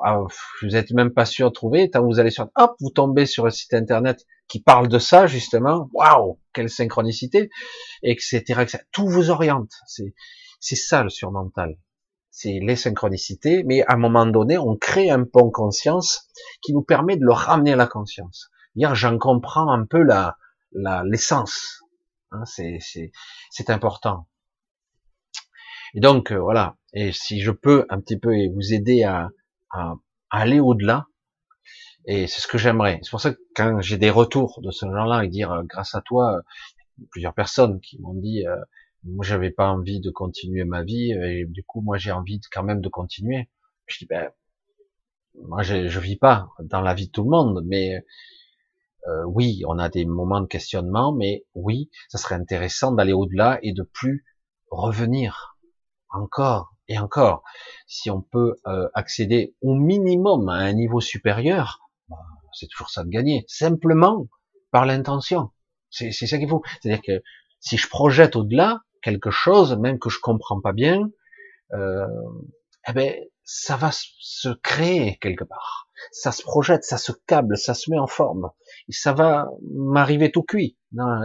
Ah, vous êtes même pas sûr de trouver. Quand vous allez sur, hop, vous tombez sur un site internet qui parle de ça justement. Waouh, quelle synchronicité, etc., etc. Tout vous oriente. C'est c'est ça le surmental. C'est les synchronicités, mais à un moment donné, on crée un pont conscience qui nous permet de le ramener à la conscience dire j'en comprends un peu la l'essence. Hein, c'est c'est important. Et donc euh, voilà. Et si je peux un petit peu vous aider à, à, aller au-delà, et c'est ce que j'aimerais. C'est pour ça que quand j'ai des retours de ce genre-là et dire euh, grâce à toi, euh, plusieurs personnes qui m'ont dit moi j'avais pas envie de continuer ma vie et du coup moi j'ai envie quand même de continuer. Je dis ben moi je, je vis pas dans la vie de tout le monde, mais euh, oui, on a des moments de questionnement, mais oui, ça serait intéressant d'aller au-delà et de plus revenir encore et encore. Si on peut euh, accéder au minimum à un niveau supérieur, bah, c'est toujours ça de gagner. Simplement par l'intention. C'est ça qu'il faut. C'est-à-dire que si je projette au-delà quelque chose, même que je comprends pas bien, euh, eh ben ça va se créer quelque part. Ça se projette, ça se câble, ça se met en forme ça va m'arriver tout cuit.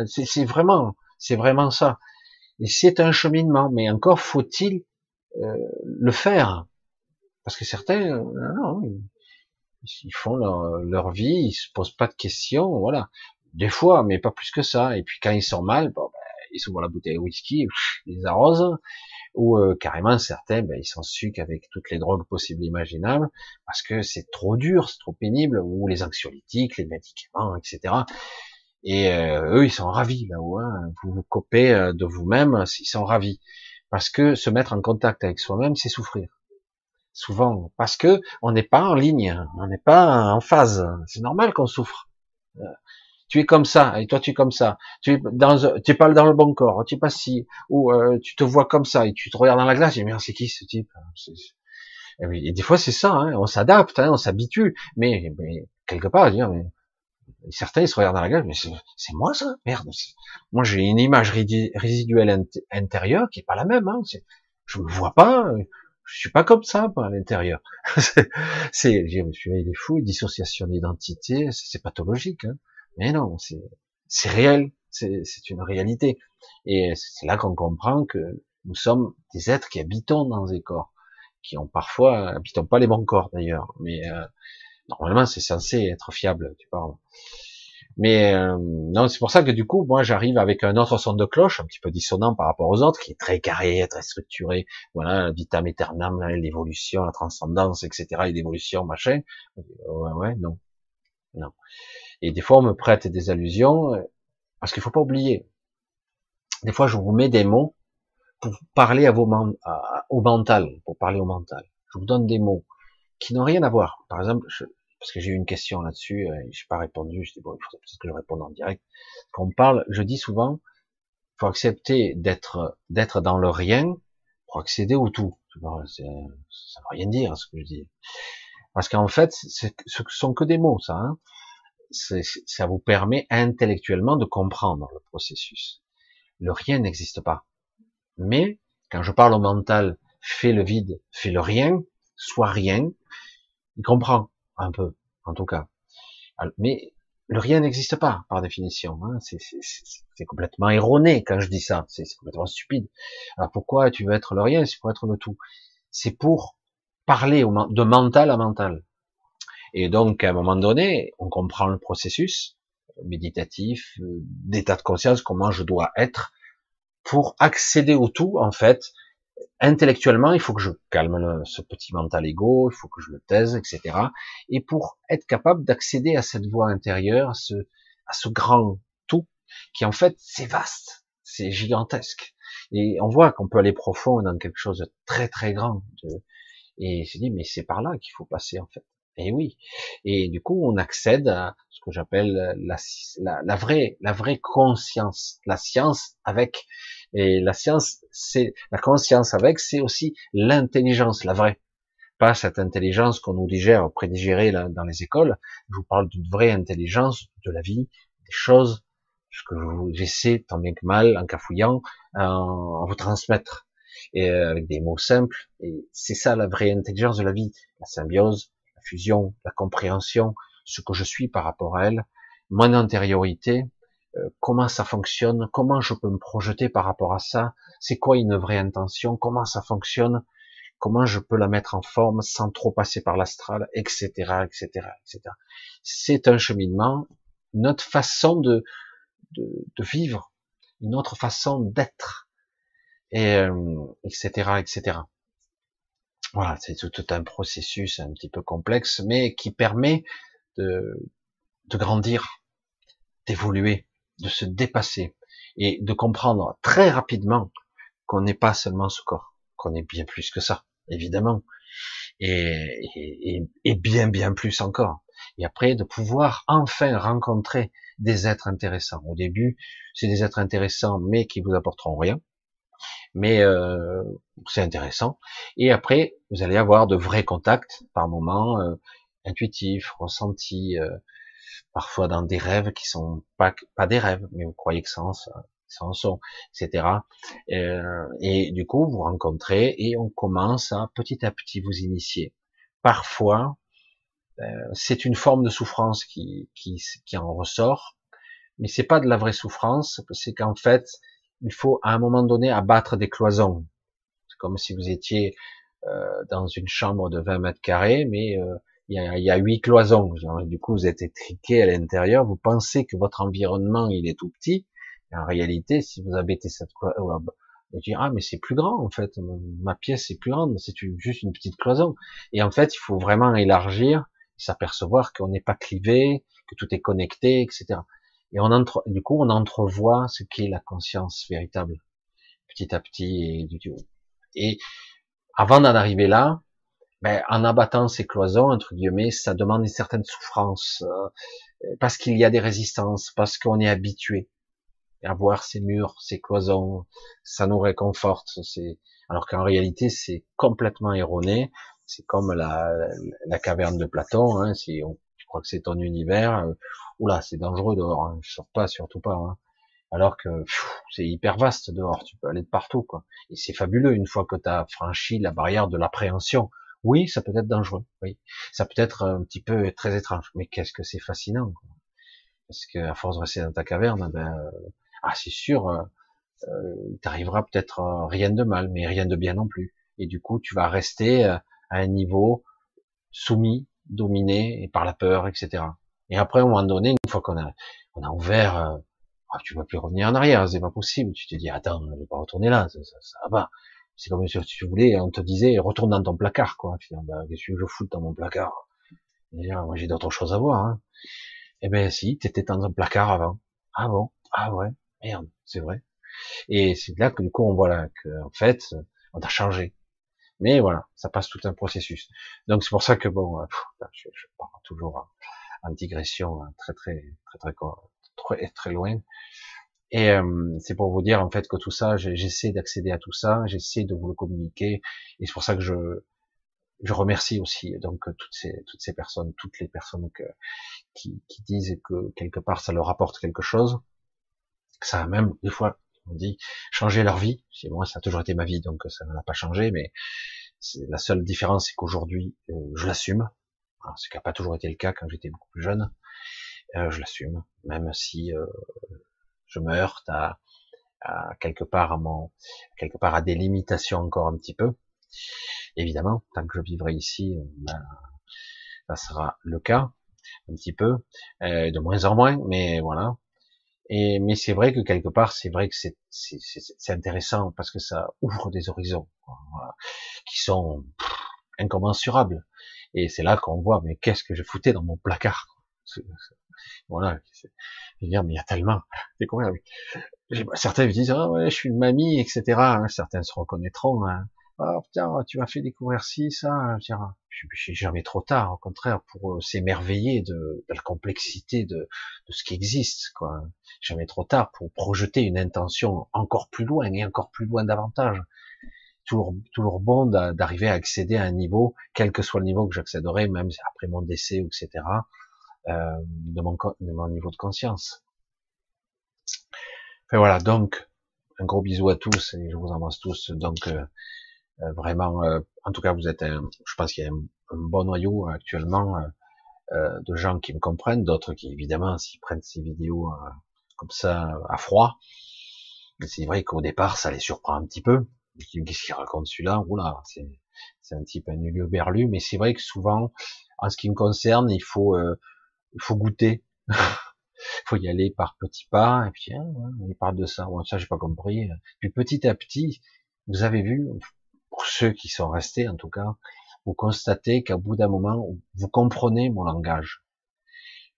C'est vraiment, c'est vraiment ça. C'est un cheminement, mais encore faut-il euh, le faire, parce que certains, euh, non, ils, font leur, vie, ils se posent pas de questions, voilà. Des fois, mais pas plus que ça. Et puis quand ils sont mal, bon, ben, ils s'ouvrent la bouteille de whisky, ils arrosent, ou euh, carrément certains, ben, ils s'en sucent avec toutes les drogues possibles et imaginables, parce que c'est trop dur, c'est trop pénible, ou les anxiolytiques, les médicaments, etc. Et euh, eux, ils sont ravis là-haut. Hein. Vous vous copez euh, de vous-même, ils sont ravis. Parce que se mettre en contact avec soi-même, c'est souffrir. Souvent, parce que on n'est pas en ligne, on n'est pas en phase. C'est normal qu'on souffre tu es comme ça, et toi tu es comme ça, tu es dans, tu es pas dans le bon corps, tu es pas si, ou euh, tu te vois comme ça, et tu te regardes dans la glace, et mais c'est qui ce type et, des fois c'est ça, hein, on s'adapte, hein, on s'habitue, mais, mais, quelque part, dire, mais certains ils se regardent dans la glace, mais c'est moi ça, merde. Moi j'ai une image résiduelle intérieure qui est pas la même, hein, je me vois pas, je suis pas comme ça à l'intérieur. [LAUGHS] c'est, je me suis dit, des fous, dissociation d'identité, c'est pathologique. Hein. Mais non, c'est réel, c'est une réalité. Et c'est là qu'on comprend que nous sommes des êtres qui habitons dans des corps, qui ont parfois, habitons pas les bons corps d'ailleurs, mais euh, normalement c'est censé être fiable, tu parles. Mais euh, non, c'est pour ça que du coup, moi, j'arrive avec un autre son de cloche, un petit peu dissonant par rapport aux autres, qui est très carré, très structuré. Voilà, vitam aeternam, l'évolution, la transcendance, etc., l'évolution, machin. Ouais, ouais, non, non. Et des fois, on me prête des allusions, euh, parce qu'il faut pas oublier. Des fois, je vous mets des mots pour parler à vos, au mental, pour parler au mental. Je vous donne des mots qui n'ont rien à voir. Par exemple, parce que j'ai eu une question là-dessus, euh, je n'ai pas répondu, je dis bon, il faudrait peut-être que je réponde en direct. Quand on parle, je dis souvent, faut accepter d'être d'être dans le rien pour accéder au tout. Ça veut rien dire ce que je dis. Parce qu'en fait, ce sont que des mots, ça. Hein ça vous permet intellectuellement de comprendre le processus. le rien n'existe pas. Mais quand je parle au mental, fais le vide, fais le rien, soit rien, il comprend un peu, en tout cas. Mais le rien n'existe pas par définition. Hein. C'est complètement erroné quand je dis ça. C'est complètement stupide. Alors pourquoi tu veux être le rien? C'est pour être le tout. C'est pour parler de mental à mental. Et donc à un moment donné, on comprend le processus méditatif, euh, d'état de conscience, comment je dois être pour accéder au tout. En fait, intellectuellement, il faut que je calme ce petit mental égo, il faut que je le taise, etc. Et pour être capable d'accéder à cette voie intérieure, à ce, grand tout, qui en fait, c'est vaste, c'est gigantesque. Et on voit qu'on peut aller profond dans quelque chose de très très grand. Et je dis, mais c'est par là qu'il faut passer en fait. Et oui. Et du coup, on accède à ce que j'appelle la, la, la, vraie, la vraie conscience, la science avec et la science, c'est la conscience avec, c'est aussi l'intelligence, la vraie. Pas cette intelligence qu'on nous digère, prédigérée dans les écoles. Je vous parle d'une vraie intelligence de la vie, des choses, ce que j'essaie tant bien que mal, en cafouillant, en, vous transmettre, et euh, avec des mots simples. Et c'est ça la vraie intelligence de la vie, la symbiose, fusion, la compréhension, ce que je suis par rapport à elle, mon antériorité, euh, comment ça fonctionne, comment je peux me projeter par rapport à ça, c'est quoi une vraie intention, comment ça fonctionne, comment je peux la mettre en forme sans trop passer par l'astral, etc., etc., etc. C'est un cheminement, notre façon de, de, de vivre, une autre façon d'être, et euh, etc., etc. Voilà, c'est tout, un processus un petit peu complexe, mais qui permet de, grandir, d'évoluer, de se dépasser et de comprendre très rapidement qu'on n'est pas seulement ce corps, qu'on est bien plus que ça, évidemment, et, et, bien bien plus encore. Et après de pouvoir enfin rencontrer des êtres intéressants. Au début, c'est des êtres intéressants, mais qui vous apporteront rien. Mais euh, c'est intéressant. Et après, vous allez avoir de vrais contacts par moments euh, intuitifs, ressentis, euh, parfois dans des rêves qui sont pas pas des rêves, mais vous croyez que ça en, ça en sont, etc. Euh, et du coup, vous rencontrez et on commence à petit à petit vous initier. Parfois, euh, c'est une forme de souffrance qui, qui, qui en ressort, mais c'est pas de la vraie souffrance, c'est qu'en fait, il faut à un moment donné abattre des cloisons. C'est comme si vous étiez euh, dans une chambre de 20 mètres carrés, mais euh, il y a, huit cloisons. du coup, vous êtes étriqué à l'intérieur. Vous pensez que votre environnement il est tout petit. en réalité, si vous habitez cette cloison, euh, vous dire ah mais c'est plus grand en fait. Ma pièce est plus grande. C'est juste une petite cloison. Et en fait, il faut vraiment élargir, s'apercevoir qu'on n'est pas clivé, que tout est connecté, etc. Et on entre, du coup, on entrevoit ce qu'est la conscience véritable, petit à petit. Et, et avant d'en arriver là, ben, en abattant ces cloisons, entre guillemets, ça demande une certaine souffrance, euh, parce qu'il y a des résistances, parce qu'on est habitué à voir ces murs, ces cloisons, ça nous réconforte. C'est alors qu'en réalité, c'est complètement erroné. C'est comme la, la, caverne de Platon. Hein, si on, crois que c'est ton univers, euh, oula, c'est dangereux dehors. Hein, je sors pas, surtout pas. Hein. Alors que c'est hyper vaste dehors, tu peux aller de partout, quoi. Et c'est fabuleux une fois que tu as franchi la barrière de l'appréhension oui, ça peut être dangereux. Oui, ça peut être un petit peu très étrange. Mais qu'est-ce que c'est fascinant. Parce que à force de rester dans ta caverne, ben, euh, ah c'est sûr, euh, euh t'arrivera peut-être rien de mal, mais rien de bien non plus. Et du coup, tu vas rester à un niveau soumis, dominé et par la peur, etc. Et après, à un moment donné, une fois qu'on a, on a ouvert, ah, tu vas plus revenir en arrière, c'est pas possible. Tu te dis, attends, je vais pas retourner là, ça, ça, ça va. C'est comme si tu voulais, on te disait, retourne dans ton placard, quoi. bah, qu'est-ce que je fous dans mon placard? Moi, j'ai d'autres choses à voir. Hein. Eh ben, si, t'étais dans un placard avant. Ah bon? Ah ouais. Merde, c'est vrai. Et c'est là que du coup, on voit là que, en fait, on a changé. Mais voilà, ça passe tout un processus. Donc c'est pour ça que bon, euh, je, je pars toujours en, digression hein, très très très très très, très loin. Et euh, c'est pour vous dire en fait que tout ça, j'essaie d'accéder à tout ça, j'essaie de vous le communiquer, et c'est pour ça que je je remercie aussi donc toutes ces toutes ces personnes, toutes les personnes que, qui, qui disent que quelque part ça leur apporte quelque chose. Ça a même des fois on dit changer leur vie. Moi, ça a toujours été ma vie, donc ça n'a pas changé, mais la seule différence, c'est qu'aujourd'hui, euh, je l'assume. Ce qui n'a pas toujours été le cas quand j'étais beaucoup plus jeune. Euh, je l'assume, même si euh, je me heurte à, à, quelque part à mon, quelque part à des limitations encore un petit peu. Évidemment, tant que je vivrai ici, ben, ça sera le cas un petit peu, euh, de moins en moins, mais voilà. Et mais c'est vrai que quelque part, c'est vrai que c'est c'est intéressant parce que ça ouvre des horizons voilà, qui sont incommensurables. Et c'est là qu'on voit, mais qu'est-ce que je foutais dans mon placard Voilà. Je veux dire, mais il y a tellement. [LAUGHS] C'est quoi Certains me disent, ah ouais, je suis une mamie, etc. Hein, certains se reconnaîtront. Hein. Ah putain, tu m'as fait découvrir ci, ça. Je suis jamais trop tard, au contraire, pour euh, s'émerveiller de, la complexité de, ce qui existe. Quoi. Jamais trop tard pour projeter une intention encore plus loin et encore plus loin davantage. Toujours, toujours bon d'arriver à accéder à un niveau, quel que soit le niveau que j'accéderai, même après mon décès, etc., euh, de, mon, niveau de conscience. Enfin voilà, donc un gros bisou à tous et je vous embrasse tous. Donc euh, vraiment, euh, en tout cas, vous êtes, un, je pense qu'il y a un, bon noyau actuellement euh, de gens qui me comprennent, d'autres qui évidemment, s'ils prennent ces vidéos comme ça à froid, c'est vrai qu'au départ, ça les surprend un petit peu. Qu'est-ce qu'il raconte celui-là? Oula, c'est c'est un type un lieu berlu, mais c'est vrai que souvent, en ce qui me concerne, il faut il faut goûter. il [LAUGHS] faut y aller par petits pas, et puis hein, il parle de ça, bon, ça j'ai pas compris. Puis petit à petit, vous avez vu, pour ceux qui sont restés en tout cas, vous constatez qu'à bout d'un moment, vous comprenez mon langage,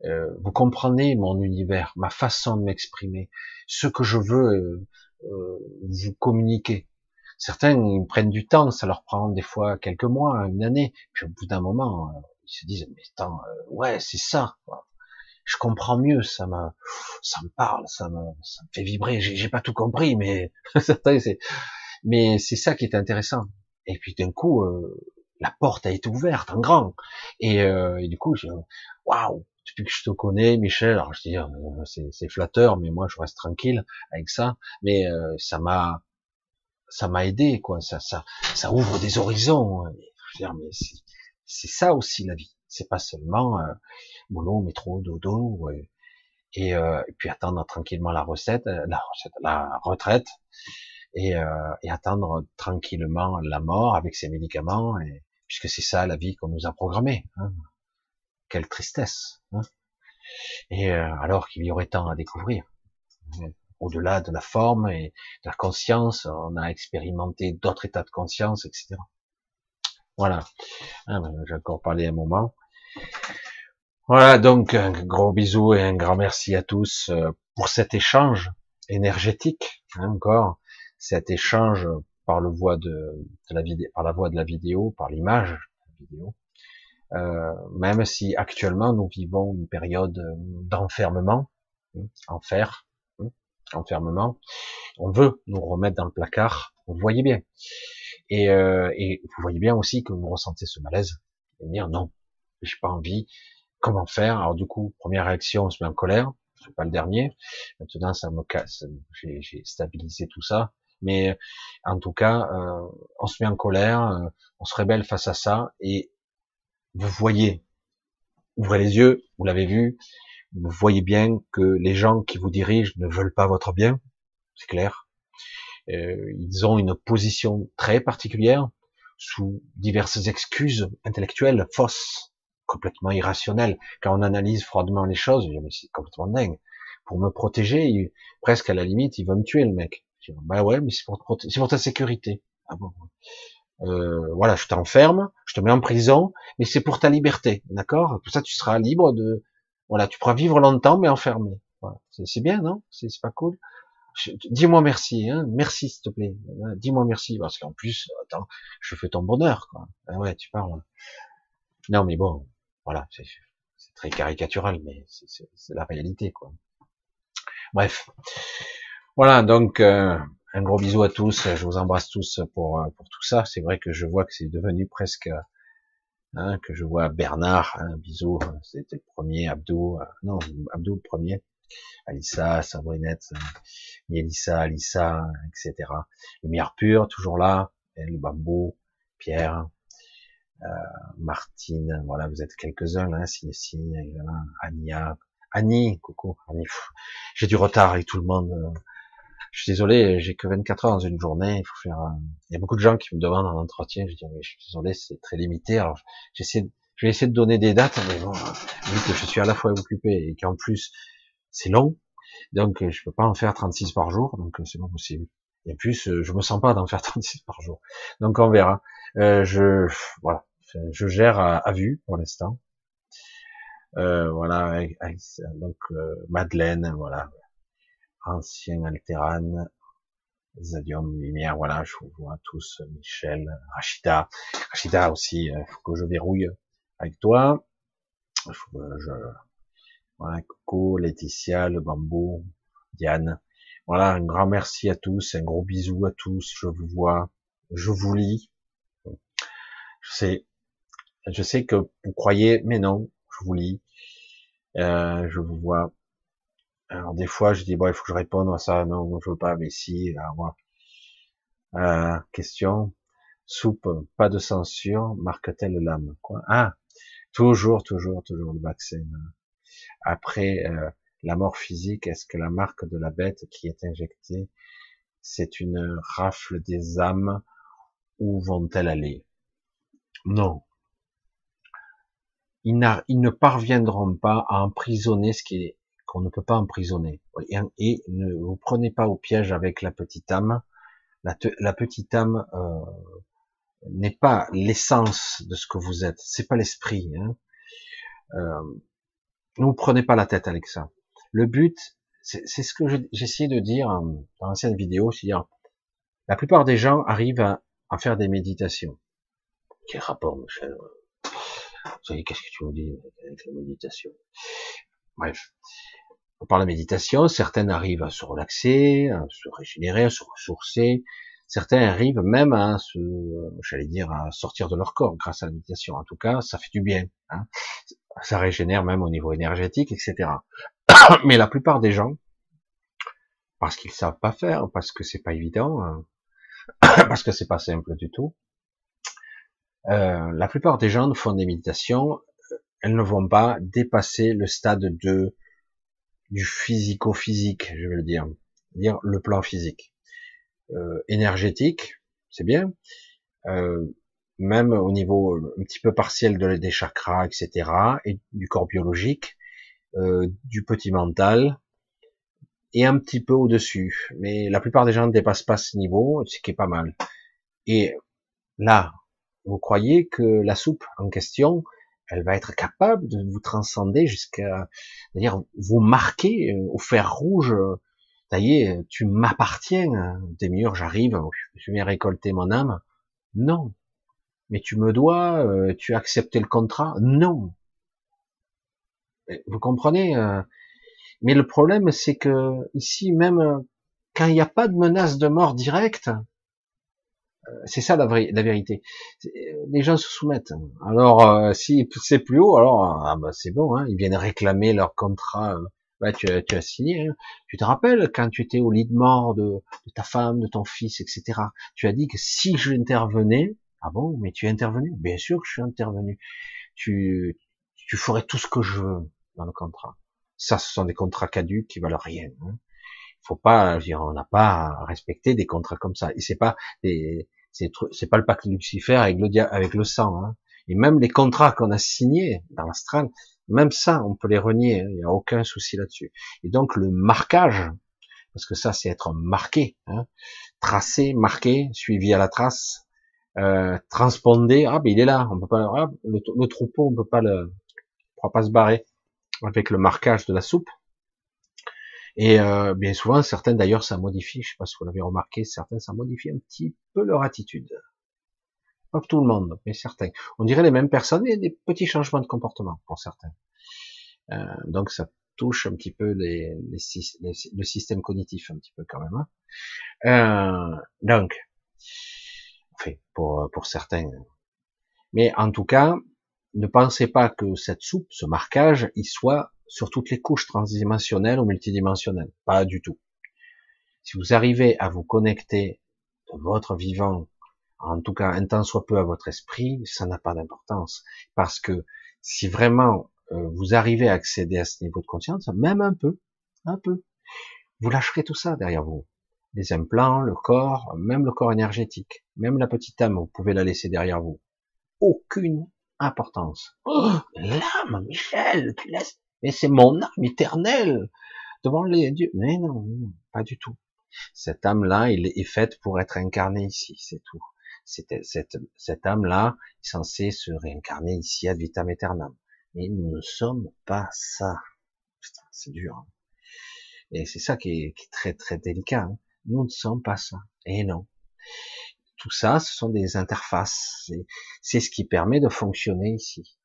euh, vous comprenez mon univers, ma façon de m'exprimer, ce que je veux euh, euh, vous communiquer. Certains ils prennent du temps, ça leur prend des fois quelques mois, une année, puis au bout d'un moment, ils se disent mais attends, ouais c'est ça. Je comprends mieux, ça me, ça me parle, ça me, ça me fait vibrer. J'ai pas tout compris, mais [LAUGHS] certains c'est mais c'est ça qui est intéressant. Et puis d'un coup, euh, la porte a été ouverte en grand. Et, euh, et du coup, waouh, depuis que je te connais, Michel, alors je dis, euh, c'est flatteur, mais moi je reste tranquille avec ça. Mais euh, ça m'a, ça m'a aidé, quoi. Ça, ça, ça ouvre des horizons. Je veux dire, mais c'est ça aussi la vie. C'est pas seulement euh, boulot, métro, dodo, et, et, puis attendre tranquillement la recette, la recette, la retraite et, euh, et, attendre tranquillement la mort avec ses médicaments, et, puisque c'est ça la vie qu'on nous a programmée. Hein. Quelle tristesse. Hein. et euh, alors qu'il y aurait tant à découvrir. Au-delà de la forme et de la conscience, on a expérimenté d'autres états de conscience, etc. Voilà. Ah, J'ai encore parlé un moment. Voilà, donc un gros bisou et un grand merci à tous euh, pour cet échange énergétique, hein, encore, cet échange par le voie de, la vidéo, par la voie de la vidéo, par l'image vidéo, euh, même si actuellement nous vivons une période d'enfermement, hein, enfer, hein, enfermement, on veut nous remettre dans le placard, vous voyez bien, et, euh, et vous voyez bien aussi que vous ressentez ce malaise, et dire non, j'ai pas envie, comment faire? Alors du coup, première réaction, on se met en colère, c'est pas le dernier. Maintenant, ça me casse. J'ai stabilisé tout ça. Mais en tout cas, euh, on se met en colère, euh, on se rébelle face à ça, et vous voyez, ouvrez les yeux, vous l'avez vu, vous voyez bien que les gens qui vous dirigent ne veulent pas votre bien, c'est clair. Euh, ils ont une position très particulière, sous diverses excuses intellectuelles fausses, complètement irrationnelles. Quand on analyse froidement les choses, mais c'est complètement dingue. Pour me protéger, presque à la limite, il va me tuer le mec. Bah ouais, mais c'est pour, pour ta sécurité. Ah bon. Euh, voilà, je t'enferme, je te mets en prison, mais c'est pour ta liberté, d'accord? Pour ça, tu seras libre de, voilà, tu pourras vivre longtemps, mais enfermé. C'est bien, non? C'est pas cool? Dis-moi merci, hein Merci, s'il te plaît. Dis-moi merci, parce qu'en plus, attends, je fais ton bonheur, quoi. Ah ouais, tu parles. Non, mais bon, voilà, c'est très caricatural, mais c'est la réalité, quoi. Bref. Voilà, donc euh, un gros bisou à tous. Je vous embrasse tous pour euh, pour tout ça. C'est vrai que je vois que c'est devenu presque hein, que je vois Bernard. Un bisou. C'était le premier. Abdou. Euh, non, Abdou le premier. Alissa, Sabrinette, Elissa, Alissa, etc. Lumière pure, toujours là, le bambou, Pierre, euh, Martine, voilà, vous êtes quelques-uns si, si, Ania, Annie, coucou, Annie, j'ai du retard avec tout le monde. Je suis désolé, j'ai que 24 heures dans une journée, il faut faire, il y a beaucoup de gens qui me demandent un entretien, je dis, mais je suis désolé, c'est très limité, alors j'essaie, je vais essayer de donner des dates, mais bon, vu que je suis à la fois occupé et qu'en plus, c'est long, donc je peux pas en faire 36 par jour, donc c'est pas possible. Et plus, je me sens pas d'en faire [LAUGHS] 36 par jour. Donc on verra. Euh, je, voilà, je gère à, vue pour l'instant. Euh, voilà, donc euh, Madeleine, voilà, ancien Alteran, Zadium, Lumière, voilà, je vous vois tous, Michel, Rachida, Rachida aussi, il faut que je verrouille avec toi. je, voilà, Coco, Laetitia, le bambou, Diane. Voilà, un grand merci à tous, un gros bisou à tous, je vous vois, je vous lis. Je sais, je sais que vous croyez, mais non, je vous lis. Euh, je vous vois. Alors des fois, je dis bon, il faut que je réponde à ça. Non, je veux pas, mais si. Alors, euh, question. Soupe, pas de censure, marque-t-elle l'âme? Quoi? Ah, toujours, toujours, toujours le vaccin. Après euh, la mort physique, est-ce que la marque de la bête qui est injectée, c'est une rafle des âmes Où vont-elles aller? Non, ils, ne parviendront pas à emprisonner ce qui est qu'on ne peut pas emprisonner. Et, ne vous prenez pas au piège avec la petite âme. La, petite âme euh, n'est pas l'essence de ce que vous êtes. C'est pas l'esprit. Hein. Euh, ne vous prenez pas la tête avec ça. Le but, c'est ce que j'essayais de dire dans l'ancienne vidéo, c'est-à-dire la plupart des gens arrivent à, à faire des méditations. Quel rapport, Michel vous savez, qu'est-ce que tu me dis avec la méditation? Bref. Parle de méditation, certaines arrivent à se relaxer, à se régénérer, à se ressourcer. Certains arrivent même à se, j'allais dire, à sortir de leur corps grâce à la méditation. En tout cas, ça fait du bien. Hein. ça régénère même au niveau énergétique, etc. [COUGHS] Mais la plupart des gens, parce qu'ils savent pas faire, parce que c'est pas évident, hein, [COUGHS] parce que c'est pas simple du tout, euh, la plupart des gens font des méditations, elles ne vont pas dépasser le stade de du physico-physique, je veux dire, dire le plan physique, euh, énergétique, c'est bien, euh, même au niveau un petit peu partiel de, des chakras, etc., et du corps biologique, euh, du petit mental, et un petit peu au-dessus. Mais la plupart des gens ne dépassent pas ce niveau, ce qui est pas mal. Et là, vous croyez que la soupe en question, elle va être capable de vous transcender jusqu'à, dire vous marquer euh, au fer rouge. Ça y est, tu m'appartiens. Des murs, j'arrive, je viens récolter mon âme. Non. Mais tu me dois, euh, tu as accepté le contrat. Non. Vous comprenez euh, Mais le problème, c'est que ici, même quand il n'y a pas de menace de mort directe, c'est ça la, la, vérité. Les gens se soumettent. Alors, euh, si c'est plus haut, alors ah bah c'est bon. Hein, ils viennent réclamer leur contrat. Euh, bah, tu, tu, as signé. Hein. Tu te rappelles quand tu étais au lit de mort de, ta femme, de ton fils, etc. Tu as dit que si je intervenais, ah bon, mais tu es intervenu? Bien sûr que je suis intervenu. Tu, tu ferais tout ce que je veux dans le contrat. Ça, ce sont des contrats caducs qui valent rien. Hein. Faut pas, dire, on n'a pas à respecter des contrats comme ça. Et c'est pas des, c'est pas le pacte Lucifer avec le avec le sang. Hein. Et même les contrats qu'on a signés dans l'astral, même ça, on peut les renier. Hein. Il n'y a aucun souci là-dessus. Et donc le marquage, parce que ça, c'est être marqué, hein, tracé, marqué, suivi à la trace, euh, transpondé. Ah, ben il est là. On peut pas. Ah, le, troupeau, on peut pas le, on peut pas se barrer avec le marquage de la soupe. Et euh, bien souvent, certains d'ailleurs, ça modifie, je sais pas si vous l'avez remarqué, certains, ça modifie un petit peu leur attitude. Pas tout le monde, mais certains. On dirait les mêmes personnes et des petits changements de comportement pour certains. Euh, donc ça touche un petit peu les, les, le système cognitif un petit peu quand même. Hein. Euh, donc, enfin, pour, pour certains. Mais en tout cas, ne pensez pas que cette soupe, ce marquage, il soit sur toutes les couches transdimensionnelles ou multidimensionnelles. Pas du tout. Si vous arrivez à vous connecter de votre vivant, en tout cas un temps soit peu à votre esprit, ça n'a pas d'importance. Parce que si vraiment euh, vous arrivez à accéder à ce niveau de conscience, même un peu, un peu, vous lâcherez tout ça derrière vous. Les implants, le corps, même le corps énergétique, même la petite âme, vous pouvez la laisser derrière vous. Aucune importance. Oh, l'âme, Michel, tu laisses, mais c'est mon âme éternelle devant les dieux. Mais non, pas du tout. Cette âme-là, il est faite pour être incarnée ici, c'est tout. Cette, cette, âme-là est censée se réincarner ici ad vitam aeternam. Mais nous ne sommes pas ça. Putain, c'est dur. Hein. Et c'est ça qui est, très très délicat. Hein. Nous ne sommes pas ça. Et non. Tout ça, ce sont des interfaces. C'est ce qui permet de fonctionner ici.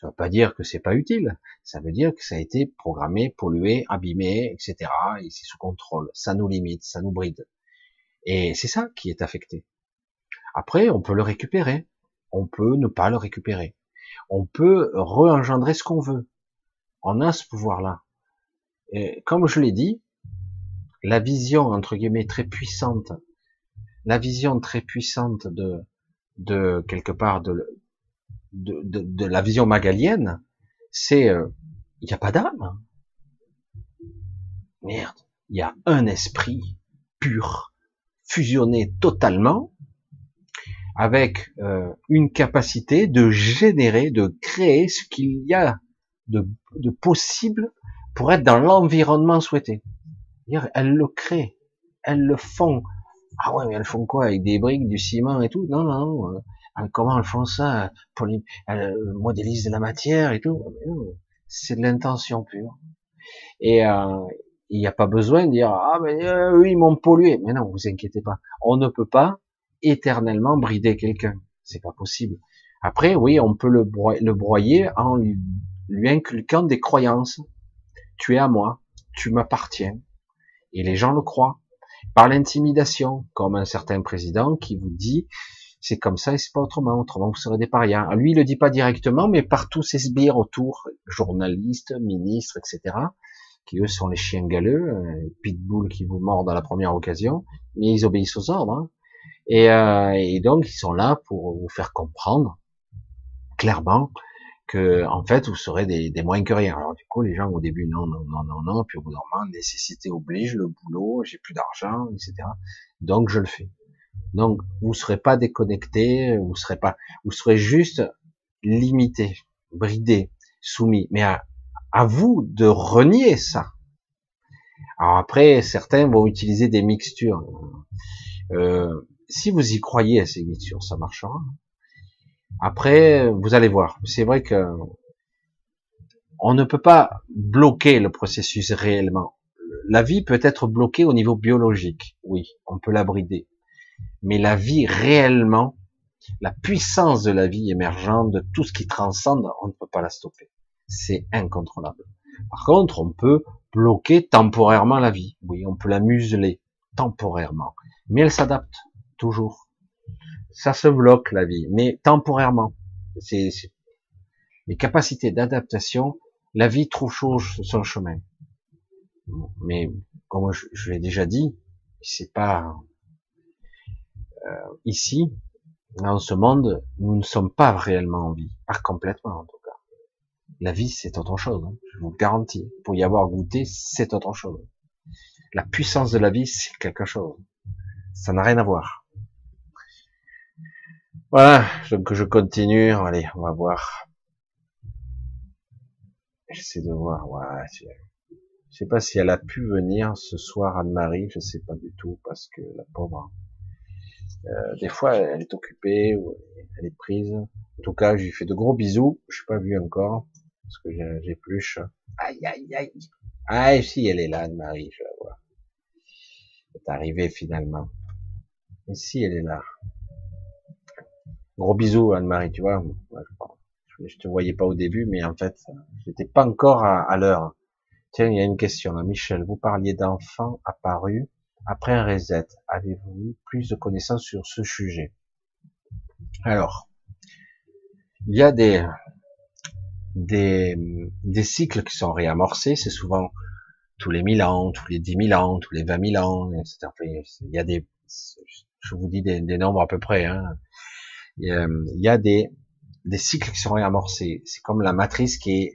Ça ne veut pas dire que c'est pas utile. Ça veut dire que ça a été programmé, pollué, abîmé, etc. Et c'est sous contrôle. Ça nous limite, ça nous bride. Et c'est ça qui est affecté. Après, on peut le récupérer. On peut ne pas le récupérer. On peut re-engendrer ce qu'on veut. On a ce pouvoir-là. Et comme je l'ai dit, la vision, entre guillemets, très puissante, la vision très puissante de, de quelque part de, de, de, la vision magalienne, c'est euh, il n'y a pas d'âme. Merde, il y a un esprit pur, fusionné totalement, avec euh, une capacité de générer, de créer ce qu'il y a de, de, possible pour être dans l'environnement souhaité. Elles le créent, elles le font. Ah ouais, mais elles font quoi avec des briques, du ciment et tout? Non, non, non. Euh, ah, comment elles font ça pour Elles modélisent de la matière et tout? C'est de l'intention pure. Et euh, il n'y a pas besoin de dire ah mais euh, eux ils m'ont pollué. Mais non, vous inquiétez pas. On ne peut pas éternellement brider quelqu'un. C'est pas possible. Après, oui, on peut le, broyer, en lui inculquant des croyances. Tu es à moi, tu m'appartiens. Et les gens le croient. Par l'intimidation, comme un certain président qui vous dit c'est comme ça et c'est pas autrement. Autrement, vous serez des parias. Lui, il le dit pas directement, mais par tous ses sbires autour, journalistes, ministres, etc., qui eux sont les chiens galeux, euh, les pitbulls qui vous mordent à la première occasion, mais ils obéissent aux ordres. Hein. Et, euh, donc, ils sont là pour vous faire comprendre clairement que, en fait, vous serez des, des moins que rien. Alors, du coup, les gens, au début, non, non, non, non, non, puis au bout d'un moment, nécessité oblige, le boulot, j'ai plus d'argent, etc. Donc, je le fais. Donc, vous serez pas déconnecté, vous serez pas, vous serez juste limité, bridé, soumis. Mais à, vous de renier ça. Alors après, certains vont utiliser des mixtures. Euh, si vous y croyez à ces mixtures, ça marchera. Après, vous allez voir. C'est vrai que on ne peut pas bloquer le processus réellement. La vie peut être bloquée au niveau biologique. Oui, on peut la brider mais la vie réellement, la puissance de la vie émergente, de tout ce qui transcende, on ne peut pas la stopper. C'est incontrôlable. Par contre, on peut bloquer temporairement la vie. Oui, on peut la museler temporairement. Mais elle s'adapte toujours. Ça se bloque la vie, mais temporairement. C'est les capacités d'adaptation. La vie trouve son chemin. Mais comme je, je l'ai déjà dit, c'est pas ici, dans ce monde, nous ne sommes pas réellement en vie, pas complètement en tout cas. La vie, c'est autre chose, hein, je vous le garantis. Pour y avoir goûté, c'est autre chose. La puissance de la vie, c'est quelque chose. Ça n'a rien à voir. Voilà, donc je continue. Allez, on va voir. J'essaie de voir. Ouais, je sais pas si elle a pu venir ce soir, Anne-Marie. Je sais pas du tout parce que la pauvre. Euh, des fois, elle est occupée ou elle est prise. En tout cas, je lui fais de gros bisous. Je suis pas vu encore parce que j'ai plus. Aïe, aïe, aïe. Ah, si, elle est là, Anne-Marie, je la vois. Elle est arrivée finalement. Et si, elle est là. Gros bisous, Anne-Marie, tu vois. Je te voyais pas au début, mais en fait, j'étais pas encore à, l'heure. Tiens, il y a une question là. Michel, vous parliez d'enfants apparus après un reset, avez-vous plus de connaissances sur ce sujet? Alors, il y a des, des, des cycles qui sont réamorcés, c'est souvent tous les 1000 ans, tous les 10 000 ans, tous les 20 000 ans, etc. il y a des, je vous dis des, des nombres à peu près, hein. a, il y a des, des cycles qui sont réamorcés. C'est comme la matrice qui est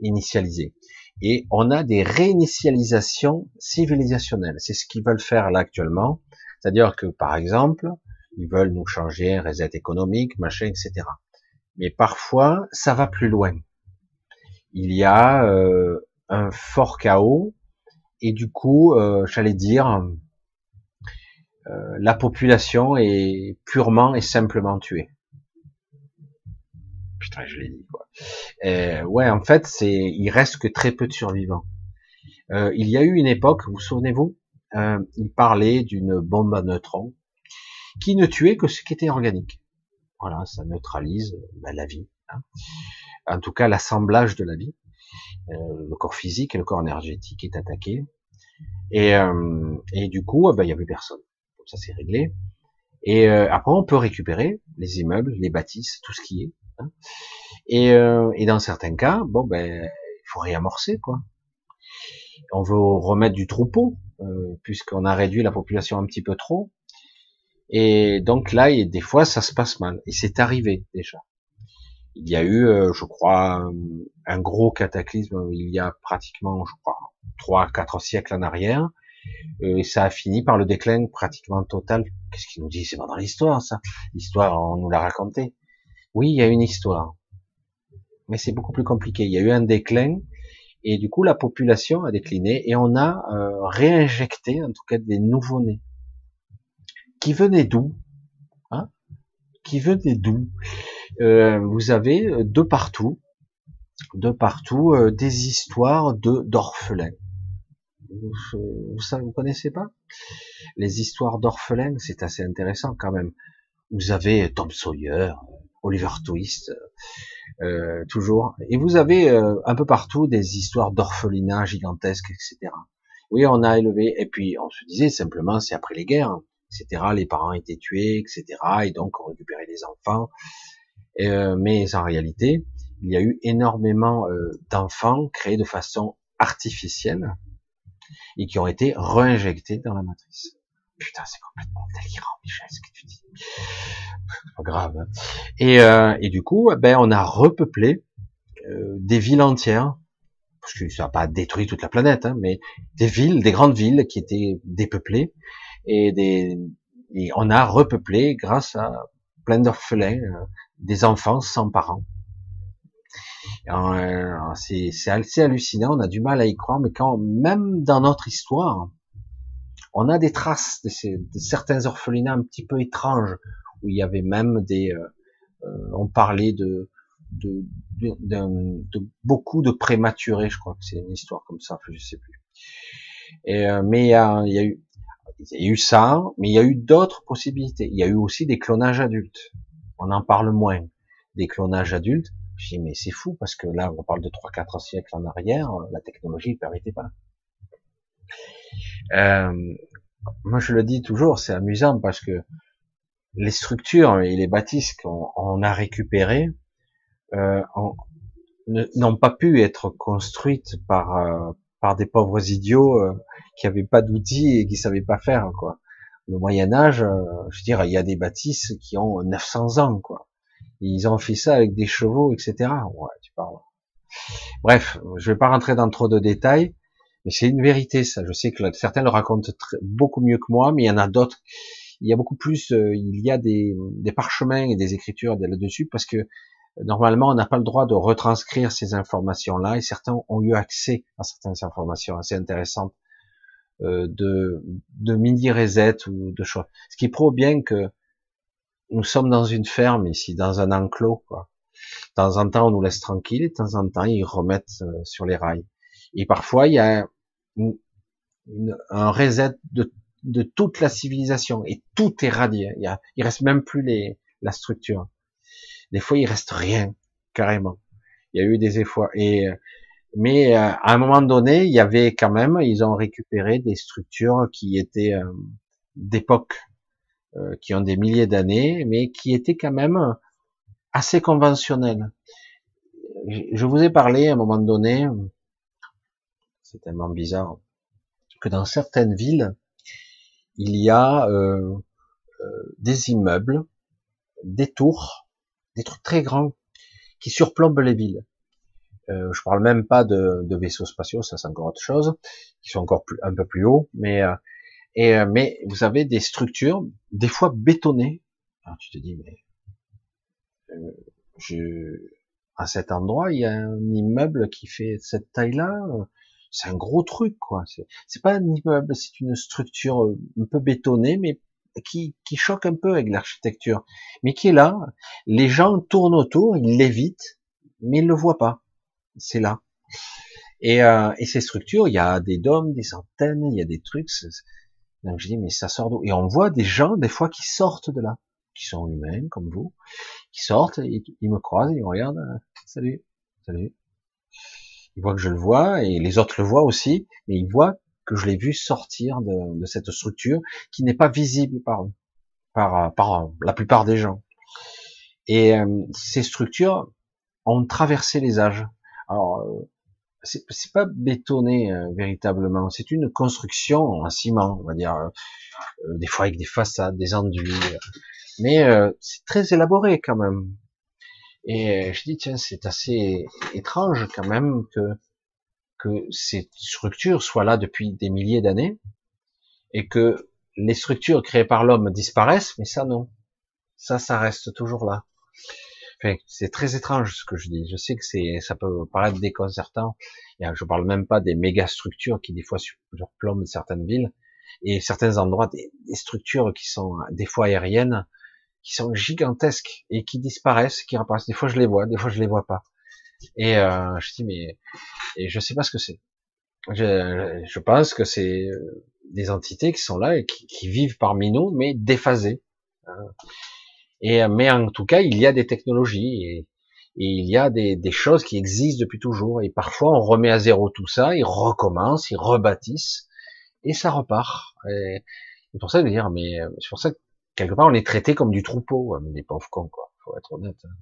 réinitialisée. Et on a des réinitialisations civilisationnelles. C'est ce qu'ils veulent faire là actuellement. C'est-à-dire que, par exemple, ils veulent nous changer un reset économique, machin, etc. Mais parfois, ça va plus loin. Il y a euh, un fort chaos et du coup, euh, j'allais dire, euh, la population est purement et simplement tuée. Putain, je l'ai dit quoi. Euh, ouais, en fait, c'est, il reste que très peu de survivants. Euh, il y a eu une époque, vous, vous souvenez-vous, euh, il parlait d'une bombe à neutrons qui ne tuait que ce qui était organique. Voilà, ça neutralise ben, la vie. Hein. En tout cas, l'assemblage de la vie. Euh, le corps physique et le corps énergétique est attaqué. Et, euh, et du coup, ben, il n'y a plus personne. Ça, c'est réglé. Et euh, après, on peut récupérer les immeubles, les bâtisses, tout ce qui est. Et, et dans certains cas, bon ben, il faut réamorcer quoi. On veut remettre du troupeau, puisqu'on a réduit la population un petit peu trop. Et donc là, des fois, ça se passe mal. Et c'est arrivé déjà. Il y a eu, euh, je crois, un gros cataclysme il y a pratiquement, je crois, trois, quatre siècles en arrière. Euh, et ça a fini par le déclin pratiquement total. Qu'est-ce qu'il nous dit C'est pas dans l'histoire, ça. L'histoire, on nous l'a raconté. Oui, il y a une histoire. Mais c'est beaucoup plus compliqué. Il y a eu un déclin et du coup la population a décliné et on a euh, réinjecté en tout cas des nouveaux-nés qui venaient d'où hein? Qui venaient d'où? Euh, Vous avez euh, de partout, de partout des histoires de d'orphelins. Vous, vous, vous connaissez pas? Les histoires d'orphelins C'est assez intéressant quand même. Vous avez Tom Sawyer, Oliver Twist, euh, toujours. Et vous avez euh, un peu partout des histoires d'orphelinat gigantesques, etc. Oui, on a élevé, et puis on se disait simplement, c'est après les guerres, etc. Les parents étaient tués, etc. Et donc on récupérait les enfants. Euh, mais en réalité, il y a eu énormément euh, d'enfants créés de façon artificielle et qui ont été réinjectés dans la matrice. Putain, c'est complètement délirant, Michel, ce que tu dis. Pas grave. Hein. Et, euh, et, du coup, ben, on a repeuplé euh, des villes entières, parce que ça n'a pas détruit toute la planète, hein, mais des villes, des grandes villes qui étaient dépeuplées, et, des, et on a repeuplé grâce à plein d'orphelins, euh, des enfants sans parents. Euh, c'est hallucinant, on a du mal à y croire, mais quand même dans notre histoire, on a des traces de, ces, de certains orphelinats un petit peu étranges, où il y avait même des, euh, euh on parlait de, beaucoup de prématurés, je crois que c'est une histoire comme ça, je sais plus. Euh, mais il y a, il y a eu, il y a eu ça, mais il y a eu d'autres possibilités. Il y a eu aussi des clonages adultes. On en parle moins. Des clonages adultes. Je dis, mais c'est fou, parce que là, on parle de 3-4 siècles en arrière, la technologie ne permettait pas. Euh, moi, je le dis toujours, c'est amusant parce que les structures et les bâtisses qu'on a récupérées euh, n'ont pas pu être construites par euh, par des pauvres idiots euh, qui avaient pas d'outils et qui savaient pas faire quoi. Le Moyen Âge, euh, je veux dire, il y a des bâtisses qui ont 900 ans quoi. ils ont fait ça avec des chevaux, etc. Ouais, tu parles. Bref, je vais pas rentrer dans trop de détails, mais c'est une vérité ça. Je sais que certains le racontent beaucoup mieux que moi, mais il y en a d'autres. Il y a beaucoup plus. Euh, il y a des, des parchemins et des écritures là-dessus parce que Normalement, on n'a pas le droit de retranscrire ces informations-là, et certains ont eu accès à certaines informations assez intéressantes euh, de, de mini reset ou de choses. Ce qui prouve bien que nous sommes dans une ferme ici, dans un enclos. Quoi. De temps en temps, on nous laisse tranquille, et de temps en temps, ils remettent euh, sur les rails. Et parfois, il y a un reset de, de, toute la civilisation, et tout est radié. Il, y a, il reste même plus les, la structure. Des fois, il reste rien, carrément. Il y a eu des efforts. Et, mais euh, à un moment donné, il y avait quand même, ils ont récupéré des structures qui étaient euh, d'époque, euh, qui ont des milliers d'années, mais qui étaient quand même assez conventionnelles. je vous ai parlé à un moment donné, c'est tellement bizarre, que dans certaines villes, il y a euh, euh, des immeubles, des tours, des trucs très grands qui surplombent les villes. Euh, je parle même pas de, de vaisseaux spatiaux, ça c'est encore autre chose, qui sont encore plus, un peu plus hauts, mais euh, et euh, mais vous avez des structures, des fois bétonnées. Alors tu te dis mais euh, je, à cet endroit il y a un immeuble qui fait cette taille-là, c'est un gros truc quoi. C'est pas un immeuble, c'est une structure un peu bétonnée, mais qui, qui choque un peu avec l'architecture, mais qui est là. Les gens tournent autour, ils l'évitent, mais ils le voient pas c'est là. Et, euh, et, ces structures, il y a des dômes, des antennes, il y a des trucs. Donc je dis, mais ça sort d'où? Et on voit des gens, des fois, qui sortent de là, qui sont humains, comme vous, qui sortent, ils, ils me croisent, ils me regardent, euh, salut, salut. Ils voient que je le vois, et les autres le voient aussi, mais ils voient que je l'ai vu sortir de, de, cette structure qui n'est pas visible par, par, par la plupart des gens. Et euh, ces structures ont traversé les âges. Alors, euh, c'est pas bétonné euh, véritablement, c'est une construction en ciment, on va dire, euh, des fois avec des façades, des enduits, mais c'est très élaboré quand même. Et je dis tiens, c'est assez étrange quand même que que ces structures soient là depuis des milliers d'années et que les structures créées par l'homme disparaissent, mais ça non, ça ça reste toujours là c'est très étrange ce que je dis. Je sais que c'est, ça peut paraître déconcertant. Et je parle même pas des méga structures qui des fois surplombent certaines villes et certains endroits, des, structures qui sont des fois aériennes, qui sont gigantesques et qui disparaissent, qui apparaissent. Des fois je les vois, des fois je les vois pas. Et euh, je dis mais, et je sais pas ce que c'est. Je, je, pense que c'est euh, des entités qui sont là et qui, qui vivent parmi nous, mais déphasées. Hein. Et, euh, mais en tout cas, il y a des technologies et, il y a des, des, choses qui existent depuis toujours. Et parfois, on remet à zéro tout ça, ils recommencent, ils rebâtissent, et ça repart. Et c'est pour ça de dire, mais euh, c'est pour ça que quelque part, on est traité comme du troupeau, des pauvres cons, quoi. Faut être honnête. Hein.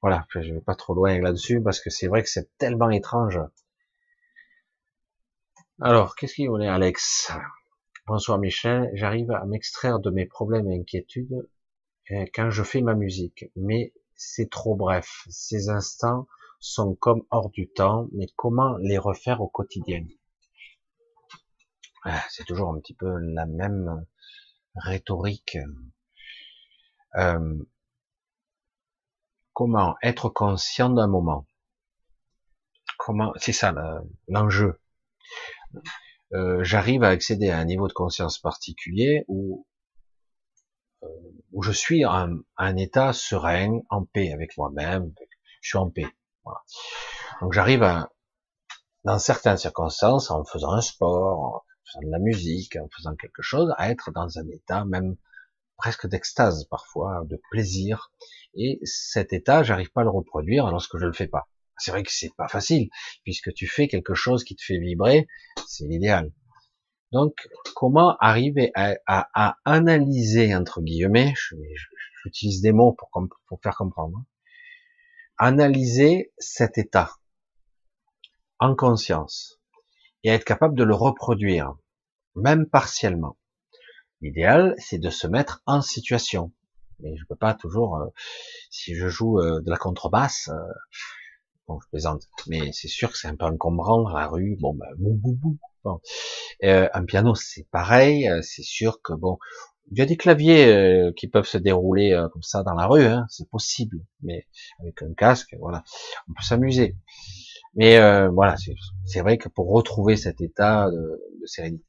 Voilà, je vais pas trop loin là-dessus parce que c'est vrai que c'est tellement étrange. Alors, qu'est-ce qu'il voulait, Alex? Bonsoir Michel, j'arrive à m'extraire de mes problèmes et inquiétudes euh, quand je fais ma musique. Mais c'est trop bref. Ces instants sont comme hors du temps, mais comment les refaire au quotidien? Ah, C'est toujours un petit peu la même rhétorique. Euh, comment être conscient d'un moment Comment C'est ça l'enjeu. Euh, J'arrive à accéder à un niveau de conscience particulier où euh, je suis en un état serein, en paix avec moi-même, je suis en paix. Donc j'arrive à, dans certaines circonstances, en faisant un sport, faisant de la musique, en faisant quelque chose, à être dans un état même presque d'extase parfois, de plaisir. Et cet état, j'arrive pas à le reproduire lorsque je le fais pas. C'est vrai que c'est pas facile, puisque tu fais quelque chose qui te fait vibrer, c'est l'idéal. Donc, comment arriver à, analyser, entre guillemets, j'utilise des mots pour, pour faire comprendre, analyser cet état en conscience et être capable de le reproduire, même partiellement. L'idéal, c'est de se mettre en situation. Mais je peux pas toujours, euh, si je joue euh, de la contrebasse, euh, bon, je plaisante, mais c'est sûr que c'est un peu encombrant, la rue, bon, ben, bou, bou, bou, euh, un piano, c'est pareil. Euh, c'est sûr que bon, il y a des claviers euh, qui peuvent se dérouler comme ça dans la rue, hein, c'est possible. Mais avec un casque, voilà, on peut s'amuser. Mais voilà, c'est vrai que pour retrouver cet état de, de sérénité,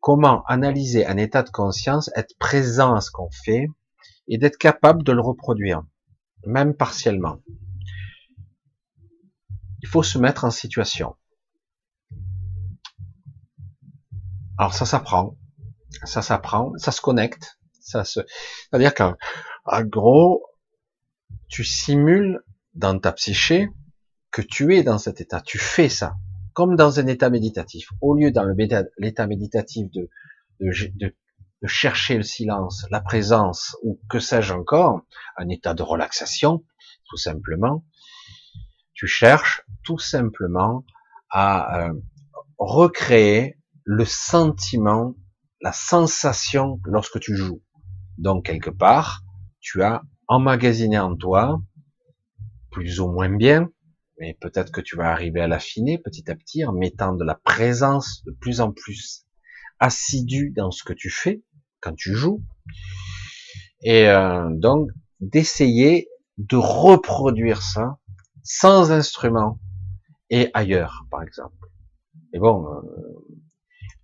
comment analyser un état de conscience, être présent à ce qu'on fait et d'être capable de le reproduire, même partiellement? Il faut se mettre en situation. Alors ça s'apprend, ça s'apprend, ça se connecte, ça se, c'est-à-dire qu'en gros, tu simules dans ta psyché que tu es dans cet état, tu fais ça, comme dans un état méditatif. Au lieu dans l'état méditatif de, de, de chercher le silence, la présence ou que sais-je encore, un état de relaxation, tout simplement, Tu cherches tout simplement à euh, recréer le sentiment, la sensation lorsque tu joues. Donc quelque part, tu as emmagasiné en toi, plus ou moins bien, mais peut-être que tu vas arriver à l'affiner petit à petit en mettant de la présence de plus en plus assidue dans ce que tu fais quand tu joues. Et euh, donc d'essayer de reproduire ça sans instrument et ailleurs, par exemple. Et bon, euh,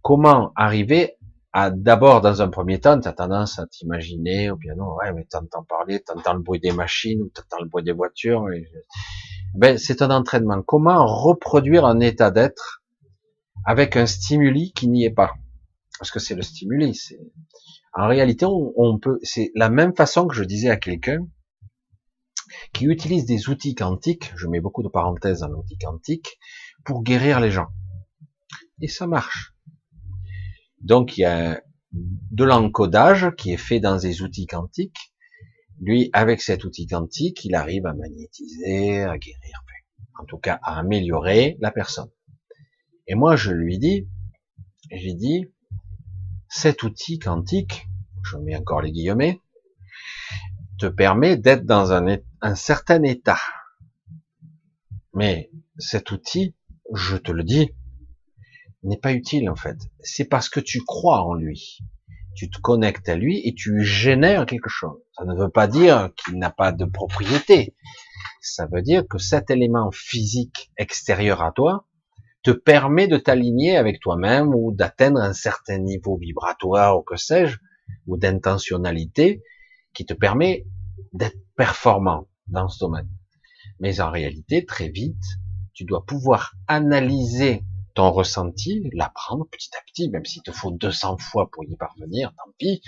comment arriver à d'abord, dans un premier temps, tu as tendance à t'imaginer au piano, ouais, mais t'entends parler, t'entends le bruit des machines ou t'entends le bruit des voitures. Ben, c'est un entraînement. Comment reproduire un état d'être avec un stimuli qui n'y est pas? Parce que c'est le stimuli. C'est en réalité, on, peut. C'est la même façon que je disais à quelqu'un qui utilise des outils quantiques. Je mets beaucoup de parenthèses dans l'outil quantique pour guérir les gens. Et ça marche. Donc il y a de l'encodage qui est fait dans des outils quantiques. Lui, avec cet outil quantique, il arrive à magnétiser, à guérir, en tout cas à améliorer la personne. Et moi, je lui dis, j'ai dit, cet outil quantique, je mets encore les guillemets, te permet d'être dans un, un certain état. Mais cet outil, je te le dis, n'est pas utile en fait. C'est parce que tu crois en lui. Tu te connectes à lui et tu génères quelque chose. Ça ne veut pas dire qu'il n'a pas de propriété. Ça veut dire que cet élément physique extérieur à toi te permet de t'aligner avec toi-même ou d'atteindre un certain niveau vibratoire ou que sais-je, ou d'intentionnalité qui te permet d'être performant dans ce domaine. Mais en réalité, très vite, tu dois pouvoir analyser ton ressenti, l'apprendre petit à petit, même s'il te faut 200 fois pour y parvenir, tant pis.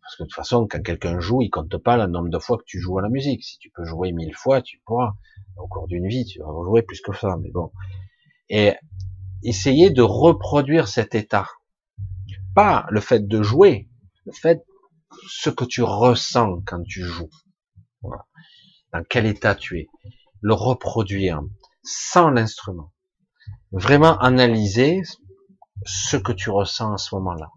Parce que de toute façon, quand quelqu'un joue, il compte pas le nombre de fois que tu joues à la musique. Si tu peux jouer mille fois, tu pourras. Au cours d'une vie, tu vas jouer plus que ça, mais bon. Et essayer de reproduire cet état. Pas le fait de jouer, le fait ce que tu ressens quand tu joues. Dans quel état tu es. Le reproduire sans l'instrument vraiment analyser ce que tu ressens à ce moment-là.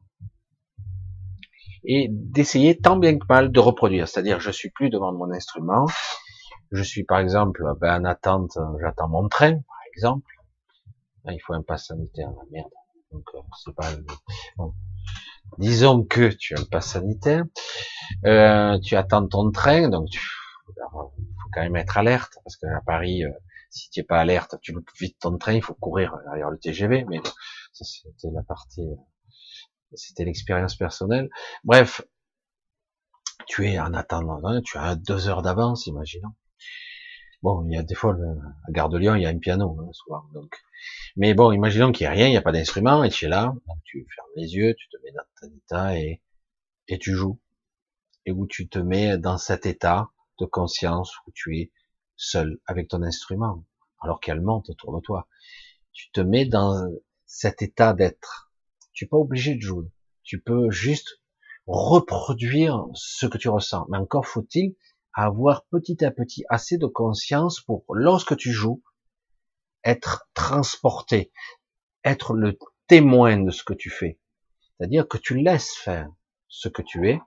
Et d'essayer tant bien que mal de reproduire. C'est-à-dire, je suis plus devant mon instrument. Je suis, par exemple, ben, en attente, j'attends mon train, par exemple. il faut un pass sanitaire, la merde. Donc, euh, c'est pas, bon. Disons que tu as un pass sanitaire, euh, tu attends ton train, donc tu, faut quand même être alerte, parce qu'à Paris, euh, si tu n'es pas alerte, tu loupes vite ton train, il faut courir derrière le TGV, mais ça c'était la partie, c'était l'expérience personnelle. Bref, tu es en attendant, hein, tu as deux heures d'avance, imaginons. Bon, il y a des fois, à Gare de Lyon, il y a un piano, hein, soir, donc. Mais bon, imaginons qu'il n'y a rien, il n'y a pas d'instrument, et tu es là, tu fermes les yeux, tu te mets dans ton état et, et tu joues. Et où tu te mets dans cet état de conscience où tu es seul avec ton instrument, alors qu'elle monte autour de toi. Tu te mets dans cet état d'être. Tu n'es pas obligé de jouer. Tu peux juste reproduire ce que tu ressens. Mais encore faut-il avoir petit à petit assez de conscience pour, lorsque tu joues, être transporté, être le témoin de ce que tu fais. C'est-à-dire que tu laisses faire ce que tu es,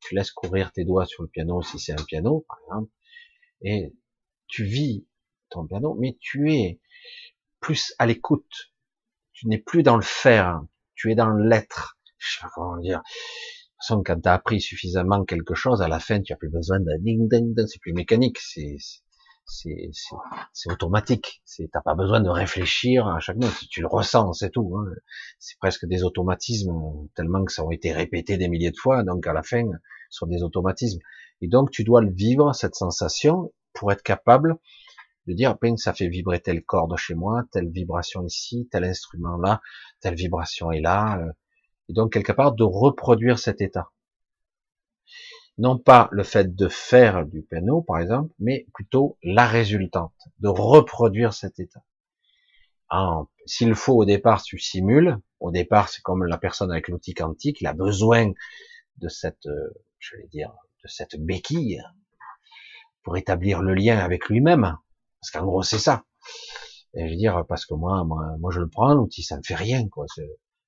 tu laisses courir tes doigts sur le piano si c'est un piano, par exemple, et tu vis ton piano, mais tu es plus à l'écoute. Tu n'es plus dans le faire, tu es dans l'être. Je sais pas comment dire. De toute façon, quand tu as appris suffisamment quelque chose, à la fin, tu as plus besoin de ding ding ding, c'est plus mécanique, c'est c'est automatique. C'est t'as pas besoin de réfléchir à chaque note, tu le ressens, c'est tout. Hein. C'est presque des automatismes tellement que ça a été répété des milliers de fois, donc à la fin, ce sont des automatismes. Et donc tu dois le vivre cette sensation pour être capable de dire, ben, ça fait vibrer telle corde chez moi, telle vibration ici, tel instrument là, telle vibration est là, euh. et donc quelque part de reproduire cet état. Non pas le fait de faire du piano, par exemple, mais plutôt la résultante, de reproduire cet état. S'il faut au départ, tu simules. Au départ, c'est comme la personne avec l'outil quantique, il a besoin de cette, euh, je vais dire, de cette béquille pour établir le lien avec lui-même. Parce qu'en gros, c'est ça. Et je veux dire, parce que moi, moi, moi je le prends, l'outil, ça me fait rien, quoi.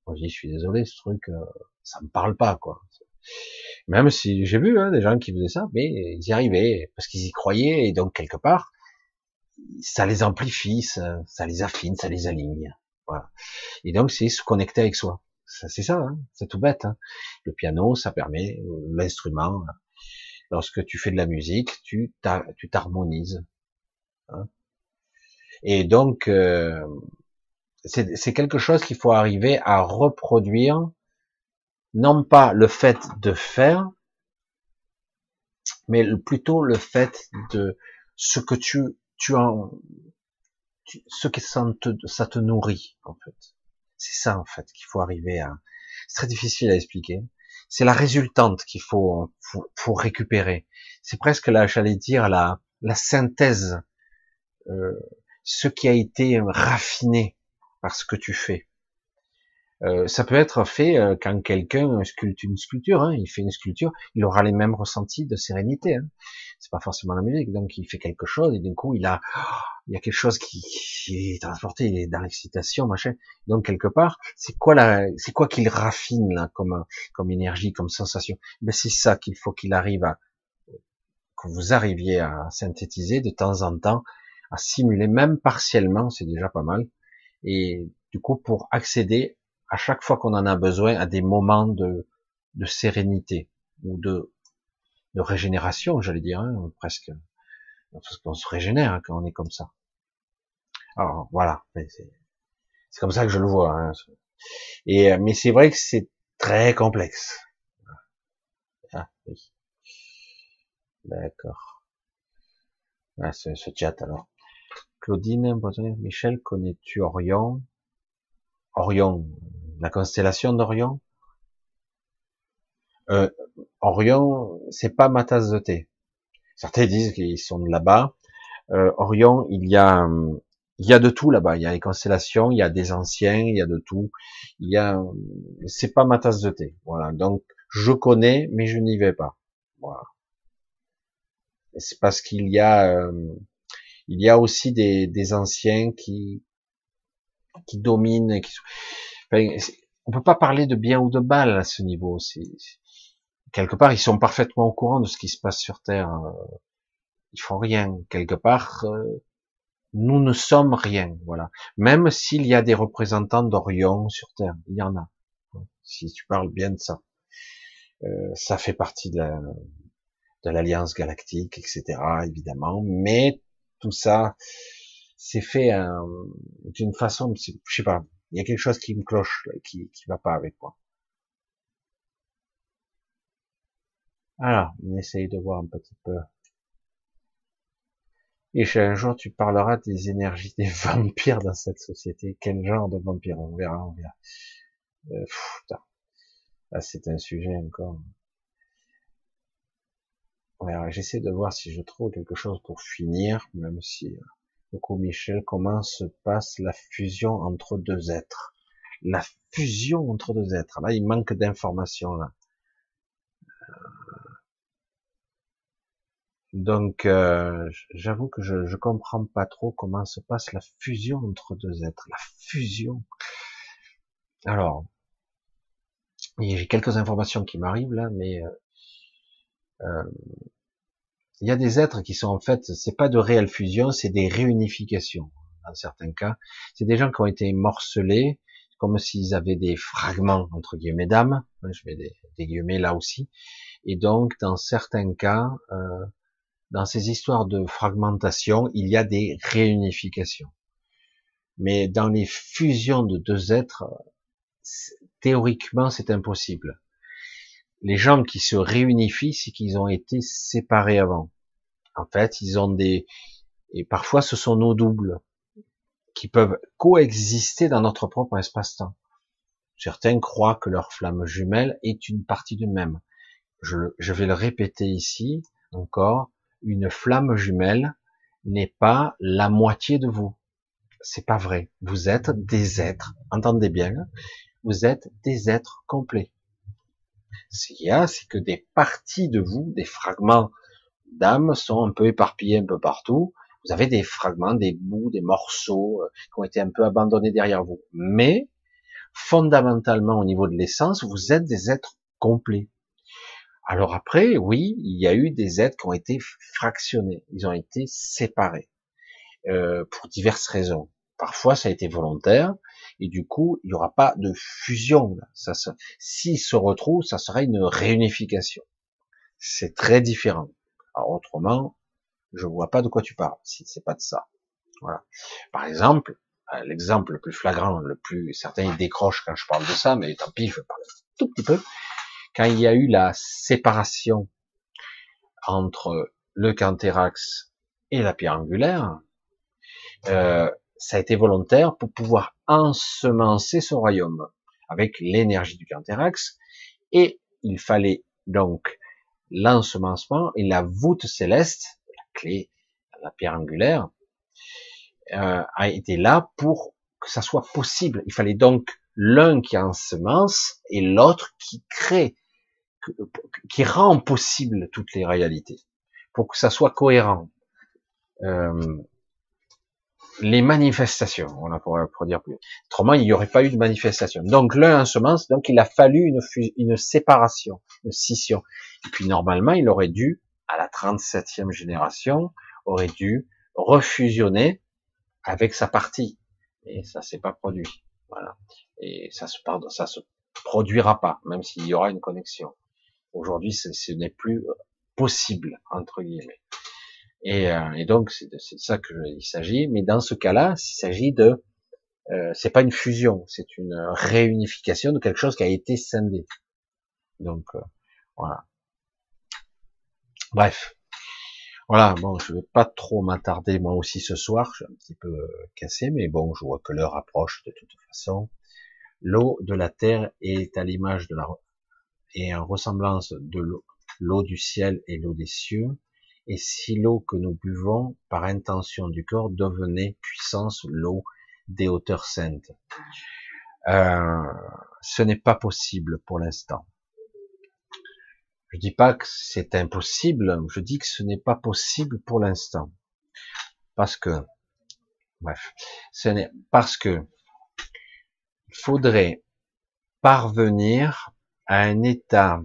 Moi, je dis, je suis désolé, ce truc, euh, ça me parle pas, quoi. Même si j'ai vu hein, des gens qui faisaient ça, mais ils y arrivaient parce qu'ils y croyaient et donc quelque part, ça les amplifie, ça, ça les affine, ça les aligne. Voilà. Et donc c'est se connecter avec soi. C'est ça, hein, c'est tout bête. Hein. Le piano, ça permet l'instrument. Lorsque tu fais de la musique, tu t'harmonises. Hein. Et donc euh, c'est quelque chose qu'il faut arriver à reproduire non pas le fait de faire, mais plutôt le fait de ce que tu, tu en, ce que ça te, ça te nourrit, en fait. C'est ça, en fait, qu'il faut arriver à, c'est très difficile à expliquer. C'est la résultante qu'il faut, faut, récupérer. C'est presque là, j'allais dire, la, la synthèse, euh, ce qui a été raffiné par ce que tu fais. Euh, ça peut être fait euh, quand quelqu'un sculpte une sculpture, hein, il fait une sculpture, il aura les mêmes ressentis de sérénité. Hein. C'est pas forcément la musique, donc il fait quelque chose et du coup il a, il y a quelque chose qui, est transporté, il est dans l'excitation, machin. Donc quelque part, c'est quoi la, c'est quoi qu'il raffine là comme comme énergie, comme sensation? Ben c'est ça qu'il faut qu'il arrive à, que vous arriviez à synthétiser de temps en temps, à simuler même partiellement, c'est déjà pas mal. Et du coup pour accéder à chaque fois qu'on en a besoin, à des moments de, de sérénité ou de, de régénération, j'allais dire, hein, presque. Parce qu'on se régénère hein, quand on est comme ça. Alors voilà, c'est comme ça que je le vois. Hein. Et mais c'est vrai que c'est très complexe. Ah, oui. D'accord. Ah, ce chat alors. Claudine, Michel, connais-tu Orion? Orion, la constellation d'Orion. Euh, Orion, c'est pas ma tasse de thé. Certains disent qu'ils sont là-bas. Euh, Orion, il y a, il y a de tout là-bas. Il y a les constellations, il y a des anciens, il y a de tout. Il y a, c'est pas ma tasse de thé. Voilà. Donc, je connais, mais je n'y vais pas. Voilà. C'est parce qu'il y a, euh, il y a aussi des, des anciens qui, qui dominent. Qui... Enfin, on peut pas parler de bien ou de mal à ce niveau. Quelque part, ils sont parfaitement au courant de ce qui se passe sur Terre. Ils font rien. Quelque part, euh, nous ne sommes rien. Voilà. Même s'il y a des représentants d'Orion sur Terre, il y en a. Si tu parles bien de ça, euh, ça fait partie de de l'alliance galactique, etc. Évidemment, mais tout ça, c'est fait euh, d'une façon, je sais pas, il y a quelque chose qui me cloche, qui qui va pas avec moi. Alors, on essaye de voir un petit peu. Et un jour, tu parleras des énergies des [LAUGHS] vampires dans cette société. Quel genre de vampires? On verra, on verra. Euh, Là, c'est un sujet encore. J'essaie de voir si je trouve quelque chose pour finir, même si euh, Coucou Michel, comment se passe la fusion entre deux êtres? La fusion entre deux êtres. Là, il manque d'informations là. Donc, euh, j'avoue que je, je comprends pas trop comment se passe la fusion entre deux êtres. La fusion. Alors, j'ai quelques informations qui m'arrivent là, mais euh, euh il y a des êtres qui sont en fait, c'est pas de réelle fusion, c'est des réunifications. Dans certains cas, c'est des gens qui ont été morcelés, comme s'ils avaient des fragments entre guillemets d'âme. Je mets des, des, guillemets là aussi. Et donc, dans certains cas, euh, dans ces histoires de fragmentation, il y a des réunifications. Mais dans les fusions de deux êtres, théoriquement, c'est impossible les gens qui se réunifient, c'est qu'ils ont été séparés avant. En fait, ils ont des, et parfois ce sont nos doubles qui peuvent coexister dans notre propre espace-temps. Certains croient que leur flamme jumelle est une partie de même. Je, je vais le répéter ici encore. Une flamme jumelle n'est pas la moitié de vous. C'est pas vrai. Vous êtes des êtres. Entendez bien. Vous êtes des êtres complets. Ce qu'il y a, c'est que des parties de vous, des fragments d'âme sont un peu éparpillés un peu partout. Vous avez des fragments, des bouts, des morceaux euh, qui ont été un peu abandonnés derrière vous. Mais, fondamentalement, au niveau de l'essence, vous êtes des êtres complets. Alors après, oui, il y a eu des êtres qui ont été fractionnés, ils ont été séparés euh, pour diverses raisons. Parfois, ça a été volontaire, et du coup, il n'y aura pas de fusion. Ça, s'ils se retrouvent, ça sera une réunification. C'est très différent. Alors autrement, je vois pas de quoi tu parles. Si c'est pas de ça. Voilà. Par exemple, euh, l'exemple le plus flagrant, le plus certains ils décrochent quand je parle de ça, mais tant pis, je parle un tout petit peu. Quand il y a eu la séparation entre le Canthérax et la pierre angulaire, euh, ça a été volontaire pour pouvoir ensemencer ce royaume avec l'énergie du Canthérax, et il fallait donc l'ensemencement et la voûte céleste, la clé, la pierre angulaire, euh, a été là pour que ça soit possible. Il fallait donc l'un qui ensemence et l'autre qui crée, qui rend possible toutes les réalités, pour que ça soit cohérent. Euh, les manifestations, on a pour, pour, dire plus. Autrement, il n'y aurait pas eu de manifestation. Donc l'un en semence, donc il a fallu une, une séparation, une scission. Et puis normalement, il aurait dû, à la 37e génération, aurait dû refusionner avec sa partie. Et ça s'est pas produit. Voilà. Et ça se, ça se produira pas, même s'il y aura une connexion. Aujourd'hui, ce n'est plus possible, entre guillemets. Et, euh, et donc c'est de, ça qu'il s'agit. Mais dans ce cas-là, il s'agit de, euh, c'est pas une fusion, c'est une réunification de quelque chose qui a été scindé. Donc euh, voilà. Bref, voilà. Bon, je vais pas trop m'attarder moi aussi ce soir. Je suis un petit peu euh, cassé, mais bon, je vois que l'heure approche de toute façon. L'eau de la terre est à l'image de la et en ressemblance de l'eau, l'eau du ciel et l'eau des cieux et si l'eau que nous buvons par intention du corps devenait puissance l'eau des hauteurs saintes. Euh, ce n'est pas possible pour l'instant. Je dis pas que c'est impossible, je dis que ce n'est pas possible pour l'instant. Parce que, bref, ce n'est, parce que, faudrait parvenir à un état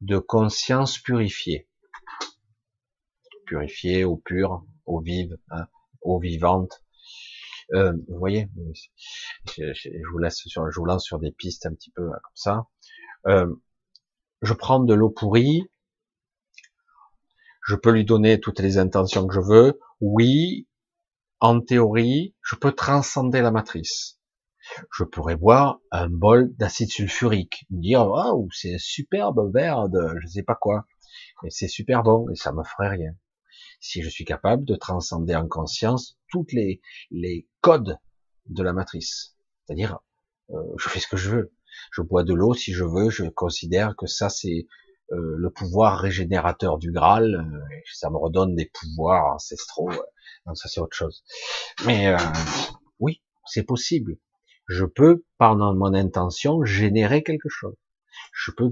de conscience purifié purifiée, eau pure, eau vive, hein, eau vivante. Euh, vous voyez, je, vous laisse sur, je vous lance sur des pistes un petit peu hein, comme ça. Euh, je prends de l'eau pourrie, je peux lui donner toutes les intentions que je veux. Oui, en théorie, je peux transcender la matrice. Je pourrais boire un bol d'acide sulfurique, dire waouh, c'est un superbe verre de je sais pas quoi, c'est super bon et ça me ferait rien si je suis capable de transcender en conscience toutes les, les codes de la matrice. C'est-à-dire, euh, je fais ce que je veux. Je bois de l'eau si je veux, je considère que ça c'est euh, le pouvoir régénérateur du Graal, euh, ça me redonne des pouvoirs ancestraux, donc ça c'est autre chose. Mais oui, c'est possible. Je peux, par mon intention, générer quelque chose. Je peux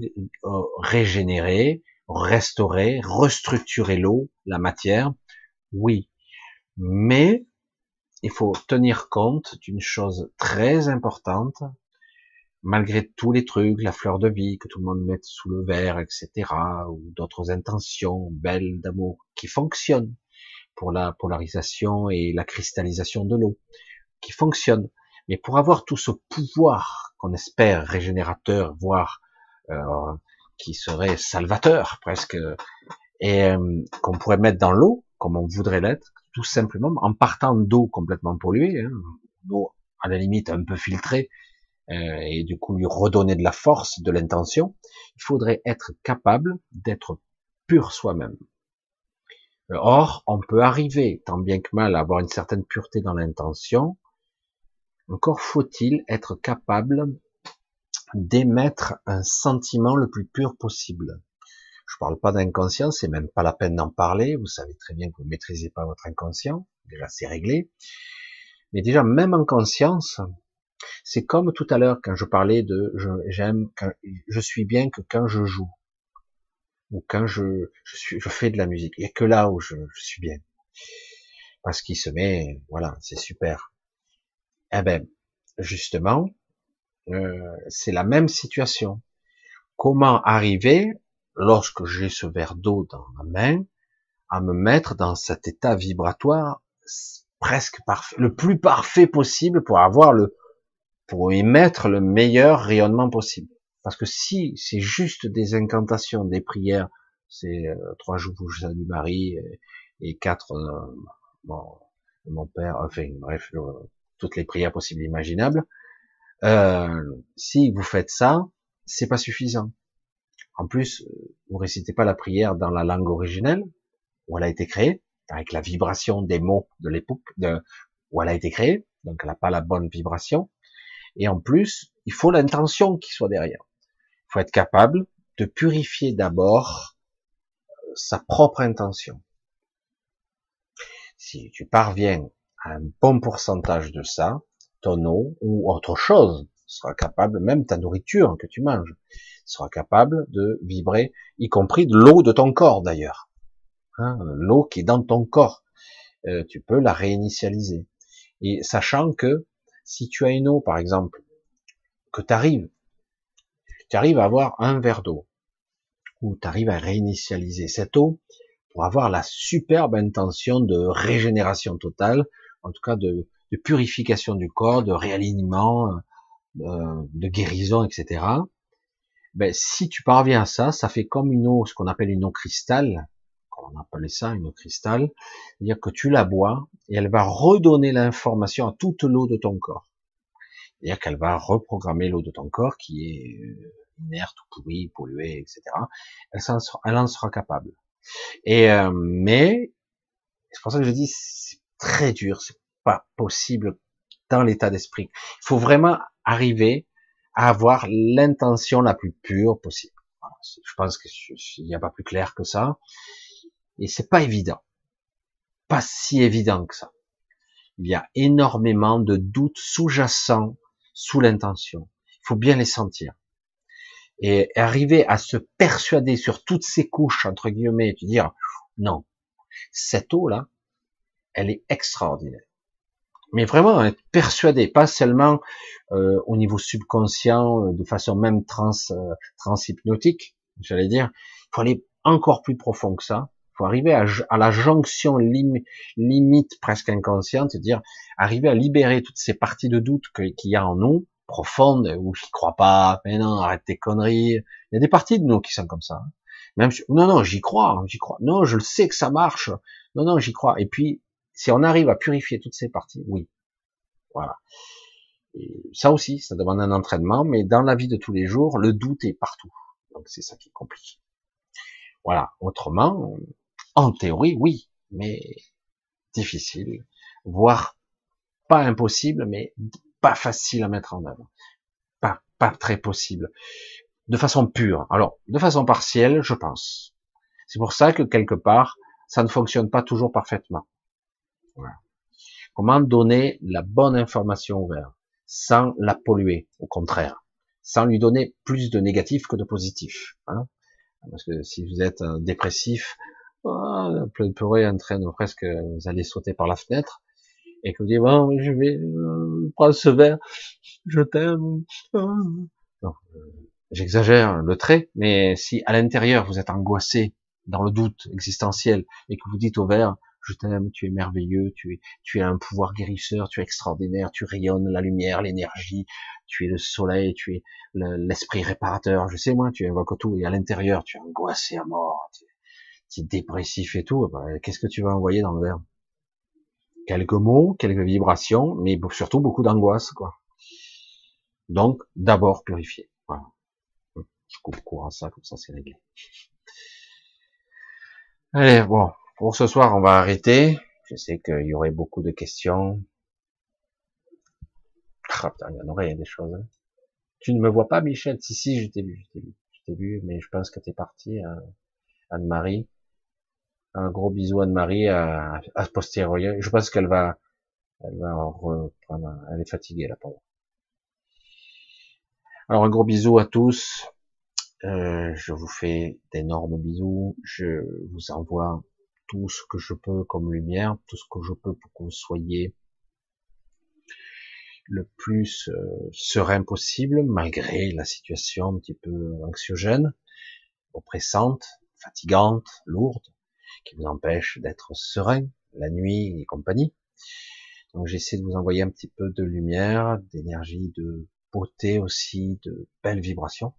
régénérer, restaurer, restructurer l'eau, la matière, oui. Mais il faut tenir compte d'une chose très importante, malgré tous les trucs, la fleur de vie que tout le monde met sous le verre, etc., ou d'autres intentions belles d'amour qui fonctionnent pour la polarisation et la cristallisation de l'eau, qui fonctionnent. Mais pour avoir tout ce pouvoir qu'on espère régénérateur, voire euh, qui serait salvateur presque, et euh, qu'on pourrait mettre dans l'eau, comme on voudrait l'être, tout simplement en partant d'eau complètement polluée, hein, d'eau à la limite un peu filtrée, euh, et du coup lui redonner de la force, de l'intention, il faudrait être capable d'être pur soi-même. Or, on peut arriver, tant bien que mal, à avoir une certaine pureté dans l'intention, encore faut-il être capable d'émettre un sentiment le plus pur possible. Je parle pas d'inconscient, c'est même pas la peine d'en parler. Vous savez très bien que vous maîtrisez pas votre inconscient. Déjà, c'est réglé. Mais déjà, même en conscience, c'est comme tout à l'heure quand je parlais de j'aime, je suis bien que quand je joue ou quand je, je suis, je fais de la musique. Il n'y a que là où je, je suis bien. parce qu'il se met, voilà, c'est super. Eh ben, justement, euh, c'est la même situation. Comment arriver, lorsque j'ai ce verre d'eau dans ma main, à me mettre dans cet état vibratoire presque parfait, le plus parfait possible pour avoir le, pour émettre le meilleur rayonnement possible? Parce que si c'est juste des incantations, des prières, c'est euh, trois jours je salue Marie et, quatre euh, mon, père, enfin bref, toutes les prières possibles et imaginables. Euh, si vous faites ça, c'est pas suffisant. En plus, vous récitez pas la prière dans la langue originelle où elle a été créée, avec la vibration des mots de l'époque où elle a été créée, donc elle n'a pas la bonne vibration. Et en plus, il faut l'intention qui soit derrière. Il faut être capable de purifier d'abord euh, sa propre intention. Si tu parviens à un bon pourcentage de ça, ton eau ou autre chose sera capable, même ta nourriture que tu manges, sera capable de vibrer, y compris de l'eau de ton corps d'ailleurs. Hein, l'eau qui est dans ton corps, euh, tu peux la réinitialiser. Et sachant que si tu as une eau, par exemple, que tu arrives, tu arrives à avoir un verre d'eau, ou tu arrives à réinitialiser cette eau pour avoir la superbe intention de régénération totale, en tout cas de, de purification du corps, de réalignement, de, euh, de guérison, etc. Ben, si tu parviens à ça, ça fait comme une eau, ce qu'on appelle une eau cristal, on appelait ça une eau cristal, c'est-à-dire que tu la bois et elle va redonner l'information à toute l'eau de ton corps. C'est-à-dire qu'elle va reprogrammer l'eau de ton corps qui est euh, inerte ou pourrie, polluée, etc. Elle en sera, capable. Et euh, mais c'est pour ça que je dis c'est très dur, pas possible dans l'état d'esprit. Il faut vraiment arriver à avoir l'intention la plus pure possible. Je pense qu'il n'y a pas plus clair que ça. Et c'est pas évident. Pas si évident que ça. Il y a énormément de doutes sous-jacents sous l'intention. Il faut bien les sentir. Et arriver à se persuader sur toutes ces couches, entre guillemets, et dire, non, cette eau-là, elle est extraordinaire. Mais vraiment être persuadé, pas seulement euh, au niveau subconscient, euh, de façon même trans, euh, transhypnotique, j'allais dire. Il faut aller encore plus profond que ça faut arriver à, à la jonction limite presque inconsciente, dire arriver à libérer toutes ces parties de doute qu'il y a en nous, profondes, où j'y crois pas, mais non, arrête tes conneries. Il y a des parties de nous qui sont comme ça. Hein. Non, non, j'y crois, j'y crois. Non, je le sais que ça marche. Non, non, j'y crois. Et puis, si on arrive à purifier toutes ces parties, oui, voilà. Ça aussi, ça demande un entraînement, mais dans la vie de tous les jours, le doute est partout. Donc c'est ça qui est compliqué. Voilà. Autrement, en théorie, oui, mais difficile, voire pas impossible, mais pas facile à mettre en œuvre. Pas très possible. De façon pure. Alors, de façon partielle, je pense. C'est pour ça que quelque part, ça ne fonctionne pas toujours parfaitement. Comment donner la bonne information au verre sans la polluer, au contraire, sans lui donner plus de négatif que de positif. Hein? Parce que si vous êtes dépressif, oh, pleurer en train de presque, vous allez sauter par la fenêtre, et que vous dites, bon, je vais euh, prendre ce verre, je t'aime. Euh, j'exagère le trait, mais si à l'intérieur vous êtes angoissé dans le doute existentiel et que vous dites au verre, je t'aime, tu es merveilleux, tu es, tu es un pouvoir guérisseur, tu es extraordinaire, tu rayonnes la lumière, l'énergie, tu es le soleil, tu es l'esprit réparateur, je sais moi, tu invoques tout, et à l'intérieur, tu es angoissé à mort, dépressif et tout, bah, qu'est-ce que tu vas envoyer dans le verre? Quelques mots, quelques vibrations, mais surtout beaucoup d'angoisse, quoi. Donc, d'abord purifier. Je coupe court à ça, comme ça c'est réglé. [LAUGHS] Allez, bon, pour ce soir, on va arrêter. Je sais qu'il y aurait beaucoup de questions. Ah, il y en aurait des choses. Hein. Tu ne me vois pas, Michel Si, si, je t'ai vu, je t'ai vu. Mais je pense que t'es parti, hein. Anne-Marie. Un gros bisou Anne-Marie à, à posteriori. Je pense qu'elle va, elle va reprendre, elle est fatiguée là, pour Alors un gros bisou à tous. Euh, je vous fais d'énormes bisous. Je vous envoie tout ce que je peux comme lumière, tout ce que je peux pour que vous soyez le plus euh, serein possible, malgré la situation un petit peu anxiogène, oppressante, fatigante, lourde, qui vous empêche d'être serein la nuit et compagnie. Donc j'essaie de vous envoyer un petit peu de lumière, d'énergie, de beauté aussi, de belles vibrations.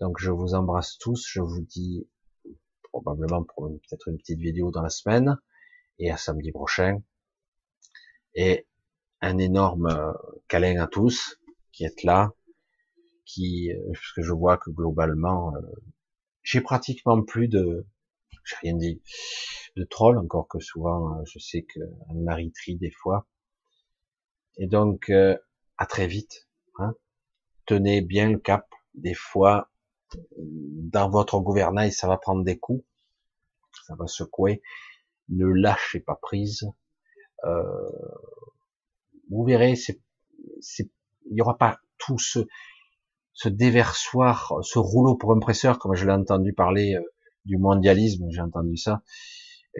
Donc je vous embrasse tous, je vous dis probablement pour peut-être une petite vidéo dans la semaine et à samedi prochain. Et un énorme euh, câlin à tous qui êtes là, qui, euh, parce que je vois que globalement, euh, j'ai pratiquement plus de, j'ai rien dit, de troll, encore que souvent, je sais que Anne-Marie des fois. Et donc, à très vite. Hein. Tenez bien le cap. Des fois, dans votre gouvernail, ça va prendre des coups, ça va secouer. Ne lâchez pas prise. Euh, vous verrez, il n'y aura pas tout ce, ce déversoir, ce rouleau pour impresseur, comme je l'ai entendu parler euh, du mondialisme, j'ai entendu ça,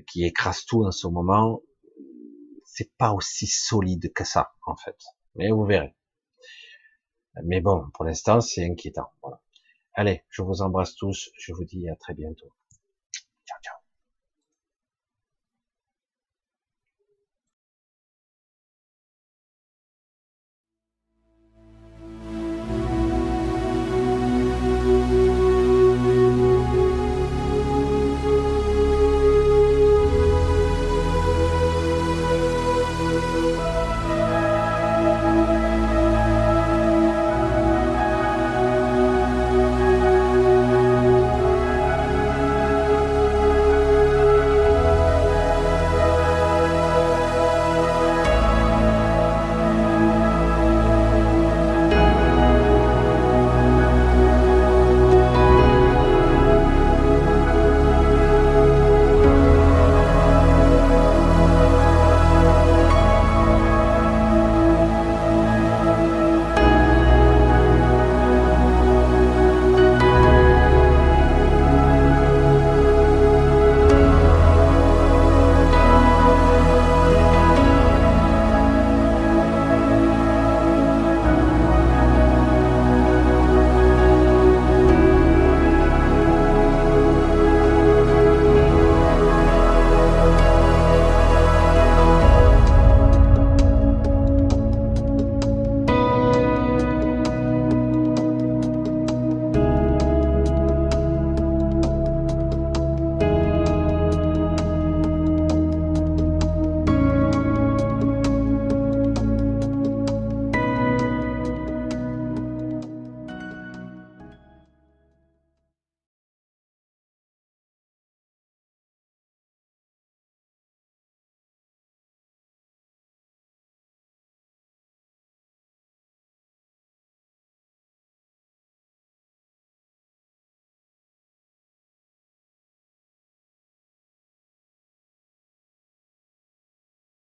qui écrase tout en ce moment. C'est pas aussi solide que ça, en fait. Mais vous verrez. Mais bon, pour l'instant, c'est inquiétant. Voilà. Allez, je vous embrasse tous. Je vous dis à très bientôt.